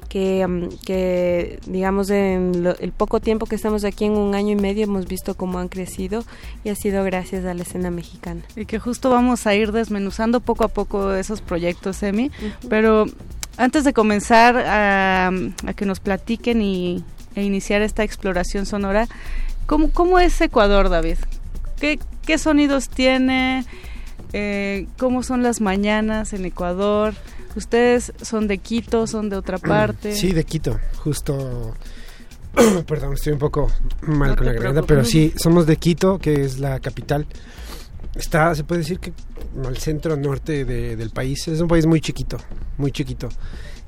que, um, que digamos en el poco tiempo que estamos aquí en un año y medio hemos visto cómo han crecido y ha sido gracias a la escena mexicana. Y que justo vamos a ir desmenuzando poco a poco esos proyectos, Emi, pero antes de comenzar a, a que nos platiquen y e iniciar esta exploración sonora. ¿Cómo, cómo es Ecuador, David? ¿Qué, qué sonidos tiene? Eh, ¿Cómo son las mañanas en Ecuador? ¿Ustedes son de Quito, son de otra parte? Sí, de Quito, justo... Perdón, estoy un poco mal con la garganta, pero sí, somos de Quito, que es la capital. Está, se puede decir que al centro norte del país. Es un país muy chiquito, muy chiquito.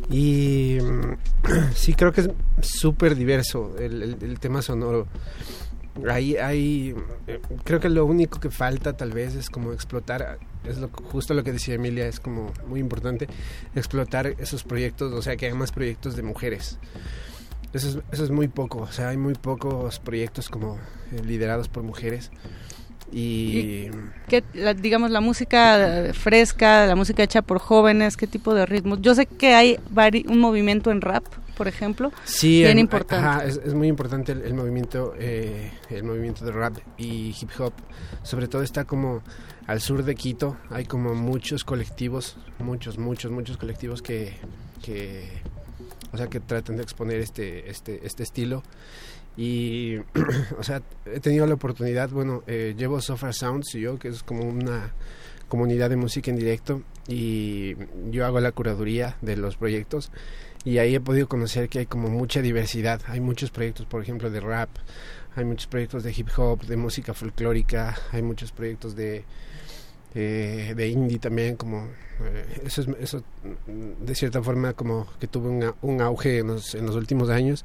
Y mm, sí, creo que es súper diverso el, tema sonoro. Ahí hay, eh, creo que lo único que falta tal vez es como explotar, es lo, justo lo que decía Emilia, es como muy importante explotar esos proyectos, o sea, que hay más proyectos de mujeres. Eso es, eso es muy poco, o sea, hay muy pocos proyectos como eh, liderados por mujeres. Y, ¿Qué, digamos, la música fresca, la música hecha por jóvenes, qué tipo de ritmos? Yo sé que hay un movimiento en rap, por ejemplo, sí, bien importante. es, muy importante el, movimiento, eh, el movimiento de rap y hip hop. Sobre todo está como al sur de Quito, hay como muchos colectivos, muchos, muchos, muchos colectivos que, que o sea, que tratan de exponer este, este, este estilo y, o sea, he tenido la oportunidad, bueno, eh, llevo Software Sounds y yo, que es como una comunidad de música en directo y yo hago la curaduría de los proyectos y ahí he podido conocer que hay como mucha diversidad. Hay muchos proyectos, por ejemplo, de rap, hay muchos proyectos de hip hop, de música folclórica, hay muchos proyectos de, eh, de indie también, como eh, eso, es, eso de cierta forma como que tuvo un auge en los, en los últimos años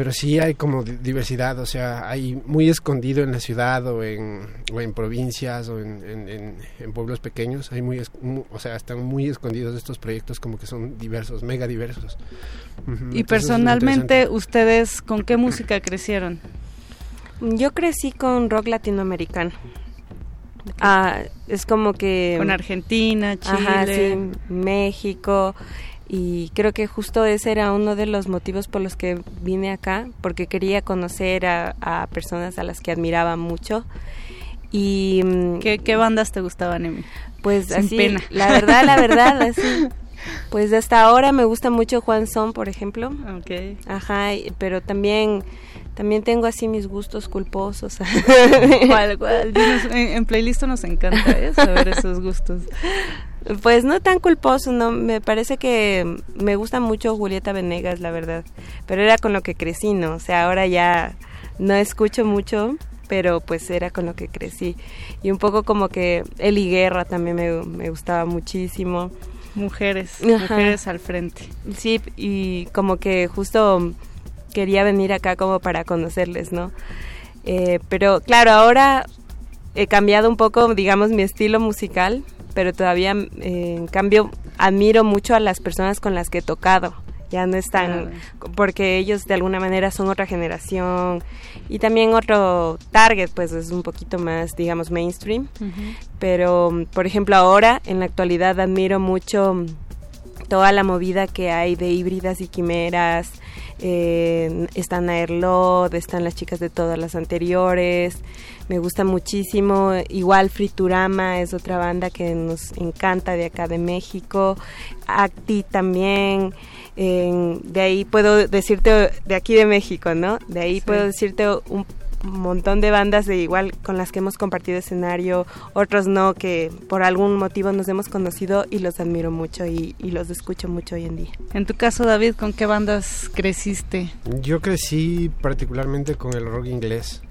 pero sí hay como diversidad, o sea, hay muy escondido en la ciudad o en, o en provincias o en, en, pueblos pequeños, hay muy, o sea, están muy escondidos estos proyectos como que son diversos, mega diversos. y personalmente, ¿ustedes con qué música crecieron? Yo crecí con rock latinoamericano. Ah, es como que... Con Argentina, Chile. México y creo que justo ese era uno de los motivos por los que vine acá, porque quería conocer a, personas a las que admiraba mucho. Y mm, ¿Qué, bandas te gustaban, Emi? Pues así, pena. la verdad, la verdad, así. Pues hasta ahora me gusta mucho Juan Son, por ejemplo. Okay. Ajá, pero también también tengo así mis gustos culposos. ¿Cuál, cuál? en, playlist nos encanta ¿eh? saber esos gustos. Pues no tan culposo, no, me parece que me gusta mucho Julieta Venegas, la verdad, pero era con lo que crecí, ¿no? O sea, ahora ya no escucho mucho, pero pues era con lo que crecí. Y un poco como que Eli Guerra también me, gustaba muchísimo. Mujeres, mujeres al frente. Sí, y como que justo quería venir acá como para conocerles, ¿no? Eh, pero claro, ahora he cambiado un poco, digamos, mi estilo musical pero todavía, eh, en cambio, admiro mucho a las personas con las que he tocado. Ya no están, porque ellos de alguna manera son otra generación y también otro target, pues es un poquito más, digamos, mainstream. Pero, por ejemplo, ahora, en la actualidad, admiro mucho toda la movida que hay de híbridas y quimeras. Eh, están Airlod, están las chicas de todas las anteriores me gusta muchísimo. Igual Friturama es otra banda que nos encanta de acá de México. Acti también. de ahí puedo decirte, de aquí de México, ¿no? De ahí puedo decirte un montón de bandas de igual con las que hemos compartido escenario, otros no, que por algún motivo nos hemos conocido y los admiro mucho y, y, los escucho mucho hoy en día. En tu caso, David, ¿con qué bandas creciste? Yo crecí particularmente con el rock inglés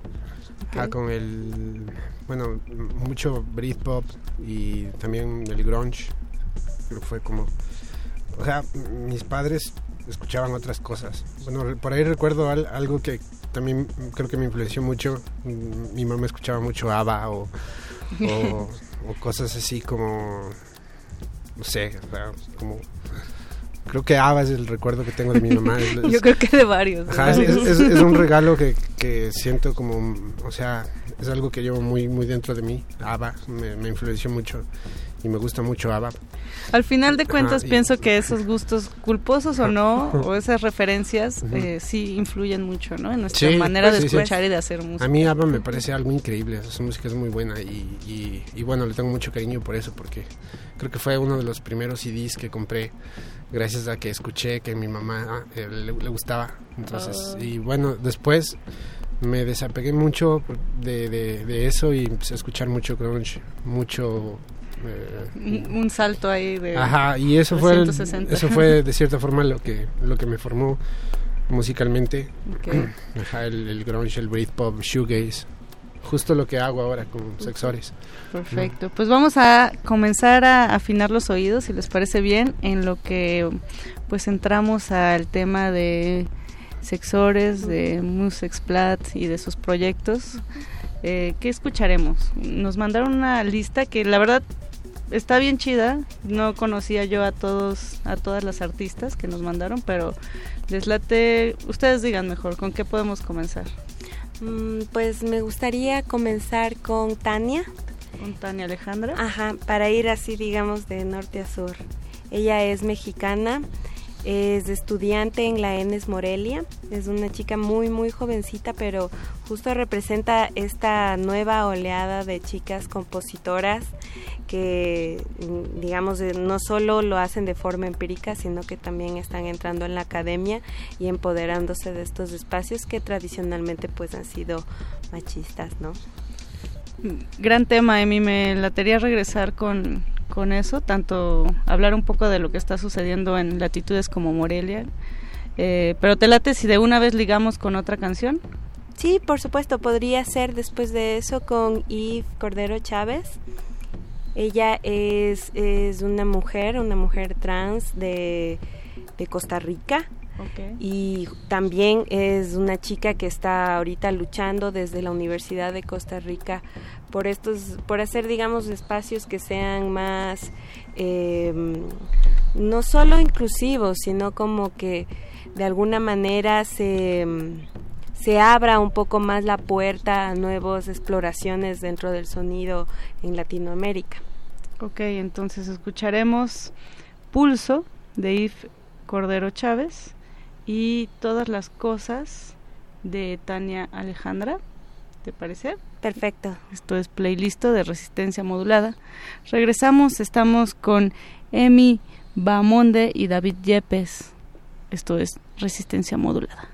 con el, bueno, mucho Britpop y también el grunge. Pero fue como, o sea, mis padres escuchaban otras cosas. Bueno, por ahí recuerdo algo que también creo que me influenció mucho. Mi mamá escuchaba mucho ABBA o, o, cosas así como, no sé, como creo que Ava es el recuerdo que tengo de mi mamá. Yo creo que de varios. es, un regalo que, que, siento como, o sea, es algo que llevo muy, muy dentro de mí. Ava me, me influenció mucho y me gusta mucho Ava. Al final de cuentas pienso que esos gustos culposos o no, o esas referencias, eh, sí influyen mucho, ¿no? En nuestra manera de escuchar y de hacer música. A mí Ava me parece algo increíble, su música es muy buena y, y, y bueno, le tengo mucho cariño por eso, porque creo que fue uno de los primeros CDs que compré gracias a que escuché que mi mamá eh, le, gustaba. Entonces, ah. y bueno, después me desapegué mucho de, de, eso y empecé a escuchar mucho grunge, mucho... Eh, un salto ahí de... Ajá, y eso fue, eso fue de cierta forma lo que, lo que me formó musicalmente. Ajá, el, el grunge, el Britpop, shoegaze justo lo que hago ahora con sexores. Perfecto. Pues vamos a comenzar a afinar los oídos, si les parece bien, en lo que pues entramos al tema de sexores, de Musexplat y de sus proyectos. Eh, ¿Qué escucharemos? Nos mandaron una lista que la verdad está bien chida. No conocía yo a todos, a todas las artistas que nos mandaron, pero les late. Ustedes digan mejor, ¿con qué podemos comenzar? Mm, pues me gustaría comenzar con Tania. Con Tania Alejandra. Ajá, para ir así, digamos, de norte a sur. Ella es mexicana, es estudiante en la ENES Morelia, es una chica muy muy jovencita, pero justo representa esta nueva oleada de chicas compositoras que digamos no solo lo hacen de forma empírica, sino que también están entrando en la academia y empoderándose de estos espacios que tradicionalmente pues han sido machistas, ¿no? Gran tema, Emi, me latería regresar con, con eso, tanto hablar un poco de lo que está sucediendo en latitudes como Morelia. Eh, pero te late si de una vez ligamos con otra canción. Sí, por supuesto, podría ser después de eso con Yves Cordero Chávez. Ella es, es una mujer, una mujer trans de, de Costa Rica. Y también es una chica que está ahorita luchando desde la Universidad de Costa Rica por estos, por hacer digamos espacios que sean más eh, no solo inclusivos, sino como que de alguna manera se se abra un poco más la puerta a nuevas exploraciones dentro del sonido en Latinoamérica. Ok, entonces escucharemos Pulso de Yves Cordero Chávez y todas las cosas de Tania Alejandra. ¿Te parece? Perfecto. Esto es playlist de resistencia modulada. Regresamos, estamos con Emi Bamonde y David Yepes. Esto es resistencia modulada.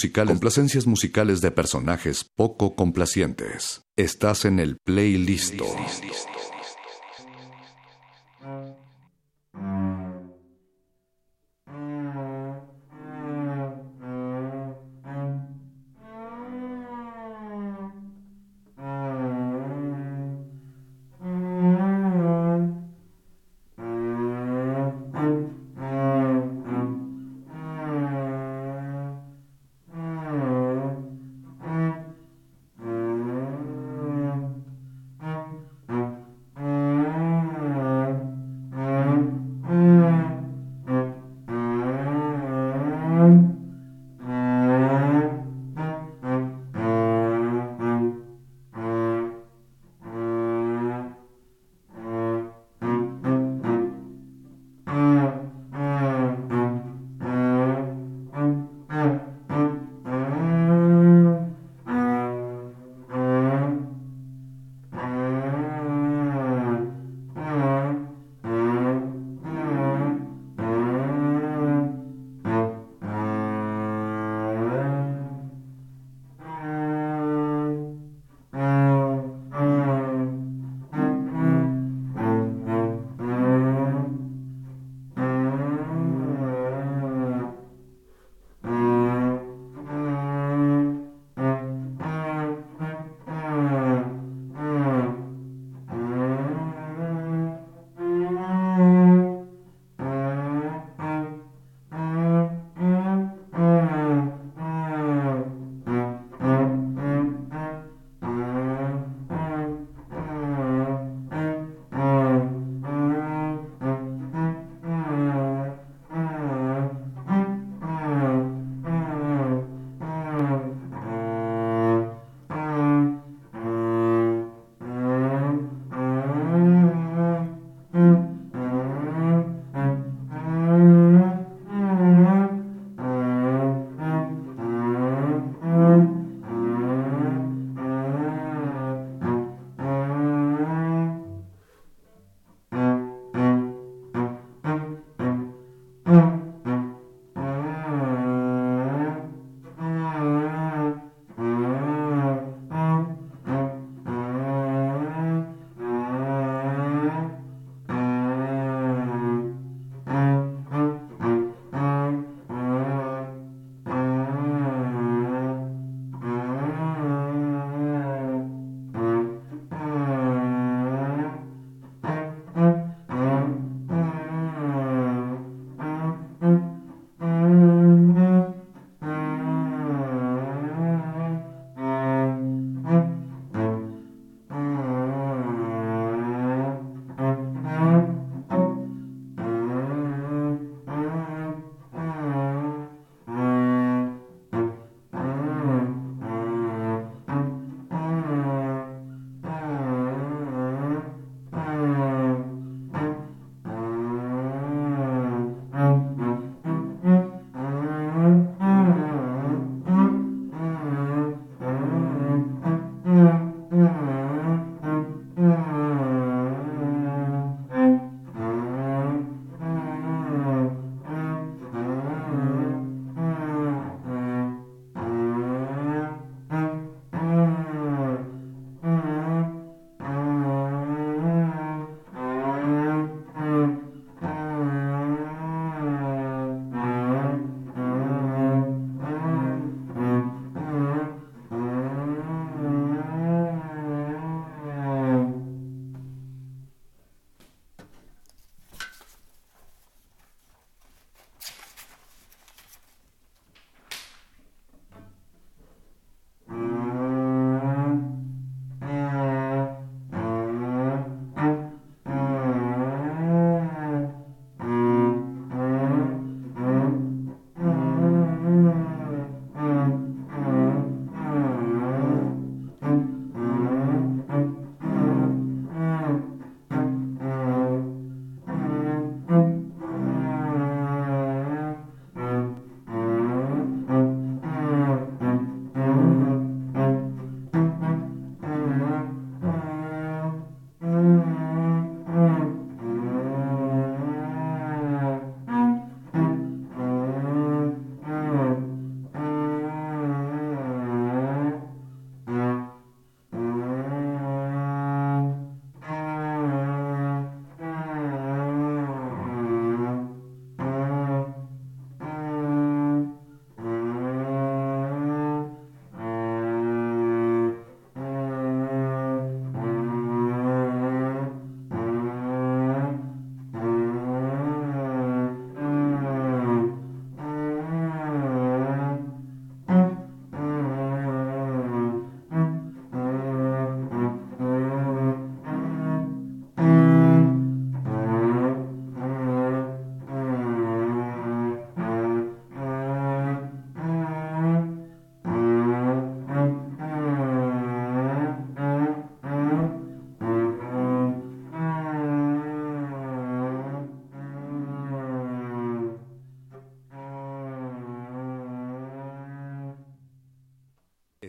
Complacencias musicales, complacencias musicales de personajes poco complacientes. Estás en el playlist.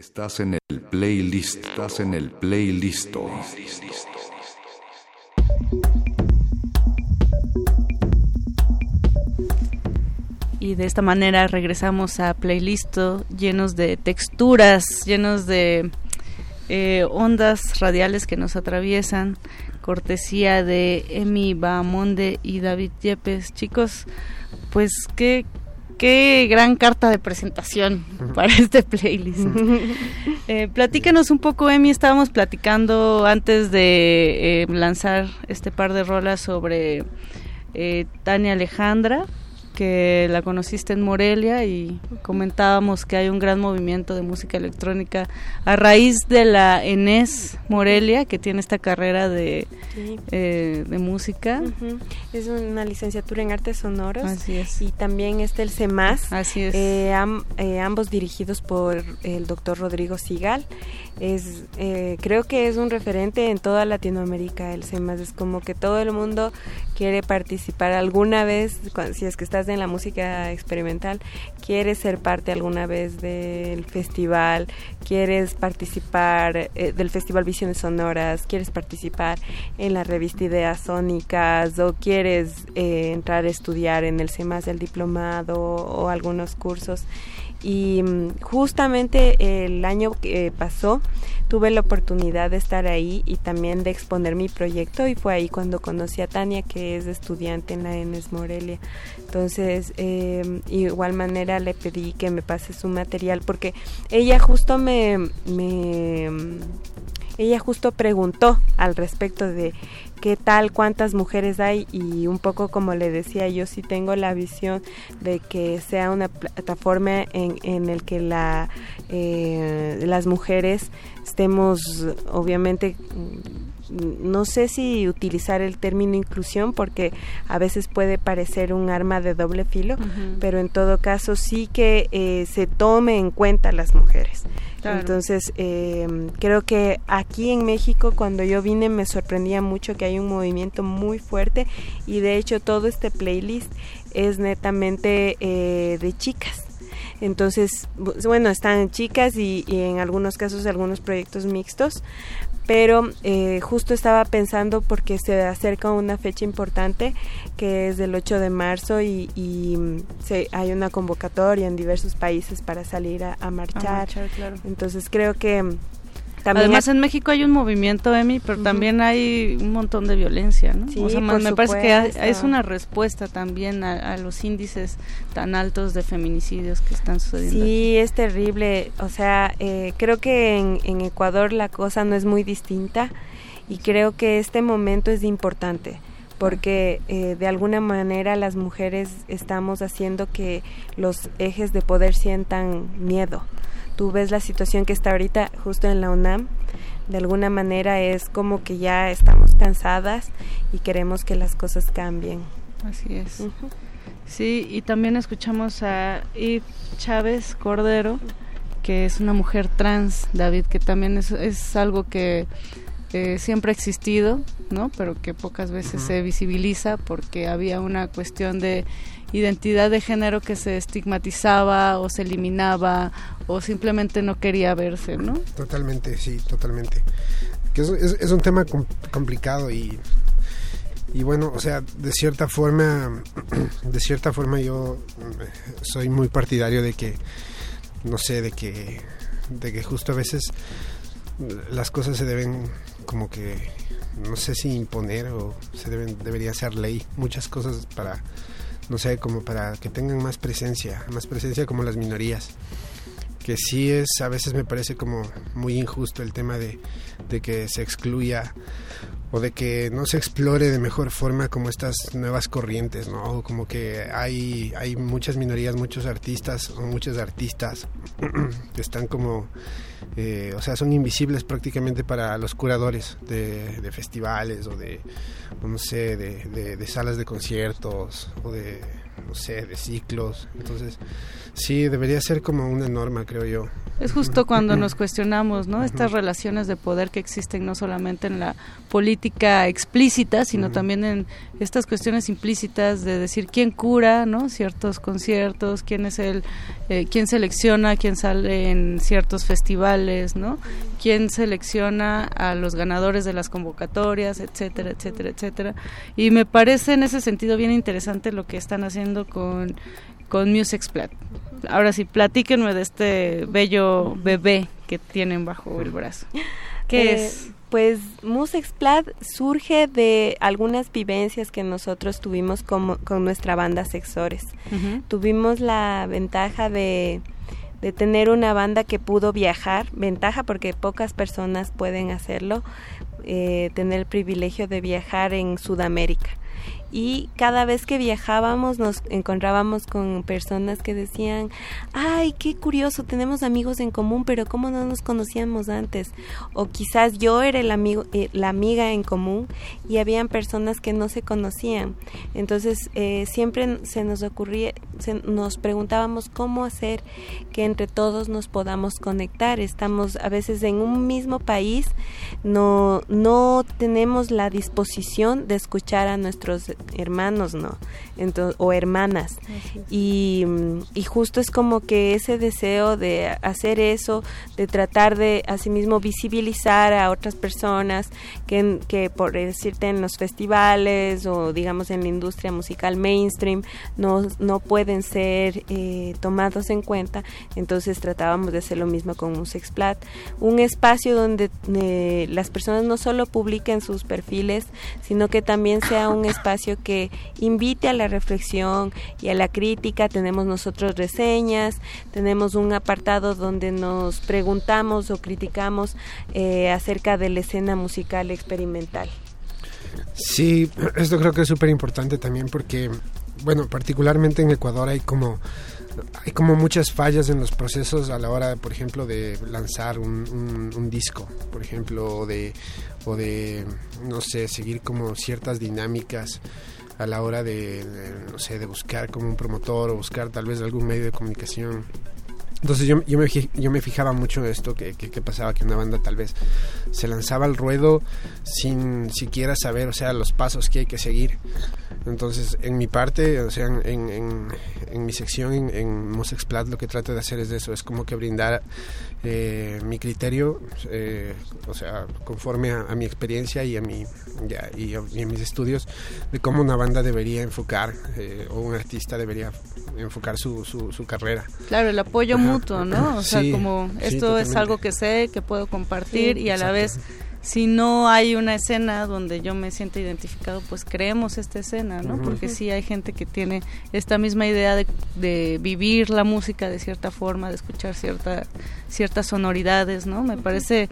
Estás en el playlist. Estás en el playlist. Y de esta manera regresamos a playlist llenos de texturas, llenos de eh, ondas radiales que nos atraviesan, cortesía de Emi Bahamonde y David Yepes. Chicos, pues qué, qué gran carta de presentación para este playlist. eh, platícanos un poco, Emi, estábamos platicando antes de eh, lanzar este par de rolas sobre eh, Tania Alejandra, que la conociste en Morelia y comentábamos que hay un gran movimiento de música electrónica a raíz de la Enes Morelia, que tiene esta carrera de, eh, de música. Es una licenciatura en artes sonoros. Así es. Y también está el CEMAS. Así es. Eh, eh, ambos dirigidos por el doctor Rodrigo Sigal. Es, creo que es un referente en toda Latinoamérica el CEMAS. Es como que todo el mundo quiere participar alguna vez, si es que estás en la música experimental, quieres ser parte alguna vez del festival, quieres participar eh, del Festival Visiones Sonoras, quieres participar en la revista Ideas Sónicas o quieres eh, entrar a estudiar en el CEMAS del diplomado o algunos cursos y mm, justamente el año que pasó tuve la oportunidad de estar ahí y también de exponer mi proyecto y fue ahí cuando conocí a Tania que es estudiante en la ENES Morelia. Entonces eh, igual manera le pedí que me pase su material porque ella justo me, me ella justo preguntó al respecto de qué tal, cuántas mujeres hay y un poco como le decía, yo sí tengo la visión de que sea una plataforma en, en el que la, eh, las mujeres estemos obviamente no sé si utilizar el término inclusión porque a veces puede parecer un arma de doble filo, pero en todo caso sí que eh, se tome en cuenta las mujeres. Entonces, eh, creo que aquí en México, cuando yo vine, me sorprendía mucho que hay un movimiento muy fuerte y de hecho todo este playlist es netamente eh, de chicas. Entonces, bueno, están chicas y, y, en algunos casos algunos proyectos mixtos, pero eh, justo estaba pensando porque se acerca una fecha importante que es del 8 de marzo y, y se, hay una convocatoria en diversos países para salir a, a marchar. claro. Entonces creo que Además, en México hay un movimiento, Emi, pero también hay un montón de violencia, ¿no? Sí, o sea, por me parece que es una respuesta también a, a, los índices tan altos de feminicidios que están sucediendo. Sí, es terrible. O sea, eh, creo que en, en Ecuador la cosa no es muy distinta y creo que este momento es importante porque eh, de alguna manera las mujeres estamos haciendo que los ejes de poder sientan miedo tú ves la situación que está ahorita justo en la UNAM, de alguna manera es como que ya estamos cansadas y queremos que las cosas cambien. Así es. Uh -huh. Sí, y también escuchamos a Eve Chávez Cordero, que es una mujer trans, David, que también es, es algo que eh, siempre ha existido, ¿no? Pero que pocas veces uh -huh. se visibiliza porque había una cuestión de identidad de género que se estigmatizaba o se eliminaba o simplemente no quería verse, ¿no? Totalmente, sí, totalmente. Que es, un tema com complicado y y bueno, o sea, de cierta forma, de cierta forma yo soy muy partidario de que, no sé, de que, de que justo a veces las cosas se deben como que, no sé si imponer o se deben, debería ser ley, muchas cosas para no sé, como para que tengan más presencia, más presencia como las minorías. Que sí es, a veces me parece como muy injusto el tema de, de que se excluya o de que no se explore de mejor forma como estas nuevas corrientes, ¿no? Como que hay, hay muchas minorías, muchos artistas o muchos artistas que están como, eh, o sea, son invisibles prácticamente para los curadores de, de festivales o de, no sé, de, de, salas de conciertos o de, no sé, de ciclos. Entonces, sí, debería ser como una norma, creo yo. Es justo cuando nos cuestionamos, ¿no? Estas relaciones de poder que existen no solamente en la política explícita, sino también en estas cuestiones implícitas de decir quién cura, ¿no? Ciertos conciertos, quién es el, eh, quién selecciona, quién sale en ciertos festivales, ¿no? Quién selecciona a los ganadores de las convocatorias, etcétera, etcétera, etcétera. Y me parece en ese sentido bien interesante lo que están haciendo con con Music Splat. Ahora sí, platíquenme de este bello bebé que tienen bajo el brazo. ¿Qué Eh, es? Pues Music Splat surge de algunas vivencias que nosotros tuvimos como, con nuestra banda Sexores. Tuvimos la ventaja de, de tener una banda que pudo viajar, ventaja porque pocas personas pueden hacerlo, eh, tener el privilegio de viajar en Sudamérica. Y cada vez que viajábamos nos encontrábamos con personas que decían, ay, qué curioso, tenemos amigos en común, pero ¿cómo no nos conocíamos antes? O quizás yo era el amigo, eh, la amiga en común y habían personas que no se conocían. Entonces eh, siempre se nos ocurría, se- nos preguntábamos cómo hacer que entre todos nos podamos conectar. Estamos a veces en un mismo país, no, no tenemos la disposición de escuchar a nuestros hermanos, ¿no? Ento- o hermanas. Y, y justo es como que ese deseo de hacer eso, de tratar de asimismo visibilizar a otras personas que, que por decirte en los festivales o digamos en la industria musical mainstream no, no pueden ser eh, tomados en cuenta, entonces tratábamos de hacer lo mismo con Musexplat, un espacio donde eh, las personas no solo publiquen sus perfiles, sino que también sea un espacio que invite a la reflexión y a la crítica. Tenemos nosotros reseñas, tenemos un apartado donde nos preguntamos o criticamos eh, acerca de la escena musical experimental. Sí, esto creo que es súper importante también porque, bueno, particularmente en Ecuador hay como hay como muchas fallas en los procesos a la hora, por ejemplo, de lanzar un, un- un disco, por ejemplo, o de, o de, no sé, seguir como ciertas dinámicas a la hora de, de, no sé, de buscar como un promotor o buscar tal vez algún medio de comunicación. Entonces yo, yo, me, yo me fijaba mucho esto, que, que, que pasaba que una banda tal vez se lanzaba al ruedo sin siquiera saber, o sea, los pasos que hay que seguir. Entonces, en mi parte, o sea, en, en, en- mi sección, en, en Musexplat, lo que trato de hacer es eso, es como que brindar eh, mi criterio, eh, o sea, conforme a, a mi experiencia y a, mi, ya, y, a, y a mis estudios, de cómo una banda debería enfocar, eh, o un artista debería enfocar su, su, su carrera. Claro, el apoyo Ajá. Mutuo, ¿no? O sea, Sí, como sí, esto es algo que sé, que puedo compartir Sí, y a la vez si no hay una escena donde yo me sienta identificado, pues creemos esta escena, ¿no? Porque sí hay gente que tiene esta misma idea de, de vivir la música de cierta forma, de escuchar cierta, ciertas sonoridades, ¿no? Me parece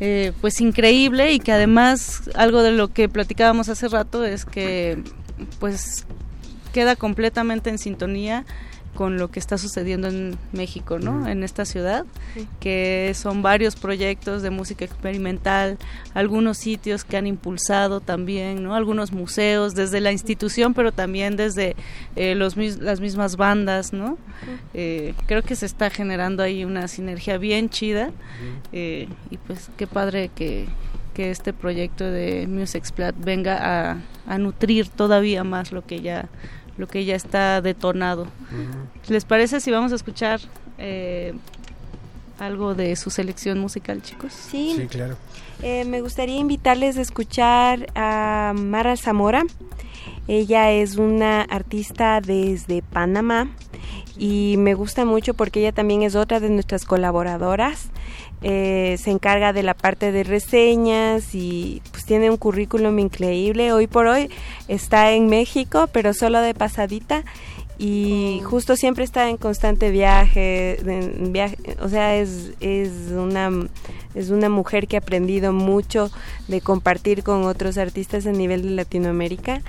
eh, pues increíble y que además algo de lo que platicábamos hace rato es que pues queda completamente en sintonía con lo que está sucediendo en México, ¿no? En esta ciudad, Sí. que son varios proyectos de música experimental, algunos sitios que han impulsado también, ¿no? Algunos museos desde la institución, pero también desde eh, los mis- las mismas bandas, ¿no? Eh, creo que se está generando ahí una sinergia bien chida eh, y pues qué padre que que este proyecto de Musexplat venga a, a nutrir todavía más lo que ya lo que ya está detonado. ¿Les parece si vamos a escuchar eh, algo de su selección musical, chicos? Sí, Sí, claro. Eh, me gustaría invitarles a escuchar a Mara Zamora. Ella es una artista desde Panamá y me gusta mucho porque ella también es otra de nuestras colaboradoras. Eh, se encarga de la parte de reseñas y pues tiene un currículum increíble. Hoy por hoy está en México, pero solo de pasadita. Y justo siempre está en constante viaje, en viaje o sea, es, es una es una mujer que ha aprendido mucho de compartir con otros artistas a nivel de Latinoamérica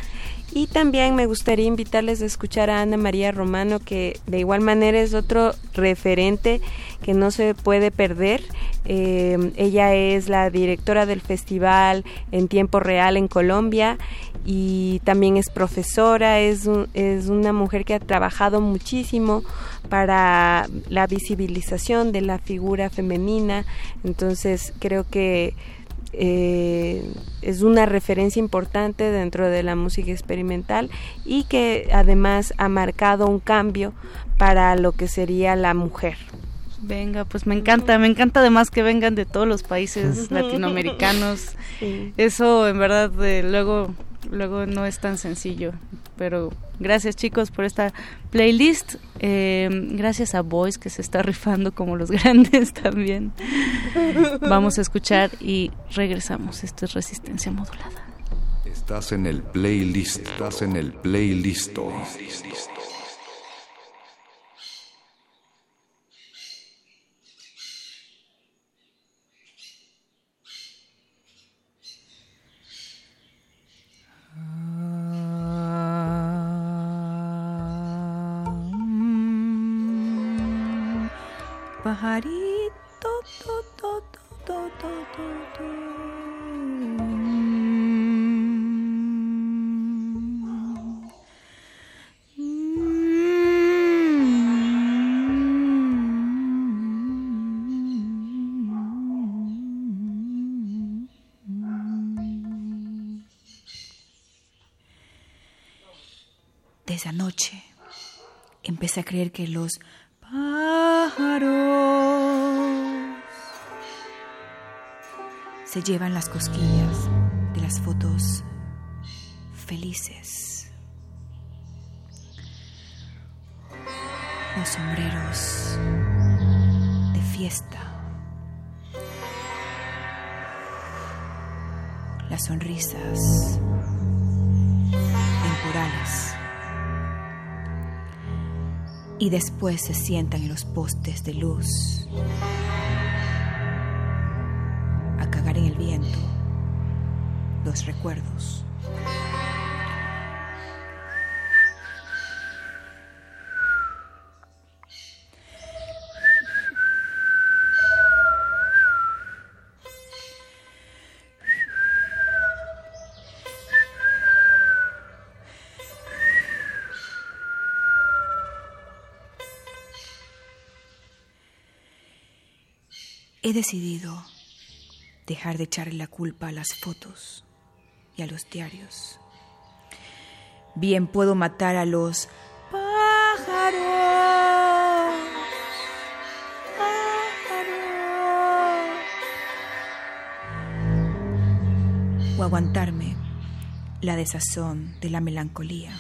y también me gustaría invitarles a escuchar a Ana María Romano, que de igual manera es otro referente que no se puede perder. Eh, ella es la directora del festival en tiempo real en Colombia y también es profesora, es, es una mujer que ha trabajado muchísimo para la visibilización de la figura femenina. Entonces creo que eh, es una referencia importante dentro de la música experimental y que además ha marcado un cambio para lo que sería la mujer. Venga, pues me encanta, me encanta además que vengan de todos los países latinoamericanos. Eso en verdad luego luego no es tan sencillo, pero gracias chicos por esta playlist. Eh, gracias a Boys que se está rifando como los grandes también. Vamos a escuchar y regresamos. Esto es resistencia modulada. Estás en el playlist, estás en el playlist. Pajarito, to, to, to, De esa noche empecé a creer que los pájaros se llevan las cosquillas de las fotos felices. Los sombreros de fiesta. Las sonrisas temporales y después se sientan en los postes de luz a cagar en el viento los recuerdos. He decidido dejar de echarle la culpa a las fotos y a los diarios. Bien puedo matar a los pájaros, o aguantarme la desazón de la melancolía.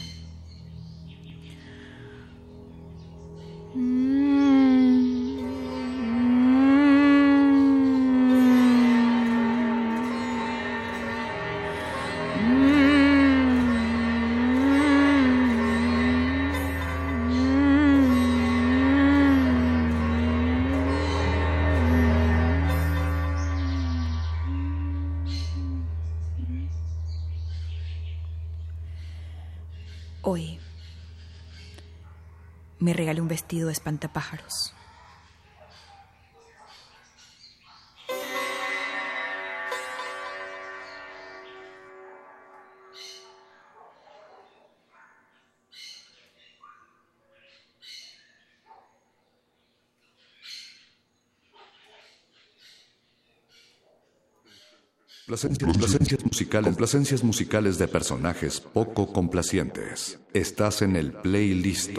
Espantapájaros. Placencias, musicales, placencias musicales de personajes poco complacientes. Estás en el playlist.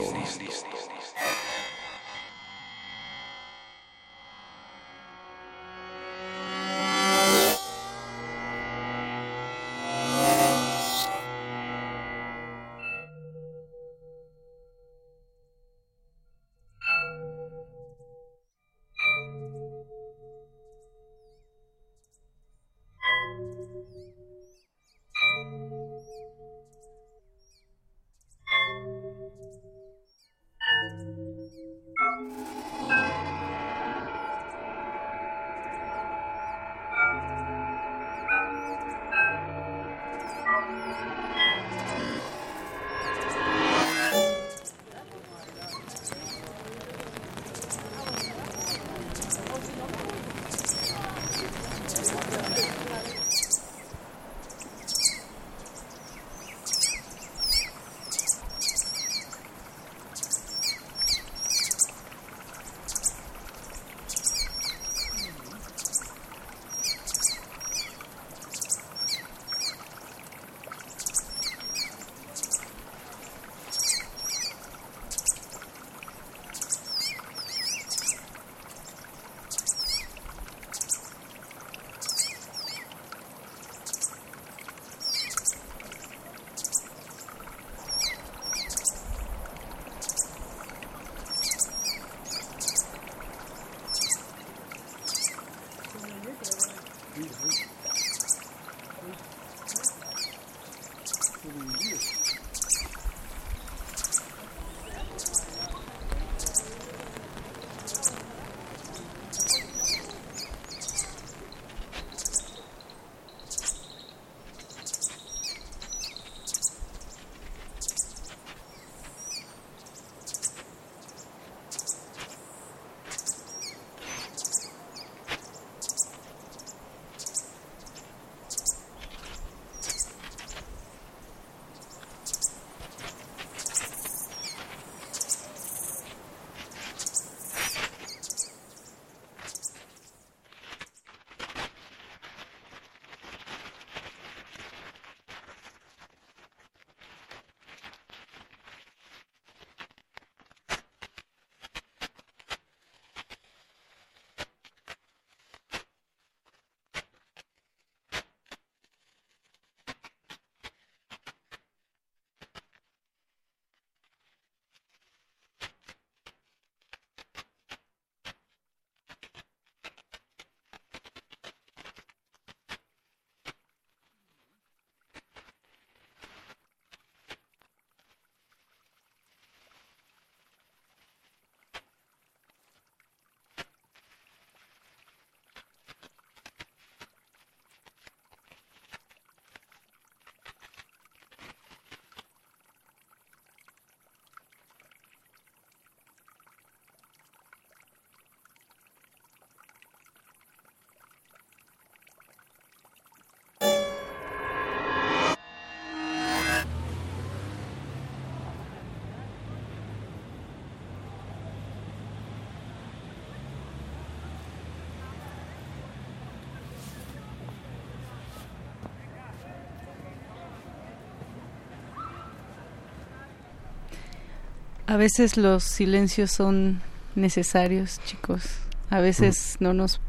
A veces los silencios son necesarios, chicos. A veces mm. no nos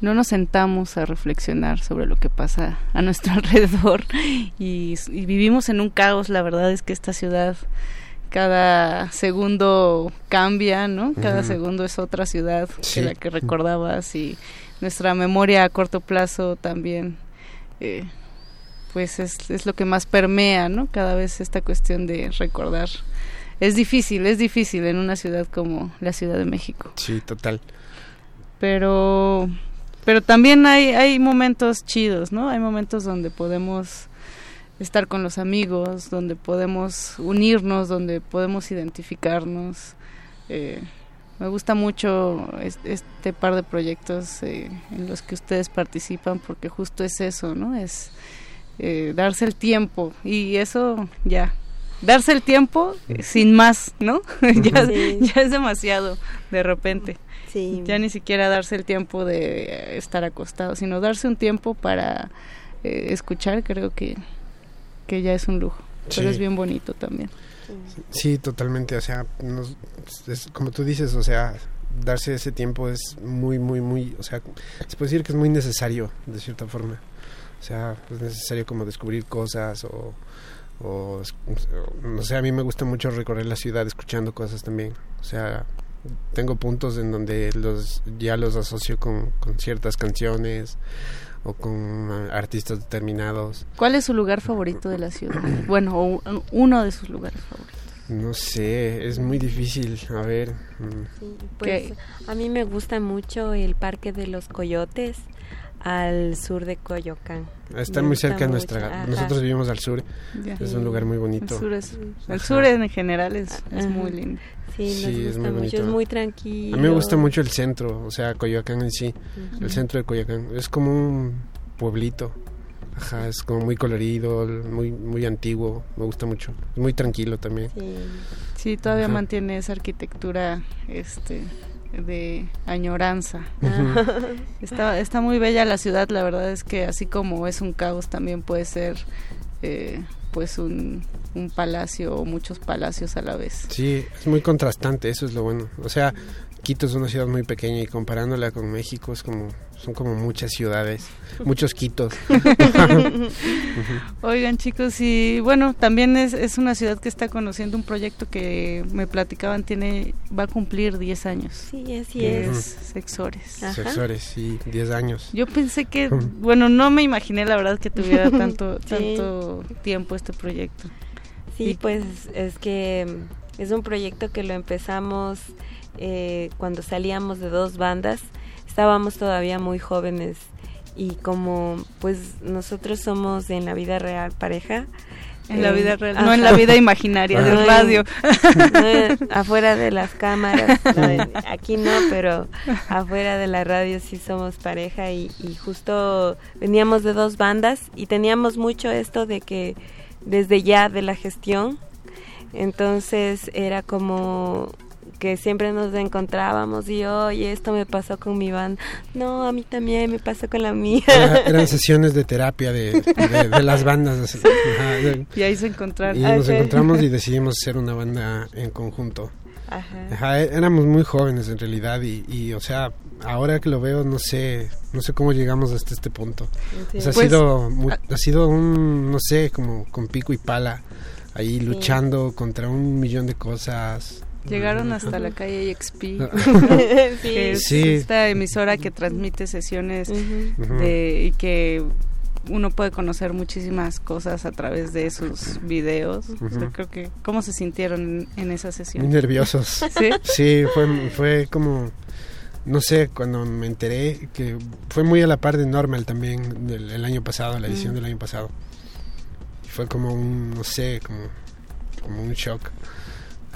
no nos sentamos a reflexionar sobre lo que pasa a nuestro alrededor y, vivimos en un caos. La verdad es que esta ciudad cada segundo cambia, ¿no? Cada segundo es otra ciudad que la que recordabas y nuestra memoria a corto plazo también, eh, pues es, es lo que más permea, ¿no? Cada vez esta cuestión de recordar. Es difícil, es difícil en una ciudad como la Ciudad de México. Sí, total. Pero pero también hay, hay momentos chidos, ¿no? Hay momentos donde podemos estar con los amigos, donde podemos unirnos, donde podemos identificarnos. Eh, me gusta mucho este, par de proyectos eh, en los que ustedes participan porque justo es eso, ¿no? Es eh, darse el tiempo y eso ya, darse el tiempo sin más, ¿no? ya, ya es demasiado de repente. Ya ni siquiera darse el tiempo de estar acostado, sino darse un tiempo para eh, escuchar, creo que, que ya es un lujo. Pero es bien bonito también. Sí, totalmente. O sea, como tú dices, o sea, darse ese tiempo es muy, muy, muy, o sea, se puede decir que es muy necesario, de cierta forma. O sea, es necesario como descubrir cosas o, o, no sé, a mí me gusta mucho recorrer la ciudad escuchando cosas también. O sea, tengo puntos en donde los ya los asocio con, ciertas canciones o con artistas determinados. ¿Cuál es su lugar favorito de la ciudad? Bueno, uno de sus lugares favoritos. No sé, es muy difícil. A ver. Mm. pues a mí me gusta mucho el Parque de los Coyotes al sur de Coyoacán. Está muy cerca de nuestra... Nosotros vivimos al sur. Es un lugar muy bonito. El sur, es, el sur en general es, es muy lindo. Sí, es muy mucho, es muy tranquilo. A mí me gusta mucho el centro, o sea, Coyoacán en sí, el centro de Coyoacán. Es como un pueblito. Ajá, es como muy colorido, muy muy antiguo, me gusta mucho. Es muy tranquilo también. Sí, todavía mantiene esa arquitectura este de añoranza. está, está muy bella la ciudad, la verdad es que así como es un caos también puede ser eh, pues un, un palacio o muchos palacios a la vez. Sí, es muy contrastante, eso es lo bueno. O sea, Quito es una ciudad muy pequeña y comparándola con México es como son como muchas ciudades, muchos Quitos. Oigan chicos, y bueno, también es, es una ciudad que está conociendo un proyecto que me platicaban, tiene va a cumplir 10 años. Sí, así es. Sexores. Sexores, sí, 10 años. Yo pensé que, bueno, no me imaginé la verdad que tuviera tanto, tanto tiempo este proyecto. Sí, pues es que es un proyecto que lo empezamos eh, cuando salíamos de dos bandas, estábamos todavía muy jóvenes y como pues nosotros somos en la vida real pareja, en la vida real, no en la vida imaginaria del radio. afuera de las cámaras, aquí no, pero afuera de la radio sí somos pareja y, y, justo veníamos de dos bandas y teníamos mucho esto de que desde ya de la gestión, entonces era como que siempre nos encontrábamos y oye, esto me pasó con mi banda. No, a mí también me pasó con la mía. eran sesiones de terapia de, las bandas. y ahí se encontraron. Y nos encontramos y decidimos hacer una banda en conjunto. Ajá. E, éramos muy jóvenes en realidad y, y, o sea, ahora que lo veo no sé, no sé cómo llegamos hasta este punto. ha pues, sido ha sido un no sé, como con pico y pala ahí luchando contra un millón de cosas Llegaron hasta la calle XP, que es esta emisora que transmite sesiones de, y que uno puede conocer muchísimas cosas a través de esos videos. creo que, ¿cómo se sintieron en, esa sesión? Muy nerviosos. ¿Sí? Sí, fue, fue como, no sé, cuando me enteré que fue muy a la par de Normal también el año pasado, la edición del año pasado. Fue como un, no sé, como, como un shock.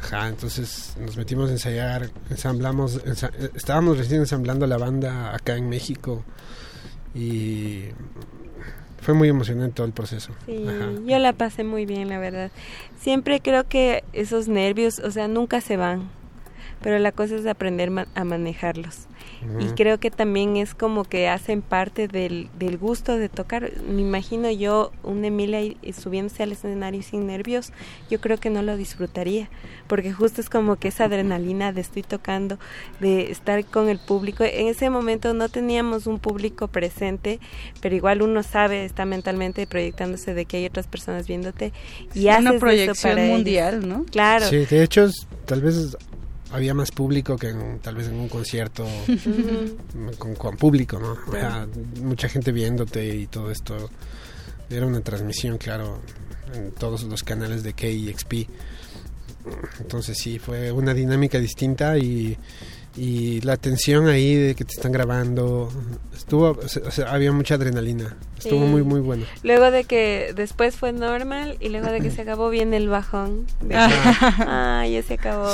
Ajá, entonces nos metimos a ensayar, ensamblamos, estábamos recién ensamblando la banda acá en México y fue muy emocionante todo el proceso. Sí, yo la pasé muy bien, la verdad. Siempre creo que esos nervios, o sea, nunca se van. pero la cosa es aprender a manejarlos. Y creo que también es como que hacen parte del, del gusto de tocar. Me imagino yo, una Emilia subiéndose al escenario sin nervios, yo creo que no lo disfrutaría, porque justo es como que esa adrenalina de estoy tocando, de estar con el público. En ese momento no teníamos un público presente, pero igual uno sabe, está mentalmente proyectándose de que hay otras personas viéndote y haces una proyección mundial, ¿no? Claro. Sí, de hecho, tal vez había más público que tal vez en un concierto con, público, ¿no? mucha gente viéndote y todo esto. Era una transmisión, claro, en todos los canales de KXP. Entonces sí, fue una dinámica distinta y y la tensión ahí de que te están grabando estuvo o sea, había mucha adrenalina estuvo muy muy bueno. Luego de que después fue normal y luego de que se acabó viene el bajón ah, ya se acabó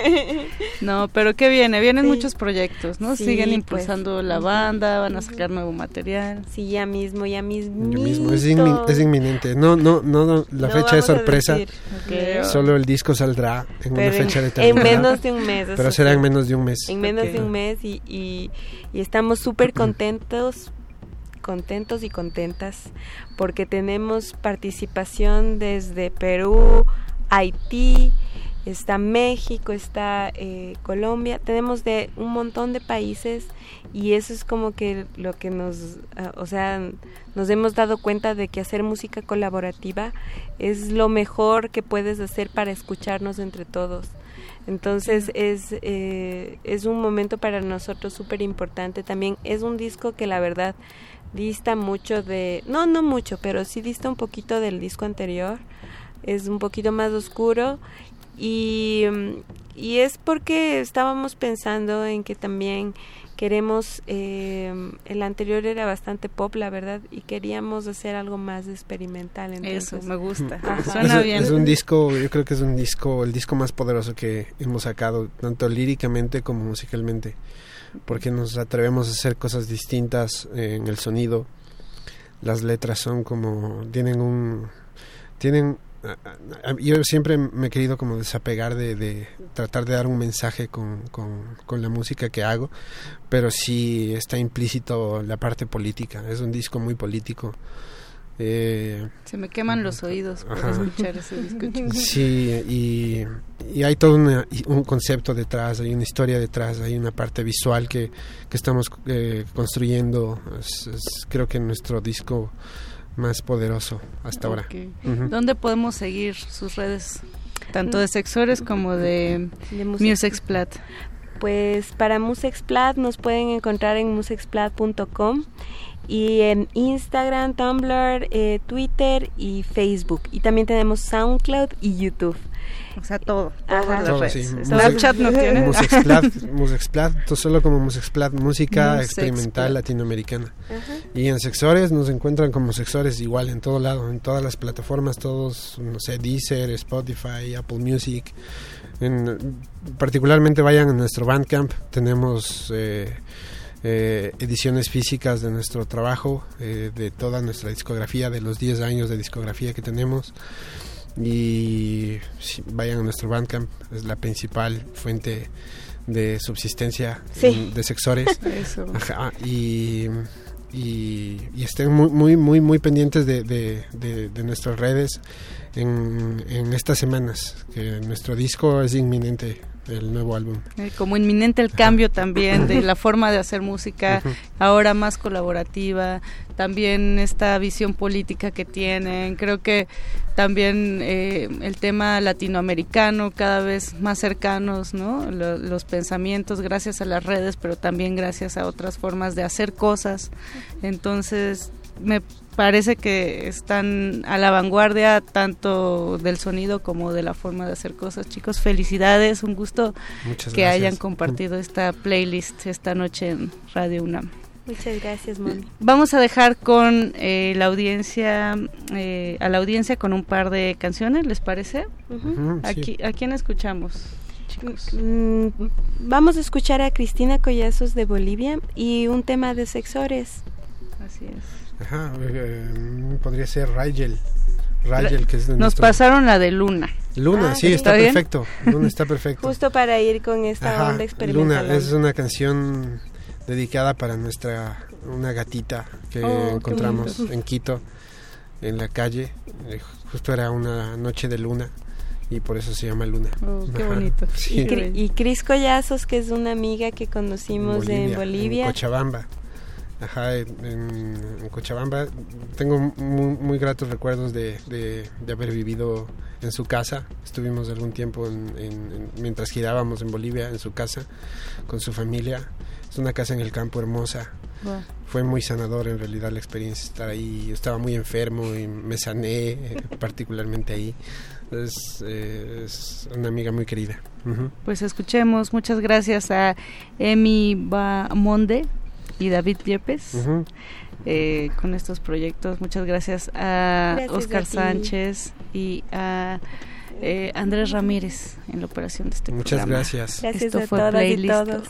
no pero qué viene vienen muchos proyectos no siguen pues. impulsando la banda van a sacar nuevo material. Sí ya mismo ya mismo, Es, inminente. No no no, la fecha es sorpresa solo el disco saldrá en una fecha determinada. en menos de un mes pero será en menos de un mes. En menos de un mes y, y, estamos súper contentos, contentos y contentas porque tenemos participación desde Perú, Haití, está México, está eh, Colombia, tenemos de un montón de países y eso es como que lo que nos, ah, o sea, nos hemos dado cuenta de que hacer música colaborativa es lo mejor que puedes hacer para escucharnos entre todos. Entonces es, eh, es un momento para nosotros súper importante. También es un disco que la verdad dista mucho de, no, no mucho, pero sí dista un poquito del disco anterior. Es un poquito más oscuro y, y es porque estábamos pensando en que también queremos eh, el anterior era bastante pop la verdad y queríamos hacer algo más experimental eso me gusta. Suena es, bien. es un disco yo creo que es un disco el disco más poderoso que hemos sacado tanto líricamente como musicalmente porque nos atrevemos a hacer cosas distintas en el sonido las letras son como tienen un tienen yo siempre me he querido como desapegar de, tratar de dar un mensaje con, con, la música que hago, pero sí está implícito la parte política, es un disco muy político. Eh, Se me queman los oídos por escuchar ese disco. Sí, y, y hay todo un concepto detrás, hay una historia detrás, hay una parte visual que, que estamos eh, construyendo. creo que nuestro disco más poderoso hasta ahora. ¿Dónde podemos seguir sus redes? Tanto de Sexores como de, de Musexplat. Pues para Musexplat nos pueden encontrar en musexplat.com y en Instagram, Tumblr, eh, Twitter y Facebook. Y también tenemos SoundCloud y YouTube. O sea, todo. Ajá. Todo, sí. Snapchat no tiene. Musexplat, Musexplat, solo como Musexplat, música experimental latinoamericana. Y en Sexores nos encuentran como Sexores igual en todo lado, en todas las plataformas, todos, no sé, Deezer, Spotify, Apple Music. En, particularmente vayan a nuestro Bandcamp, tenemos... Eh, eh, ediciones físicas de nuestro trabajo, eh, de toda nuestra discografía, de los 10 años de discografía que tenemos. Y vayan a nuestro Bandcamp, es la principal fuente de subsistencia de sexores. y, y, estén muy, muy, muy, muy pendientes de, de, nuestras redes en, en estas semanas, que nuestro disco es inminente el nuevo álbum. Eh, como inminente el cambio también de la forma de hacer música, ahora más colaborativa, también esta visión política que tienen. Creo que también eh, el tema latinoamericano cada vez más cercanos, ¿no? los pensamientos gracias a las redes, pero también gracias a otras formas de hacer cosas. Entonces, me parece que están a la vanguardia tanto del sonido como de la forma de hacer cosas. Chicos, felicidades, un gusto que hayan compartido esta playlist esta noche en Radio UNAM. Muchas gracias, Moni. Vamos a dejar con eh, la audiencia, eh, a la audiencia con un par de canciones, ¿les parece? Aquí, ¿A quién escuchamos? Chicos. Mm, vamos a escuchar a Cristina Collazos de Bolivia y un tema de sexores. Así es. Ajá, eh, podría ser Rigel. Rigel, que es de Nos pasaron la de Luna. Luna, Ah, sí, ¿está está, perfecto. Luna está perfecto. Justo para ir con esta Ajá, onda experimental. Luna es una canción dedicada para nuestra una gatita que Oh, encontramos en Quito en la calle. Eh, justo era una noche de luna y por eso se llama Luna. Oh, qué bonito. sí. Y, Cri- y Cris Collazos, que es una amiga que conocimos en Bolivia. En Cochabamba. Ajá, en, Cochabamba. Tengo muy, muy gratos recuerdos de, de- de haber vivido en su casa. Estuvimos algún tiempo en- en- en- mientras girábamos en Bolivia, en su casa, con su familia. Es una casa en el campo hermosa. Wow. Fue muy sanador en realidad la experiencia estar ahí. Yo estaba muy enfermo y me sané eh, particularmente ahí. Es, eh, es una amiga muy querida. Pues escuchemos, muchas gracias a Emi Bamonde y David Yepes eh, con estos proyectos. Muchas gracias a Gracias Oscar a. Sánchez y a eh, Andrés Ramírez en la operación de este Muchas programa. gracias. Gracias Esto a fue todas y Playlist. todos.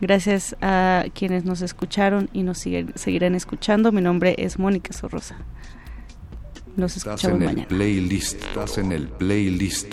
Gracias a quienes nos escucharon y nos siguen- seguirán escuchando. Mi nombre es Mónica Sorrosa. Nos Estás escuchamos en el mañana. playlist, estás en el playlist.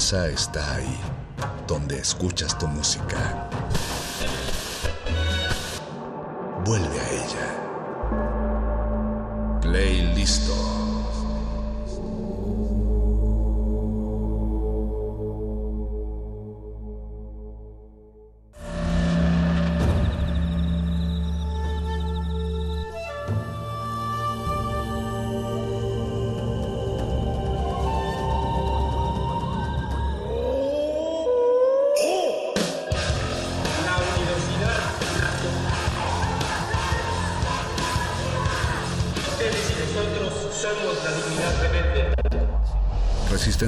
Casa está ahí, donde escuchas tu música.